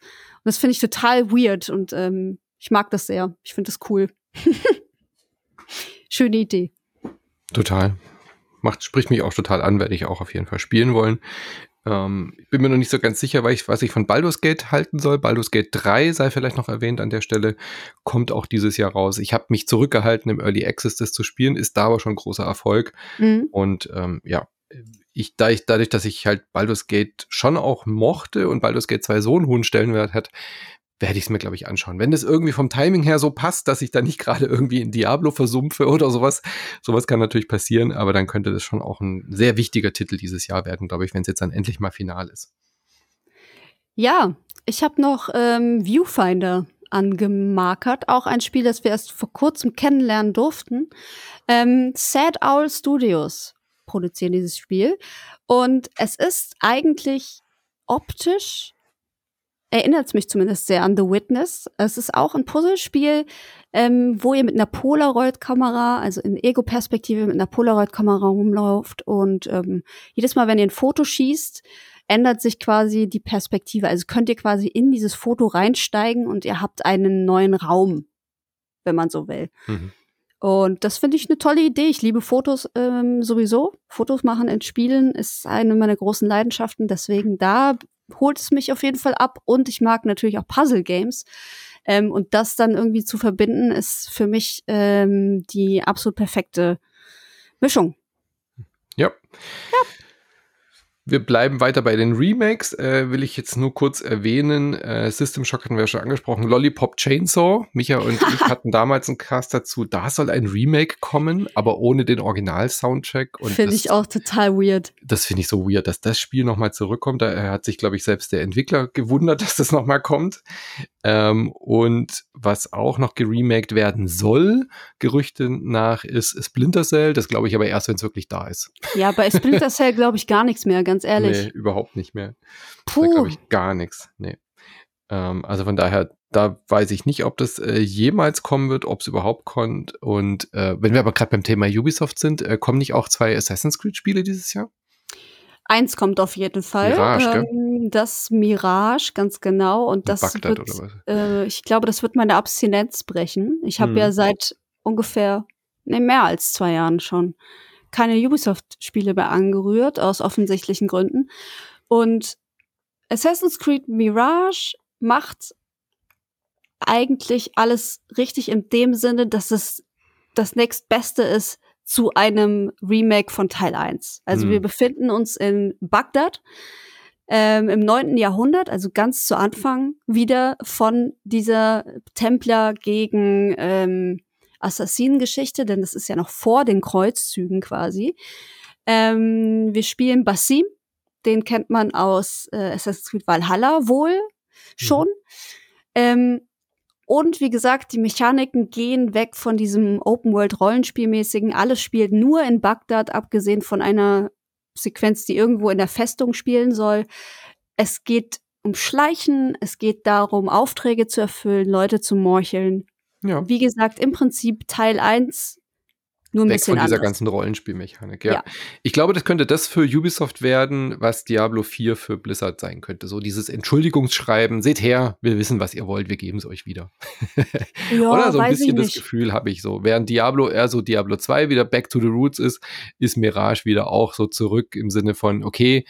Das finde ich total weird und ähm, ich mag das sehr. Ich finde das cool. Schöne Idee. Total. Macht, spricht mich auch total an, werde ich auch auf jeden Fall spielen wollen. Ähm, ich bin mir noch nicht so ganz sicher, weil ich, was ich von Baldur's Gate halten soll. Baldur's Gate 3 sei vielleicht noch erwähnt an der Stelle, kommt auch dieses Jahr raus. Ich habe mich zurückgehalten, im Early Access das zu spielen, ist da aber schon großer Erfolg. Mhm. Und ähm, ja, ich, da ich, dadurch, dass ich halt Baldur's Gate schon auch mochte und Baldur's Gate 2 so einen hohen Stellenwert hat, werde ich es mir, glaube ich, anschauen. Wenn das irgendwie vom Timing her so passt, dass ich da nicht gerade irgendwie in Diablo versumpfe oder sowas, sowas kann natürlich passieren, aber dann könnte das schon auch ein sehr wichtiger Titel dieses Jahr werden, glaube ich, wenn es jetzt dann endlich mal final ist. Ja, ich habe noch ähm, Viewfinder angemarkert, auch ein Spiel, das wir erst vor kurzem kennenlernen durften. Ähm, Sad Owl Studios produzieren dieses Spiel und es ist eigentlich optisch erinnert es mich zumindest sehr an The Witness. Es ist auch ein Puzzlespiel, ähm, wo ihr mit einer Polaroid-Kamera, also in Ego-Perspektive mit einer Polaroid-Kamera rumläuft und ähm, jedes Mal, wenn ihr ein Foto schießt, ändert sich quasi die Perspektive. Also könnt ihr quasi in dieses Foto reinsteigen und ihr habt einen neuen Raum, wenn man so will. Mhm. Und das finde ich eine tolle Idee. Ich liebe Fotos ähm, sowieso. Fotos machen in Spielen ist eine meiner großen Leidenschaften. Deswegen da holt es mich auf jeden Fall ab. Und ich mag natürlich auch Puzzle-Games. Ähm, und das dann irgendwie zu verbinden, ist für mich ähm, die absolut perfekte Mischung. Ja. ja. Wir bleiben weiter bei den Remakes. Äh, will ich jetzt nur kurz erwähnen. Äh, System Shock hatten wir ja schon angesprochen. Lollipop Chainsaw. Micha und ich hatten damals einen Cast dazu. Da soll ein Remake kommen, aber ohne den Original-Soundtrack. Finde ich auch total weird. Das finde ich so weird, dass das Spiel nochmal zurückkommt. Da hat sich, glaube ich, selbst der Entwickler gewundert, dass das nochmal kommt. Ähm, und was auch noch geremaked werden soll, Gerüchte nach, ist Splinter Cell. Das glaube ich aber erst, wenn es wirklich da ist. Ja, bei Splinter Cell glaube ich gar nichts mehr, ganz ehrlich. Nee, überhaupt nicht mehr. Puh. Da glaube ich gar nichts. Nee. Ähm, also von daher, da weiß ich nicht, ob das äh, jemals kommen wird, ob es überhaupt kommt. Und äh, wenn wir aber gerade beim Thema Ubisoft sind, äh, kommen nicht auch zwei Assassin's Creed-Spiele dieses Jahr? Eins kommt auf jeden Fall. Mirage, ähm, das Mirage, ganz genau. Und das Bagdad wird, äh, ich glaube, das wird meine Abstinenz brechen. Ich habe hm. ja seit ungefähr, ne, mehr als zwei Jahren schon keine Ubisoft-Spiele mehr angerührt, aus offensichtlichen Gründen. Und Assassin's Creed Mirage macht eigentlich alles richtig in dem Sinne, dass es das nächstbeste ist zu einem Remake von Teil 1. Also hm. wir befinden uns in Bagdad ähm, im 9. Jahrhundert, also ganz zu Anfang wieder von dieser Templer gegen ähm, Assassinengeschichte, denn das ist ja noch vor den Kreuzzügen quasi. Ähm, wir spielen Basim, den kennt man aus äh, Assassin's Creed Valhalla wohl schon. Mhm. Ähm, und wie gesagt, die Mechaniken gehen weg von diesem Open-World-Rollenspielmäßigen. Alles spielt nur in Bagdad, abgesehen von einer Sequenz, die irgendwo in der Festung spielen soll. Es geht um Schleichen, es geht darum, Aufträge zu erfüllen, Leute zu morcheln. Ja. Wie gesagt, im Prinzip Teil 1 nur ein Weg bisschen von dieser anders. ganzen Rollenspielmechanik, ja. ja. Ich glaube, das könnte das für Ubisoft werden, was Diablo 4 für Blizzard sein könnte. So dieses Entschuldigungsschreiben, seht her, wir wissen, was ihr wollt, wir geben es euch wieder. Ja, Oder so ein bisschen das Gefühl habe ich so. Während Diablo eher so Diablo 2 wieder back to the roots ist, ist Mirage wieder auch so zurück im Sinne von, okay,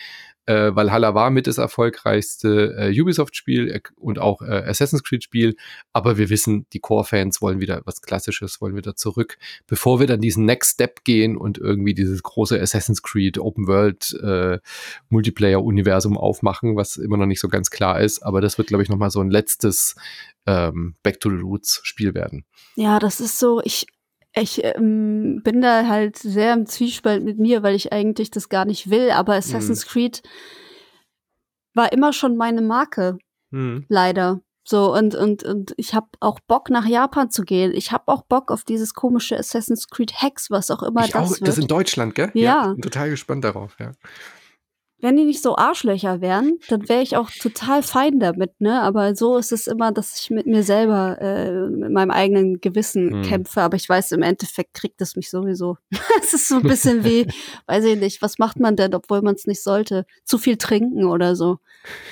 Äh, Valhalla war mit das erfolgreichste äh, Ubisoft-Spiel äh, und auch äh, Assassin's Creed-Spiel. Aber wir wissen, die Core-Fans wollen wieder was Klassisches, wollen wieder zurück. Bevor wir dann diesen Next Step gehen und irgendwie dieses große Assassin's Creed Open World äh, Multiplayer-Universum aufmachen, was immer noch nicht so ganz klar ist. Aber das wird, glaube ich, nochmal so ein letztes ähm, Back to the Roots Spiel werden. Ja, das ist so, ich, ich ähm, bin da halt sehr im Zwiespalt mit mir, weil ich eigentlich das gar nicht will, aber Assassin's mhm. Creed war immer schon meine Marke. Mhm. Leider. So, und, und, und ich habe auch Bock, nach Japan zu gehen. Ich habe auch Bock auf dieses komische Assassin's Creed Hex, was auch immer ich das auch, wird. Das in Deutschland, gell? Ja. ja bin total gespannt darauf, ja wenn die nicht so Arschlöcher wären, dann wäre ich auch total fein damit, ne? Aber so ist es immer, dass ich mit mir selber, äh, mit meinem eigenen Gewissen hm. kämpfe. Aber ich weiß, im Endeffekt kriegt es mich sowieso. Es ist so ein bisschen wie, weiß ich nicht, was macht man denn, obwohl man es nicht sollte? Zu viel trinken oder so.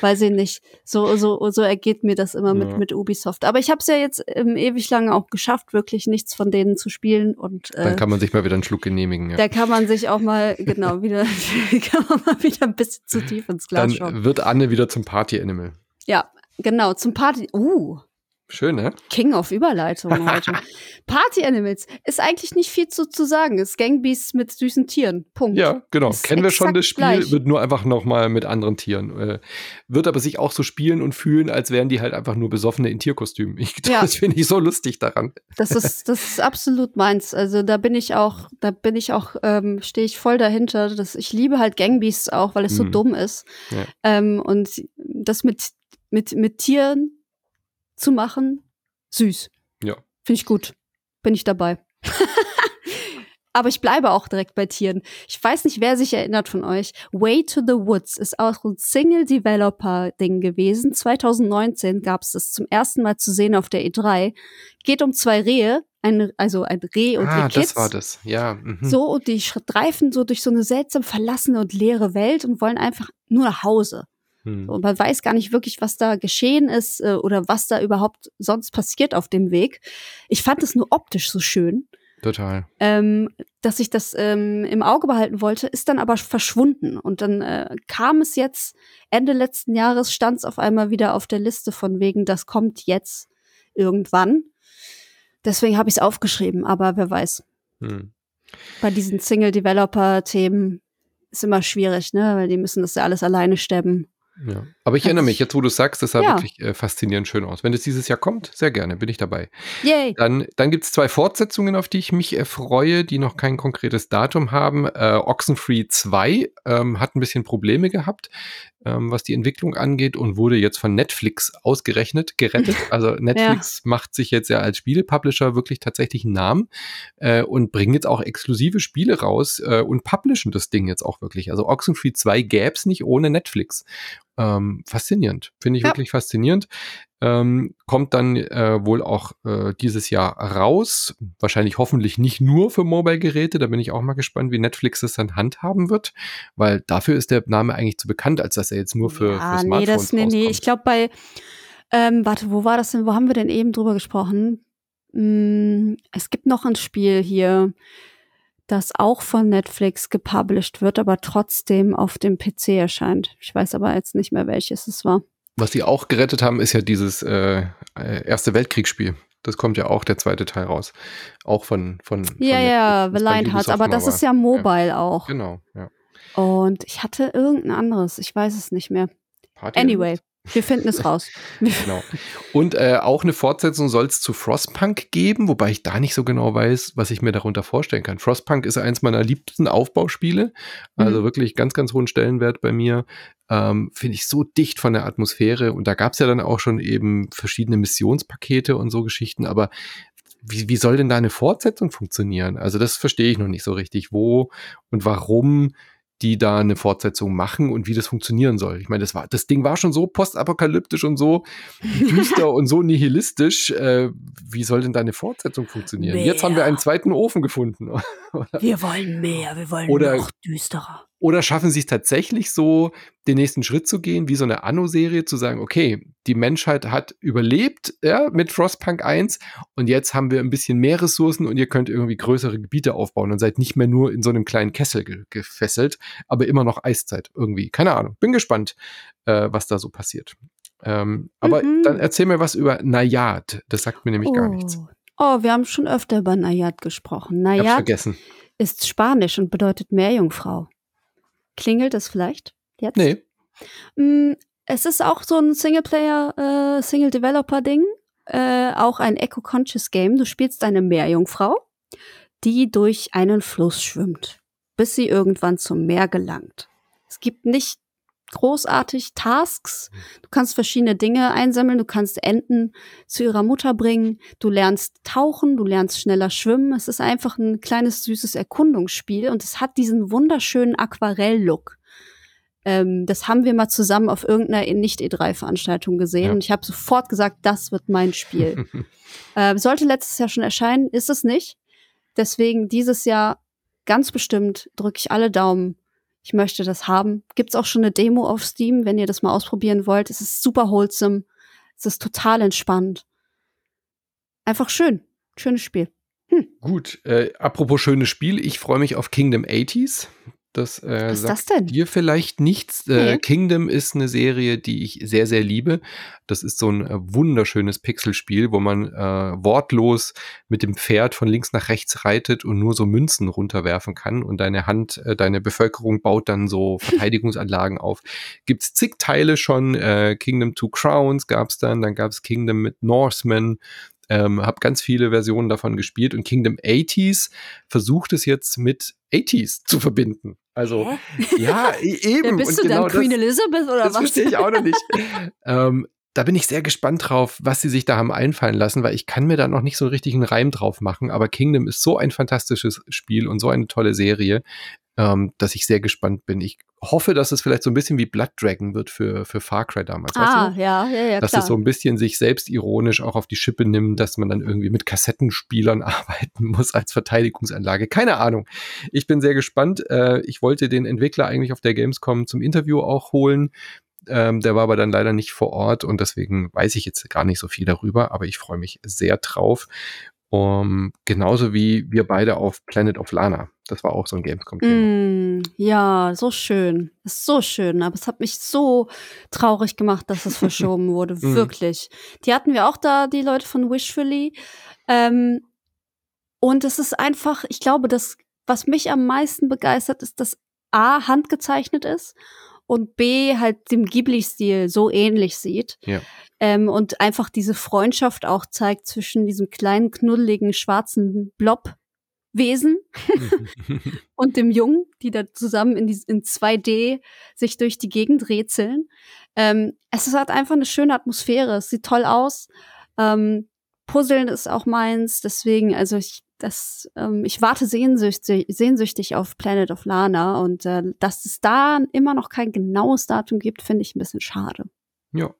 Weiß ich nicht. So, so, so ergeht mir das immer ja. mit, mit Ubisoft. Aber ich habe es ja jetzt ähm, ewig lange auch geschafft, wirklich nichts von denen zu spielen. Und, äh, dann kann man sich mal wieder einen Schluck genehmigen. Ja. Da kann man sich auch mal, genau, wieder, kann man mal wieder bisschen zu tief ins Glas Dann schauen. wird Anne wieder zum Party-Animal. Ja, genau, zum Party. Uh, Schön, ne? King of Überleitung heute. Party Animals ist eigentlich nicht viel zu, zu sagen. Es ist Gangbeasts mit süßen Tieren. Punkt. Ja, genau. Ist Kennen wir schon das Spiel, gleich. wird nur einfach noch mal mit anderen Tieren. Äh, wird aber sich auch so spielen und fühlen, als wären die halt einfach nur Besoffene in Tierkostümen. Ich, ja. Das finde ich so lustig daran. Das ist, das ist absolut meins. Also da bin ich auch, da bin ich auch, ähm, stehe ich voll dahinter. Das, ich liebe halt Gangbeasts auch, weil es mhm. so dumm ist. Ja. Ähm, und das mit, mit, mit Tieren zu machen, süß. Ja. Finde ich gut. Bin ich dabei. Aber ich bleibe auch direkt bei Tieren. Ich weiß nicht, wer sich erinnert von euch. Way to the Woods ist auch ein Single-Developer-Ding gewesen. 2019 gab es das zum ersten Mal zu sehen auf der E3. Geht um zwei Rehe, ein, also ein Reh und ah, Kids. das war das, ja. Mhm. So, und die streifen so durch so eine seltsam verlassene und leere Welt und wollen einfach nur nach Hause. Hm. Und man weiß gar nicht wirklich, was da geschehen ist äh, oder was da überhaupt sonst passiert auf dem Weg. Ich fand es nur optisch so schön. Total. Ähm, dass ich das ähm, im Auge behalten wollte, ist dann aber verschwunden. Und dann äh, kam es jetzt, Ende letzten Jahres stand es auf einmal wieder auf der Liste von wegen, das kommt jetzt irgendwann. Deswegen habe ich es aufgeschrieben, aber wer weiß. Hm. Bei diesen Single-Developer-Themen ist immer schwierig, ne? Weil die müssen das ja alles alleine stemmen. Ja. Aber ich erinnere mich, jetzt wo du sagst, das sah ja. wirklich äh, faszinierend schön aus. Wenn es dieses Jahr kommt, sehr gerne, bin ich dabei. Yay. Dann, dann gibt es zwei Fortsetzungen, auf die ich mich erfreue, die noch kein konkretes Datum haben. Äh, Oxenfree 2 ähm, hat ein bisschen Probleme gehabt, ähm, was die Entwicklung angeht und wurde jetzt von Netflix ausgerechnet, gerettet. Also Netflix ja. macht sich jetzt ja als Spielepublisher wirklich tatsächlich einen Namen äh, und bringen jetzt auch exklusive Spiele raus äh, und publishen das Ding jetzt auch wirklich. Also Oxenfree 2 gäbe es nicht ohne Netflix. Ähm, faszinierend, finde ich ja. wirklich faszinierend. Ähm, kommt dann äh, wohl auch äh, dieses Jahr raus. Wahrscheinlich hoffentlich nicht nur für Mobile-Geräte. Da bin ich auch mal gespannt, wie Netflix es dann handhaben wird, weil dafür ist der Name eigentlich zu bekannt, als dass er jetzt nur für, ja, für Smartphones nee, das, nee, nee. Ich glaube bei, ähm, warte, wo war das denn? Wo haben wir denn eben drüber gesprochen? Hm, es gibt noch ein Spiel hier das auch von Netflix gepublished wird, aber trotzdem auf dem PC erscheint. Ich weiß aber jetzt nicht mehr, welches es war. Was die auch gerettet haben, ist ja dieses äh, äh Erste Weltkriegsspiel. Das kommt ja auch der zweite Teil raus. Auch von. von, von ja, ja, The Lionheart. Aber das ist ja mobile ja. auch. Genau, ja. Und ich hatte irgendein anderes. Ich weiß es nicht mehr. Party anyway. Wir finden es raus. genau. Und äh, auch eine Fortsetzung soll es zu Frostpunk geben, wobei ich da nicht so genau weiß, was ich mir darunter vorstellen kann. Frostpunk ist eins meiner liebsten Aufbauspiele, also mhm. wirklich ganz, ganz hohen Stellenwert bei mir. Ähm, Finde ich so dicht von der Atmosphäre und da gab es ja dann auch schon eben verschiedene Missionspakete und so Geschichten, aber wie, wie soll denn da eine Fortsetzung funktionieren? Also das verstehe ich noch nicht so richtig, wo und warum die da eine Fortsetzung machen und wie das funktionieren soll. Ich meine, das war, das Ding war schon so postapokalyptisch und so düster und so nihilistisch. Äh, wie soll denn da eine Fortsetzung funktionieren? Mehr. Jetzt haben wir einen zweiten Ofen gefunden. wir wollen mehr, wir wollen oder, noch düsterer. Oder schaffen sie es tatsächlich so, den nächsten Schritt zu gehen, wie so eine Anno-Serie, zu sagen, okay, die Menschheit hat überlebt ja, mit Frostpunk 1 und jetzt haben wir ein bisschen mehr Ressourcen und ihr könnt irgendwie größere Gebiete aufbauen und seid nicht mehr nur in so einem kleinen Kessel ge gefesselt, aber immer noch Eiszeit irgendwie. Keine Ahnung. Bin gespannt, äh, was da so passiert. Ähm, aber Mhm. dann erzähl mir was über Nayad. Das sagt mir nämlich gar nichts. Oh. Oh, wir haben schon öfter über Nayad gesprochen. Nayad ist Spanisch und bedeutet Meerjungfrau. Klingelt es vielleicht jetzt? Nee. Mm, Es ist auch so ein Singleplayer, äh, Single-Developer-Ding. Äh, auch ein Eco-Conscious-Game. Du spielst eine Meerjungfrau, die durch einen Fluss schwimmt, bis sie irgendwann zum Meer gelangt. Es gibt nicht großartig Tasks. Du kannst verschiedene Dinge einsammeln. Du kannst Enten zu ihrer Mutter bringen. Du lernst tauchen, du lernst schneller schwimmen. Es ist einfach ein kleines, süßes Erkundungsspiel und es hat diesen wunderschönen Aquarell-Look. Ähm, das haben wir mal zusammen auf irgendeiner Nicht-E3-Veranstaltung gesehen Ja. und ich habe sofort gesagt, das wird mein Spiel. äh, sollte letztes Jahr schon erscheinen, ist es nicht. Deswegen dieses Jahr ganz bestimmt drücke ich alle Daumen. Ich möchte das haben. Gibt's auch schon eine Demo auf Steam, wenn ihr das mal ausprobieren wollt. Es ist super wholesome. Es ist total entspannt. Einfach schön. Schönes Spiel. Gut, äh, apropos schönes Spiel, ich freue mich auf Kingdom 80s. Das äh, Was ist sagt das denn? dir vielleicht nichts. Äh, Nee. Kingdom ist eine Serie, die ich sehr, sehr liebe. Das ist so ein äh, wunderschönes Pixelspiel, wo man äh, wortlos mit dem Pferd von links nach rechts reitet und nur so Münzen runterwerfen kann. Und deine Hand, äh, deine Bevölkerung baut dann so Verteidigungsanlagen auf. Gibt's zig Teile schon. Äh, Kingdom Two Crowns gab's dann. Dann gab's Kingdom mit Norsemen. Ähm, hab ganz viele Versionen davon gespielt und Kingdom 80s versucht es jetzt mit 80s zu verbinden. Also, Hä? ja, e- eben. Wer bist und du genau dann, Queen das, Elizabeth oder das was? verstehe ich auch noch nicht. ähm, da bin ich sehr gespannt drauf, was sie sich da haben einfallen lassen, weil ich kann mir da noch nicht so richtig einen Reim drauf machen. Aber Kingdom ist so ein fantastisches Spiel und so eine tolle Serie, ähm, dass ich sehr gespannt bin. Ich hoffe, dass es vielleicht so ein bisschen wie Blood Dragon wird für, für Far Cry damals. weißt ah, du? ja, ja, ja, dass klar. es so ein bisschen sich selbst ironisch auch auf die Schippe nimmt, dass man dann irgendwie mit Kassettenspielern arbeiten muss als Verteidigungsanlage. Keine Ahnung. Ich bin sehr gespannt. Äh, ich wollte den Entwickler eigentlich auf der Gamescom zum Interview auch holen. Ähm, der war aber dann leider nicht vor Ort und deswegen weiß ich jetzt gar nicht so viel darüber, aber ich freue mich sehr drauf. Um, genauso wie wir beide auf Planet of Lana. Das war auch so ein Gamescom-Thema. Mm, ja, so schön. Ist so schön. Aber es hat mich so traurig gemacht, dass es verschoben wurde. Mm. Wirklich. Die hatten wir auch da, die Leute von Wishfully. Ähm, und es ist einfach, ich glaube, das, was mich am meisten begeistert, ist, dass A, handgezeichnet ist und B, halt dem Ghibli-Stil so ähnlich sieht. Ja. Ähm, und einfach diese Freundschaft auch zeigt zwischen diesem kleinen, knuddeligen, schwarzen Blob-Wesen und dem Jungen, die da zusammen in, die, in 2D sich durch die Gegend rätseln. Ähm, es halt einfach eine schöne Atmosphäre. Es sieht toll aus. Ähm, Puzzeln ist auch meins. Deswegen, also ich, das, ähm, ich warte sehnsüchtig, sehnsüchtig auf Planet of Lana und äh, dass es da immer noch kein genaues Datum gibt, finde ich ein bisschen schade. Ja.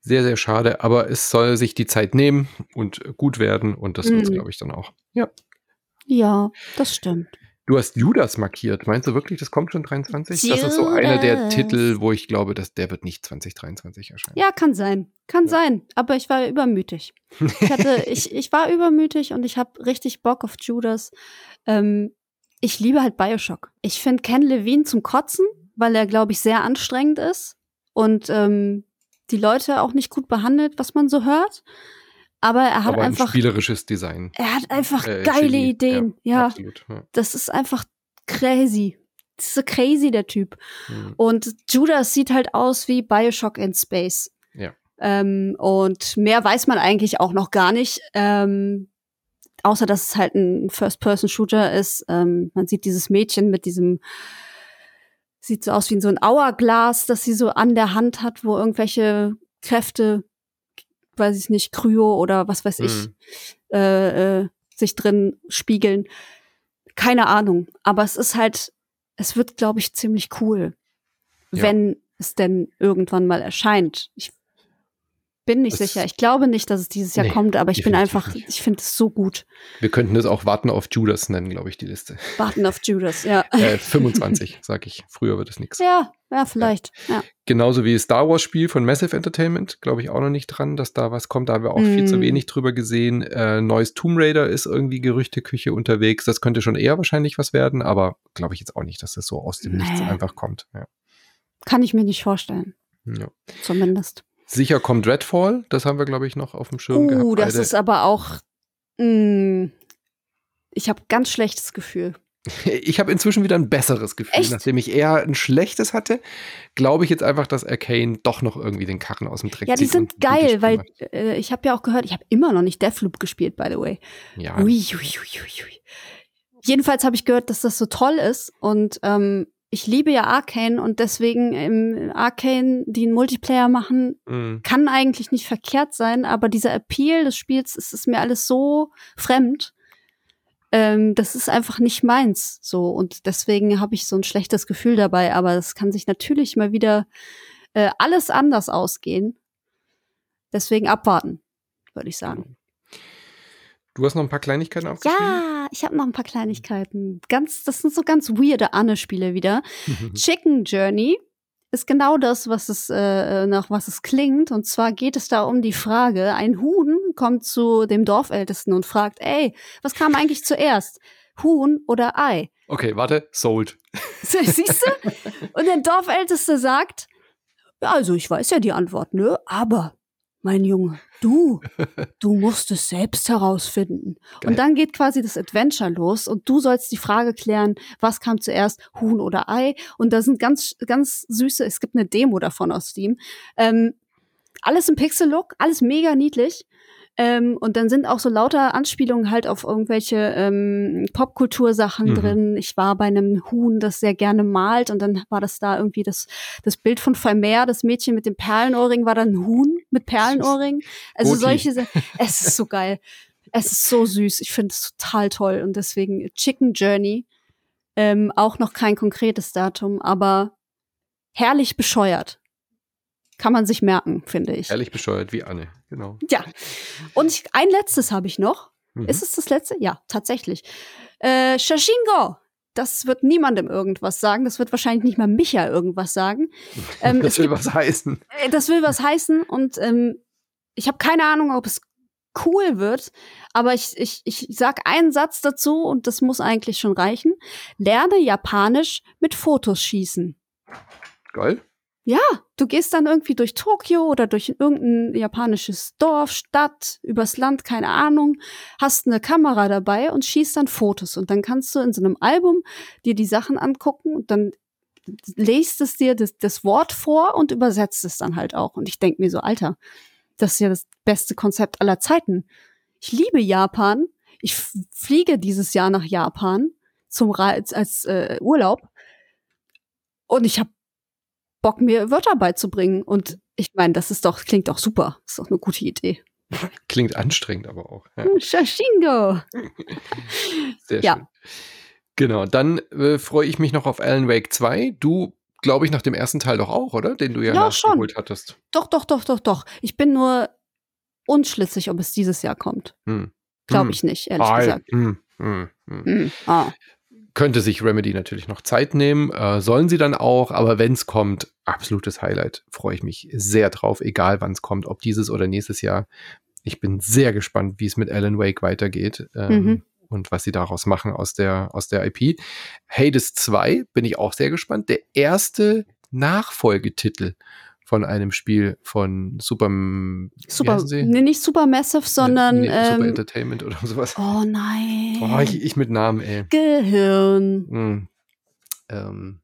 Sehr, sehr schade, aber es soll sich die Zeit nehmen und gut werden und das wird es, Mhm. glaube ich, dann auch. Ja. Ja, das stimmt. Du hast Judas markiert. Meinst du wirklich, das kommt schon 23? Das ist so einer der Judas. Titel, wo ich glaube, dass der wird nicht 2023 erscheinen. Ja, kann sein. Kann Ja. sein. Aber ich war übermütig. Ich, hatte, ich, ich war übermütig und ich habe richtig Bock auf Judas. Ähm, ich liebe halt Bioshock. Ich finde Ken Levine zum Kotzen, weil er, glaube ich, sehr anstrengend ist und ähm, die Leute auch nicht gut behandelt, was man so hört. Aber er hat Aber ein einfach, spielerisches Design. er hat einfach Äh, geile Genie. Ideen. Ja, Absolut. Ja. das ist einfach crazy. Das ist so crazy, der Typ. Mhm. Und Judas sieht halt aus wie Bioshock in Space. Ja. Ähm, und mehr weiß man eigentlich auch noch gar nicht. Ähm, außer dass es halt ein First-Person-Shooter ist. Ähm, man sieht dieses Mädchen mit diesem, sieht so aus wie so ein Hourglass, das sie so an der Hand hat, wo irgendwelche Kräfte, weiß ich nicht, Kryo oder was weiß ich, Mhm. äh, äh, sich drin spiegeln. Keine Ahnung. Aber es ist halt, es wird, glaube ich, ziemlich cool, Ja. wenn es denn irgendwann mal erscheint. Ich bin nicht sicher. Ich glaube nicht, dass es dieses Jahr Nee, kommt, aber ich bin einfach, nicht. ich finde es so gut. Wir könnten das auch Warten auf Judas nennen, glaube ich, die Liste. Warten auf Judas, ja. Äh, 25, sag ich. Früher wird es nichts. Ja, ja, vielleicht. Ja. Genauso wie Star Wars Spiel von Massive Entertainment, glaube ich auch noch nicht dran, dass da was kommt. Da haben wir auch viel zu Mm. wenig drüber gesehen. Äh, neues Tomb Raider ist irgendwie Gerüchteküche unterwegs. Das könnte schon eher wahrscheinlich was werden, aber glaube ich jetzt auch nicht, dass das so aus dem Nichts Nee. einfach kommt. Ja. Kann ich mir nicht vorstellen. Ja. Zumindest. Sicher kommt Redfall, das haben wir, glaube ich, noch auf dem Schirm gehabt. Uh, das beide. ist aber auch. Mh, ich habe ganz schlechtes Gefühl. Ich habe inzwischen wieder ein besseres Gefühl. Echt? Nachdem ich eher ein schlechtes hatte, glaube ich jetzt einfach, dass Arcane doch noch irgendwie den Karren aus dem Dreck Ja, die zieht sind geil, weil äh, ich habe ja auch gehört, ich habe immer noch nicht Deathloop gespielt, by the way. Ja, ui, ui, ui. Jedenfalls habe ich gehört, dass das so toll ist und ähm, ich liebe ja Arcane und deswegen im Arcane, die einen Multiplayer machen, mm, kann eigentlich nicht verkehrt sein, aber dieser Appeal des Spiels, es ist mir alles so fremd. Ähm, das ist einfach nicht meins, so und deswegen habe ich so ein schlechtes Gefühl dabei. Aber es kann sich natürlich mal wieder äh, alles anders ausgehen. Deswegen abwarten, würde ich sagen. Du hast noch ein paar Kleinigkeiten aufgeschrieben? Ja, ich habe noch ein paar Kleinigkeiten. Ganz, das sind so ganz weirde Anne-Spiele wieder. Chicken Journey ist genau das, was es äh, nach was es klingt. Und zwar geht es da um die Frage: Ein Huhn kommt zu dem Dorfältesten und fragt: Ey, was kam eigentlich zuerst? Huhn oder Ei? Okay, warte, sold. Siehst du? Und der Dorfälteste sagt: Also, ich weiß ja die Antwort, ne? Aber, mein Junge, du, du musst es selbst herausfinden. Geil. Und dann geht quasi das Adventure los und du sollst die Frage klären, was kam zuerst, Huhn oder Ei? Und da sind ganz, ganz süße, es gibt eine Demo davon aus Steam. Ähm, alles im Pixel-Look, alles mega niedlich. Ähm, und dann sind auch so lauter Anspielungen halt auf irgendwelche ähm, Popkultursachen Mhm. drin. Ich war bei einem Huhn, das sehr gerne malt und dann war das da irgendwie das, das Bild von Vermeer, das Mädchen mit dem Perlenohrring war dann ein Huhn mit Perlenohrring. Also Goti. solche, es ist so geil. Es ist so süß. Ich finde es total toll und deswegen Chicken Journey. Ähm, auch noch kein konkretes Datum, aber herrlich bescheuert. Kann man sich merken, finde ich. Ehrlich bescheuert wie Anne, genau. Ja. Und ich, ein letztes habe ich noch. Mhm. Ist es das letzte? Ja, tatsächlich. Äh, Shashingo. Das wird niemandem irgendwas sagen. Das wird wahrscheinlich nicht mal Micha irgendwas sagen. Ähm, das will gibt, was heißen. äh, das will was heißen. Und ähm, ich habe keine Ahnung, ob es cool wird. Aber ich, ich, ich sag einen Satz dazu und das muss eigentlich schon reichen. Lerne Japanisch mit Fotos schießen. Geil. Ja, du gehst dann irgendwie durch Tokio oder durch irgendein japanisches Dorf, Stadt, übers Land, keine Ahnung, hast eine Kamera dabei und schießt dann Fotos. Und dann kannst du in so einem Album dir die Sachen angucken und dann lest es dir das, das Wort vor und übersetzt es dann halt auch. Und ich denk mir so, Alter, das ist ja das beste Konzept aller Zeiten. Ich liebe Japan. Ich fliege dieses Jahr nach Japan zum Re als äh, Urlaub. Und ich habe Bock, mir Wörter beizubringen. Und ich meine, das ist doch, klingt doch super. Ist doch eine gute Idee. Klingt anstrengend, aber auch. Ja, Hm, Shashingo. sehr Ja. schön. Genau, dann äh, freue ich mich noch auf Alan Wake 2. Du, glaube ich, nach dem ersten Teil doch auch, oder? Den du ja, Ja, schon. nachgeholt hattest. Doch, doch, doch, doch, doch. Ich bin nur unschlüssig, ob es dieses Jahr kommt. Hm. Glaube Hm. ich nicht, ehrlich Ah, gesagt. hm, hm. Hm. Ah. Könnte sich Remedy natürlich noch Zeit nehmen, äh, sollen sie dann auch, aber wenn es kommt, absolutes Highlight. Freue ich mich sehr drauf, egal wann es kommt, ob dieses oder nächstes Jahr. Ich bin sehr gespannt, wie es mit Alan Wake weitergeht ähm, Mhm. und was sie daraus machen aus der, aus der IP. Hades 2 bin ich auch sehr gespannt. Der erste Nachfolgetitel von einem Spiel von Super, Super, nee, nicht Supermassive, sondern nee, Super ähm, Entertainment oder sowas. Oh nein. Oh, ich, ich mit Namen, ey. Gehirn. Hm. Ähm,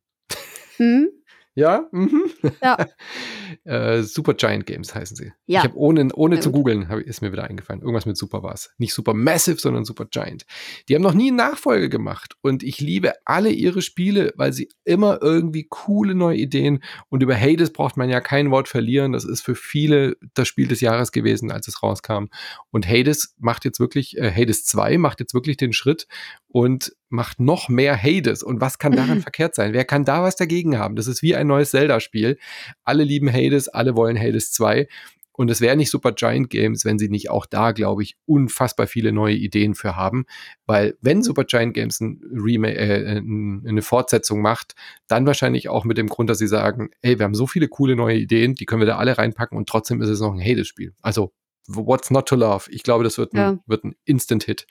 Hm? Ja, mhm. Ja. äh, Super Giant Games heißen sie. Ja. Ich habe ohne, ohne Sehr zu googeln, ist mir wieder eingefallen. Irgendwas mit Super war es. Nicht Super Massive, sondern Super Giant. Die haben noch nie eine Nachfolge gemacht. Und ich liebe alle ihre Spiele, weil sie immer irgendwie coole neue Ideen und über Hades braucht man ja kein Wort verlieren. Das ist für viele das Spiel des Jahres gewesen, als es rauskam. Und Hades macht jetzt wirklich, äh, Hades 2 macht jetzt wirklich den Schritt und macht noch mehr Hades. Und was kann daran Mhm. verkehrt sein? Wer kann da was dagegen haben? Das ist wie ein neues Zelda-Spiel. Alle lieben Hades, alle wollen Hades 2. Und es wäre nicht Super Giant Games, wenn sie nicht auch da, glaube ich, unfassbar viele neue Ideen für haben. Weil wenn Super Giant Games ein Remake, äh, eine Fortsetzung macht, dann wahrscheinlich auch mit dem Grund, dass sie sagen, ey, wir haben so viele coole neue Ideen, die können wir da alle reinpacken und trotzdem ist es noch ein Hades-Spiel. Also What's Not to Love? Ich glaube, das wird ein, ja. wird ein Instant-Hit.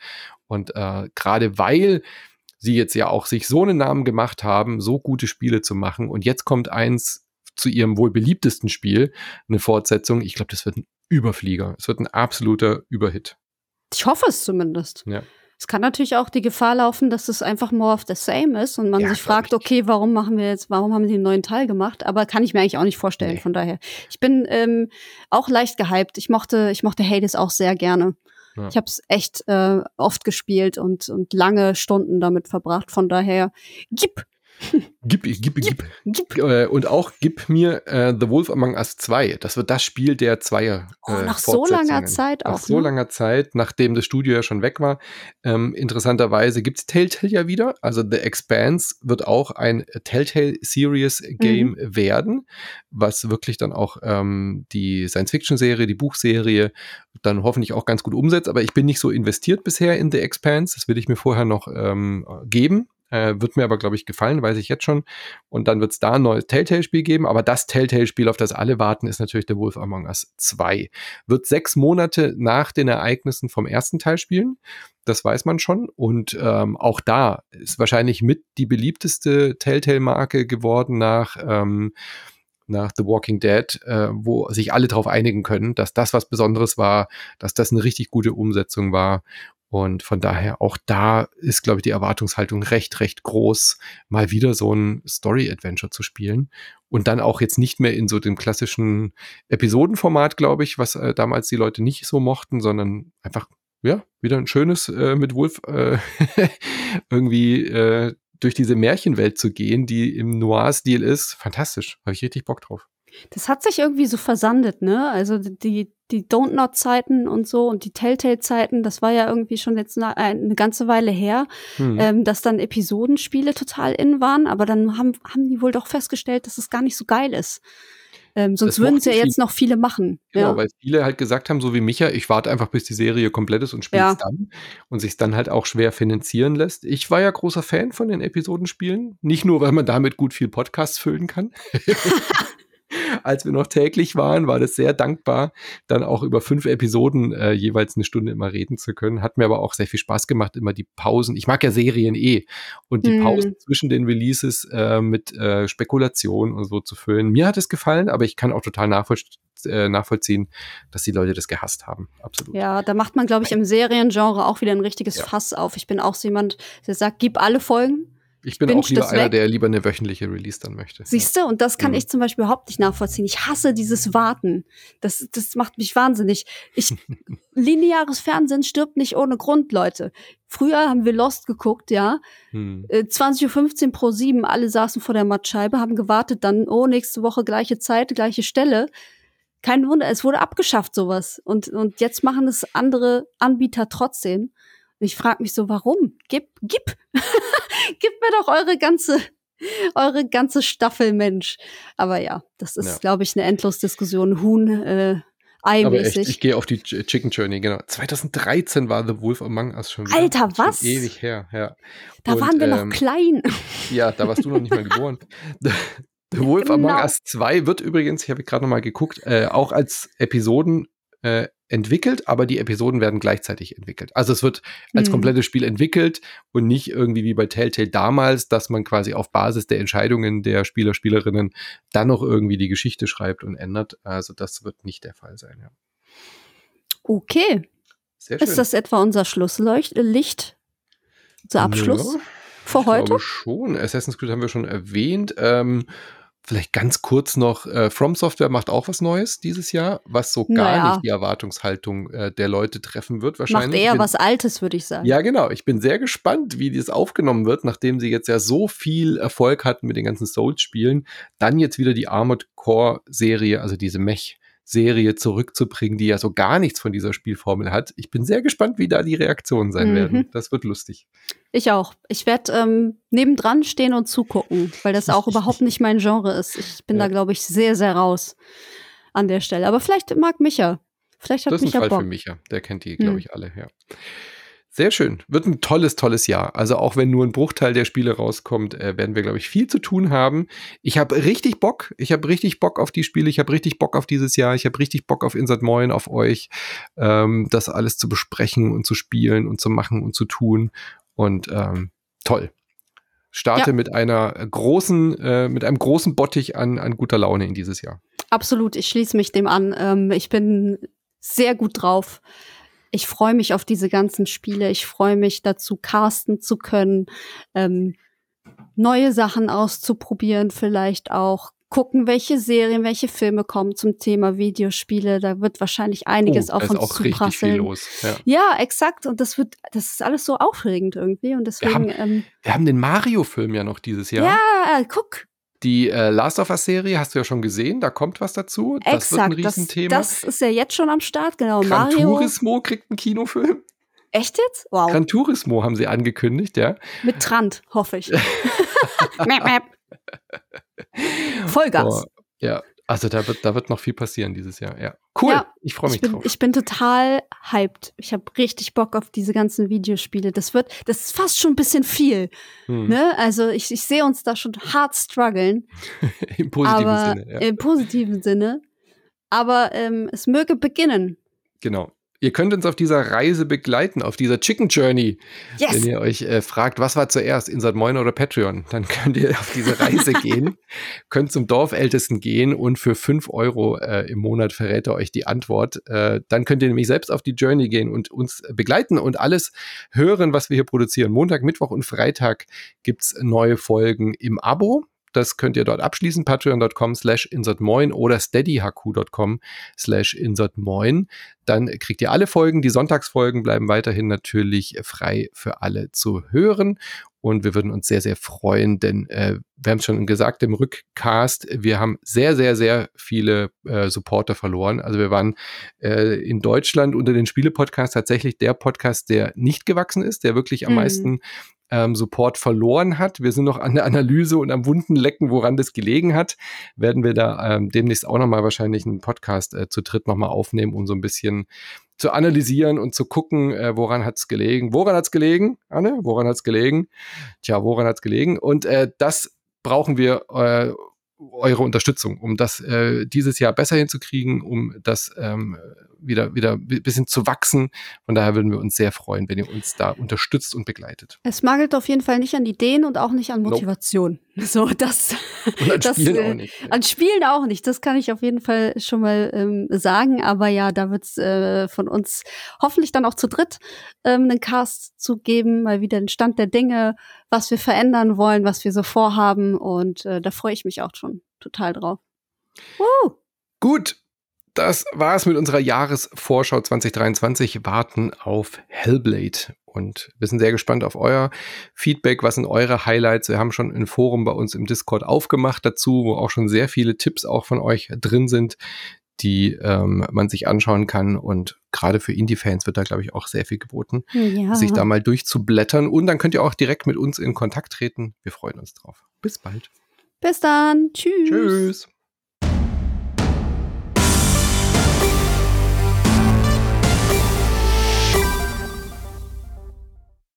Und äh, gerade weil sie jetzt ja auch sich so einen Namen gemacht haben, so gute Spiele zu machen. Und jetzt kommt eins zu ihrem wohl beliebtesten Spiel, eine Fortsetzung. Ich glaube, das wird ein Überflieger. Es wird ein absoluter Überhit. Ich hoffe es zumindest. Ja. Es kann natürlich auch die Gefahr laufen, dass es einfach more of the same ist und man ja, sich fragt, okay, warum machen wir jetzt, warum haben sie einen neuen Teil gemacht? Aber kann ich mir eigentlich auch nicht vorstellen. Nee. Von daher, ich bin ähm, auch leicht gehypt. Ich mochte, ich mochte Hades auch sehr gerne. Ja. Ich habe es echt äh, oft gespielt und, und lange Stunden damit verbracht. Von daher, gib Gib, gib, gib. gib. Äh, und auch gib mir äh, The Wolf Among Us 2. Das wird das Spiel der Zweier. Oh, äh, nach so langer Zeit auch. Nach so ne? langer Zeit, nachdem das Studio ja schon weg war. Ähm, interessanterweise gibt es Telltale ja wieder. Also The Expanse wird auch ein Telltale Series Game mhm. werden, was wirklich dann auch ähm, die Science-Fiction-Serie, die Buchserie dann hoffentlich auch ganz gut umsetzt. Aber ich bin nicht so investiert bisher in The Expanse. Das will ich mir vorher noch ähm, geben. Äh, wird mir aber, glaube ich, gefallen, weiß ich jetzt schon. Und dann wird es da ein neues Telltale-Spiel geben. Aber das Telltale-Spiel, auf das alle warten, ist natürlich The Wolf Among Us 2. Wird sechs Monate nach den Ereignissen vom ersten Teil spielen. Das weiß man schon. Und ähm, auch da ist wahrscheinlich mit die beliebteste Telltale-Marke geworden nach ähm, nach The Walking Dead, äh, wo sich alle darauf einigen können, dass das was Besonderes war, dass das eine richtig gute Umsetzung war und von daher auch da ist, glaube ich, die Erwartungshaltung recht, recht groß, mal wieder so ein Story-Adventure zu spielen. Und dann auch jetzt nicht mehr in so dem klassischen Episodenformat, glaube ich, was äh, damals die Leute nicht so mochten, sondern einfach, ja, wieder ein schönes äh, mit Wolf äh, irgendwie äh, durch diese Märchenwelt zu gehen, die im Noir-Stil ist. Fantastisch. Habe ich richtig Bock drauf. Das hat sich irgendwie so versandet, ne? Also die, die Don't Not-Zeiten und so und die Telltale-Zeiten, das war ja irgendwie schon jetzt eine, eine ganze Weile her, hm. ähm, dass dann Episodenspiele total in waren, aber dann haben, haben die wohl doch festgestellt, dass es gar nicht so geil ist. Ähm, sonst würden es ja jetzt noch viele machen. Genau, ja. weil viele halt gesagt haben, so wie Micha, ich warte einfach, bis die Serie komplett ist und spiele es ja. dann und sich dann halt auch schwer finanzieren lässt. Ich war ja großer Fan von den Episodenspielen. Nicht nur, weil man damit gut viel Podcasts füllen kann. als wir noch täglich waren, war das sehr dankbar, dann auch über fünf Episoden äh, jeweils eine Stunde immer reden zu können. Hat mir aber auch sehr viel Spaß gemacht, immer die Pausen. Ich mag ja Serien eh. Und die mhm. Pausen zwischen den Releases äh, mit äh, Spekulation und so zu füllen. Mir hat es gefallen, aber ich kann auch total nachvollziehen, äh, nachvollziehen, dass die Leute das gehasst haben. Absolut. Ja, da macht man, glaube ich, im Seriengenre auch wieder ein richtiges ja. Fass auf. Ich bin auch so jemand, der sagt, gib alle Folgen ich bin auch lieber einer, der lieber eine wöchentliche Release dann möchte. Siehst du, und das kann mhm. ich zum Beispiel überhaupt nicht nachvollziehen. Ich hasse dieses Warten. Das, das macht mich wahnsinnig. Ich, lineares Fernsehen stirbt nicht ohne Grund, Leute. Früher haben wir Lost geguckt, ja. Hm. 20.15 Uhr pro 7, alle saßen vor der Mattscheibe, haben gewartet, dann, oh, nächste Woche gleiche Zeit, gleiche Stelle. Kein Wunder, es wurde abgeschafft, sowas. Und, und jetzt machen es andere Anbieter trotzdem. Ich frage mich so, warum? Gib, gib. gib mir doch eure ganze, eure ganze Staffel, Mensch. Aber ja, das ist, ja. glaube ich, eine Endlos-Diskussion. Huhn, äh, Eimäßig. Aber echt, ich gehe auf die Chicken Journey, genau. 2013 war The Wolf Among Us schon wieder. Alter, was? Schon ewig her, ja. Da Und, waren wir ähm, noch klein. Ja, da warst du noch nicht mal geboren. The Wolf genau. Among Us 2 wird übrigens, ich habe gerade noch mal geguckt, äh, auch als Episoden äh, entwickelt, aber die Episoden werden gleichzeitig entwickelt. Also es wird als mhm. komplettes Spiel entwickelt und nicht irgendwie wie bei Telltale damals, dass man quasi auf Basis der Entscheidungen der Spieler, Spielerinnen dann noch irgendwie die Geschichte schreibt und ändert. Also das wird nicht der Fall sein, ja. Okay. Sehr schön. Ist das etwa unser Schlusslicht, Licht? Unser Abschluss ja, für heute? Ich glaube schon. Assassin's Creed haben wir schon erwähnt. Ähm, Vielleicht ganz kurz noch, äh, From Software macht auch was Neues dieses Jahr, was so gar naja. nicht die Erwartungshaltung äh, der Leute treffen wird wahrscheinlich. Macht eher bin, was Altes, würde ich sagen. Ja, genau. Ich bin sehr gespannt, wie das aufgenommen wird, nachdem sie jetzt ja so viel Erfolg hatten mit den ganzen Souls-Spielen. Dann jetzt wieder die Armored Core-Serie, also diese Mech- Serie zurückzubringen, die ja so gar nichts von dieser Spielformel hat. Ich bin sehr gespannt, wie da die Reaktionen sein mhm. werden. Das wird lustig. Ich auch. Ich werde ähm, nebendran stehen und zugucken, weil das auch überhaupt nicht mein Genre ist. Ich bin ja. da, glaube ich, sehr, sehr raus. an der Stelle. Aber vielleicht mag Micha. Vielleicht hat das ist Micha ein Fall Bock. für Micha. Der kennt die, glaube Hm. ich, alle, ja. Sehr schön. Wird ein tolles, tolles Jahr. Also auch wenn nur ein Bruchteil der Spiele rauskommt, äh, werden wir, glaube ich, viel zu tun haben. Ich habe richtig Bock. Ich habe richtig Bock auf die Spiele. Ich habe richtig Bock auf dieses Jahr. Ich habe richtig Bock auf Insert Moin, auf euch, ähm, das alles zu besprechen und zu spielen und zu machen und zu tun. Und ähm, toll. Starte Ja. mit einer großen, äh, mit einem großen Bottich an, an guter Laune in dieses Jahr. Absolut, ich schließe mich dem an. Ähm, ich bin sehr gut drauf. Ich freue mich auf diese ganzen Spiele. Ich freue mich dazu, casten zu können, ähm, neue Sachen auszuprobieren, vielleicht auch gucken, welche Serien, welche Filme kommen zum Thema Videospiele. Da wird wahrscheinlich einiges Oh, auf uns auch richtig viel zuprasseln. los. Ja. Ja, exakt. Und das wird, das ist alles so aufregend irgendwie. Und deswegen, haben- ähm, Wir haben den Mario-Film ja noch dieses Jahr. ja, guck, Die äh, Last of Us-Serie hast du ja schon gesehen, da kommt was dazu. Das wird ein exakt. Das, Riesenthema. das ist ja jetzt schon am Start, genau. Gran Mario. Turismo kriegt einen Kinofilm. Echt jetzt? Wow. Gran Turismo haben sie angekündigt, ja. Mit Trant, hoffe ich. Vollgas. Oh, ja, also da wird, da wird noch viel passieren dieses Jahr. Ja, cool. Ja, ich freue mich ich bin, drauf. ich bin total hyped. Ich habe richtig Bock auf diese ganzen Videospiele. Das wird, das ist fast schon ein bisschen viel. Hm. Ne? Also ich, ich sehe uns da schon hart strugglen, Im positiven aber Sinne. Ja. im positiven Sinne. Aber ähm, es möge beginnen. Genau. Ihr könnt uns auf dieser Reise begleiten, auf dieser Chicken Journey. Yes. Wenn ihr euch äh, fragt, was war zuerst, Insert Moin oder Patreon, dann könnt ihr auf diese Reise gehen, könnt zum Dorfältesten gehen und für 5 Euro äh, im Monat verrät er euch die Antwort. Äh, dann könnt ihr nämlich selbst auf die Journey gehen und uns begleiten und alles hören, was wir hier produzieren. Montag, Mittwoch und Freitag gibt's neue Folgen im Abo. Das könnt ihr dort abschließen, patreon.com slash insertmoin oder steadyhq.com slash insertmoin. Dann kriegt ihr alle Folgen. Die Sonntagsfolgen bleiben weiterhin natürlich frei für alle zu hören. Und wir würden uns sehr, sehr freuen, denn äh, wir haben es schon gesagt im Rückcast, wir haben sehr, sehr, sehr viele äh, Supporter verloren. Also wir waren äh, in Deutschland unter den Spiele-Podcasts tatsächlich der Podcast, der nicht gewachsen ist, der wirklich am Mhm. meisten ähm, Support verloren hat. Wir sind noch an der Analyse und am wunden Lecken, woran das gelegen hat. Werden wir da ähm, demnächst auch nochmal wahrscheinlich einen Podcast äh, zu dritt nochmal aufnehmen, um so ein bisschen zu analysieren und zu gucken, äh, woran hat's gelegen. Woran hat's gelegen, Anne? Woran hat's gelegen? Tja, woran hat's gelegen? Und äh, das brauchen wir äh, eure Unterstützung, um das äh, dieses Jahr besser hinzukriegen, um das ähm, wieder wieder ein bisschen zu wachsen. Von daher würden wir uns sehr freuen, wenn ihr uns da unterstützt und begleitet. Es mangelt auf jeden Fall nicht an Ideen und auch nicht an Nope. Motivation. So, das, Und an das Spielen äh, auch nicht. An Spielen auch nicht, das kann ich auf jeden Fall schon mal ähm, sagen. Aber ja, da wird's äh, von uns hoffentlich dann auch zu dritt ähm, einen Cast zu geben, mal wieder den Stand der Dinge, was wir verändern wollen, was wir so vorhaben. Und äh, da freue ich mich auch schon total drauf. Woo! Gut, das war's mit unserer Jahresvorschau 2023. Warten auf Hellblade. Und wir sind sehr gespannt auf euer Feedback. Was sind eure Highlights? Wir haben schon ein Forum bei uns im Discord aufgemacht dazu, wo auch schon sehr viele Tipps auch von euch drin sind, die ähm, man sich anschauen kann. Und gerade für Indie-Fans wird da, glaube ich, auch sehr viel geboten, Ja. sich da mal durchzublättern. Und dann könnt ihr auch direkt mit uns in Kontakt treten. Wir freuen uns drauf. Bis bald. Bis dann. Tschüss. Tschüss.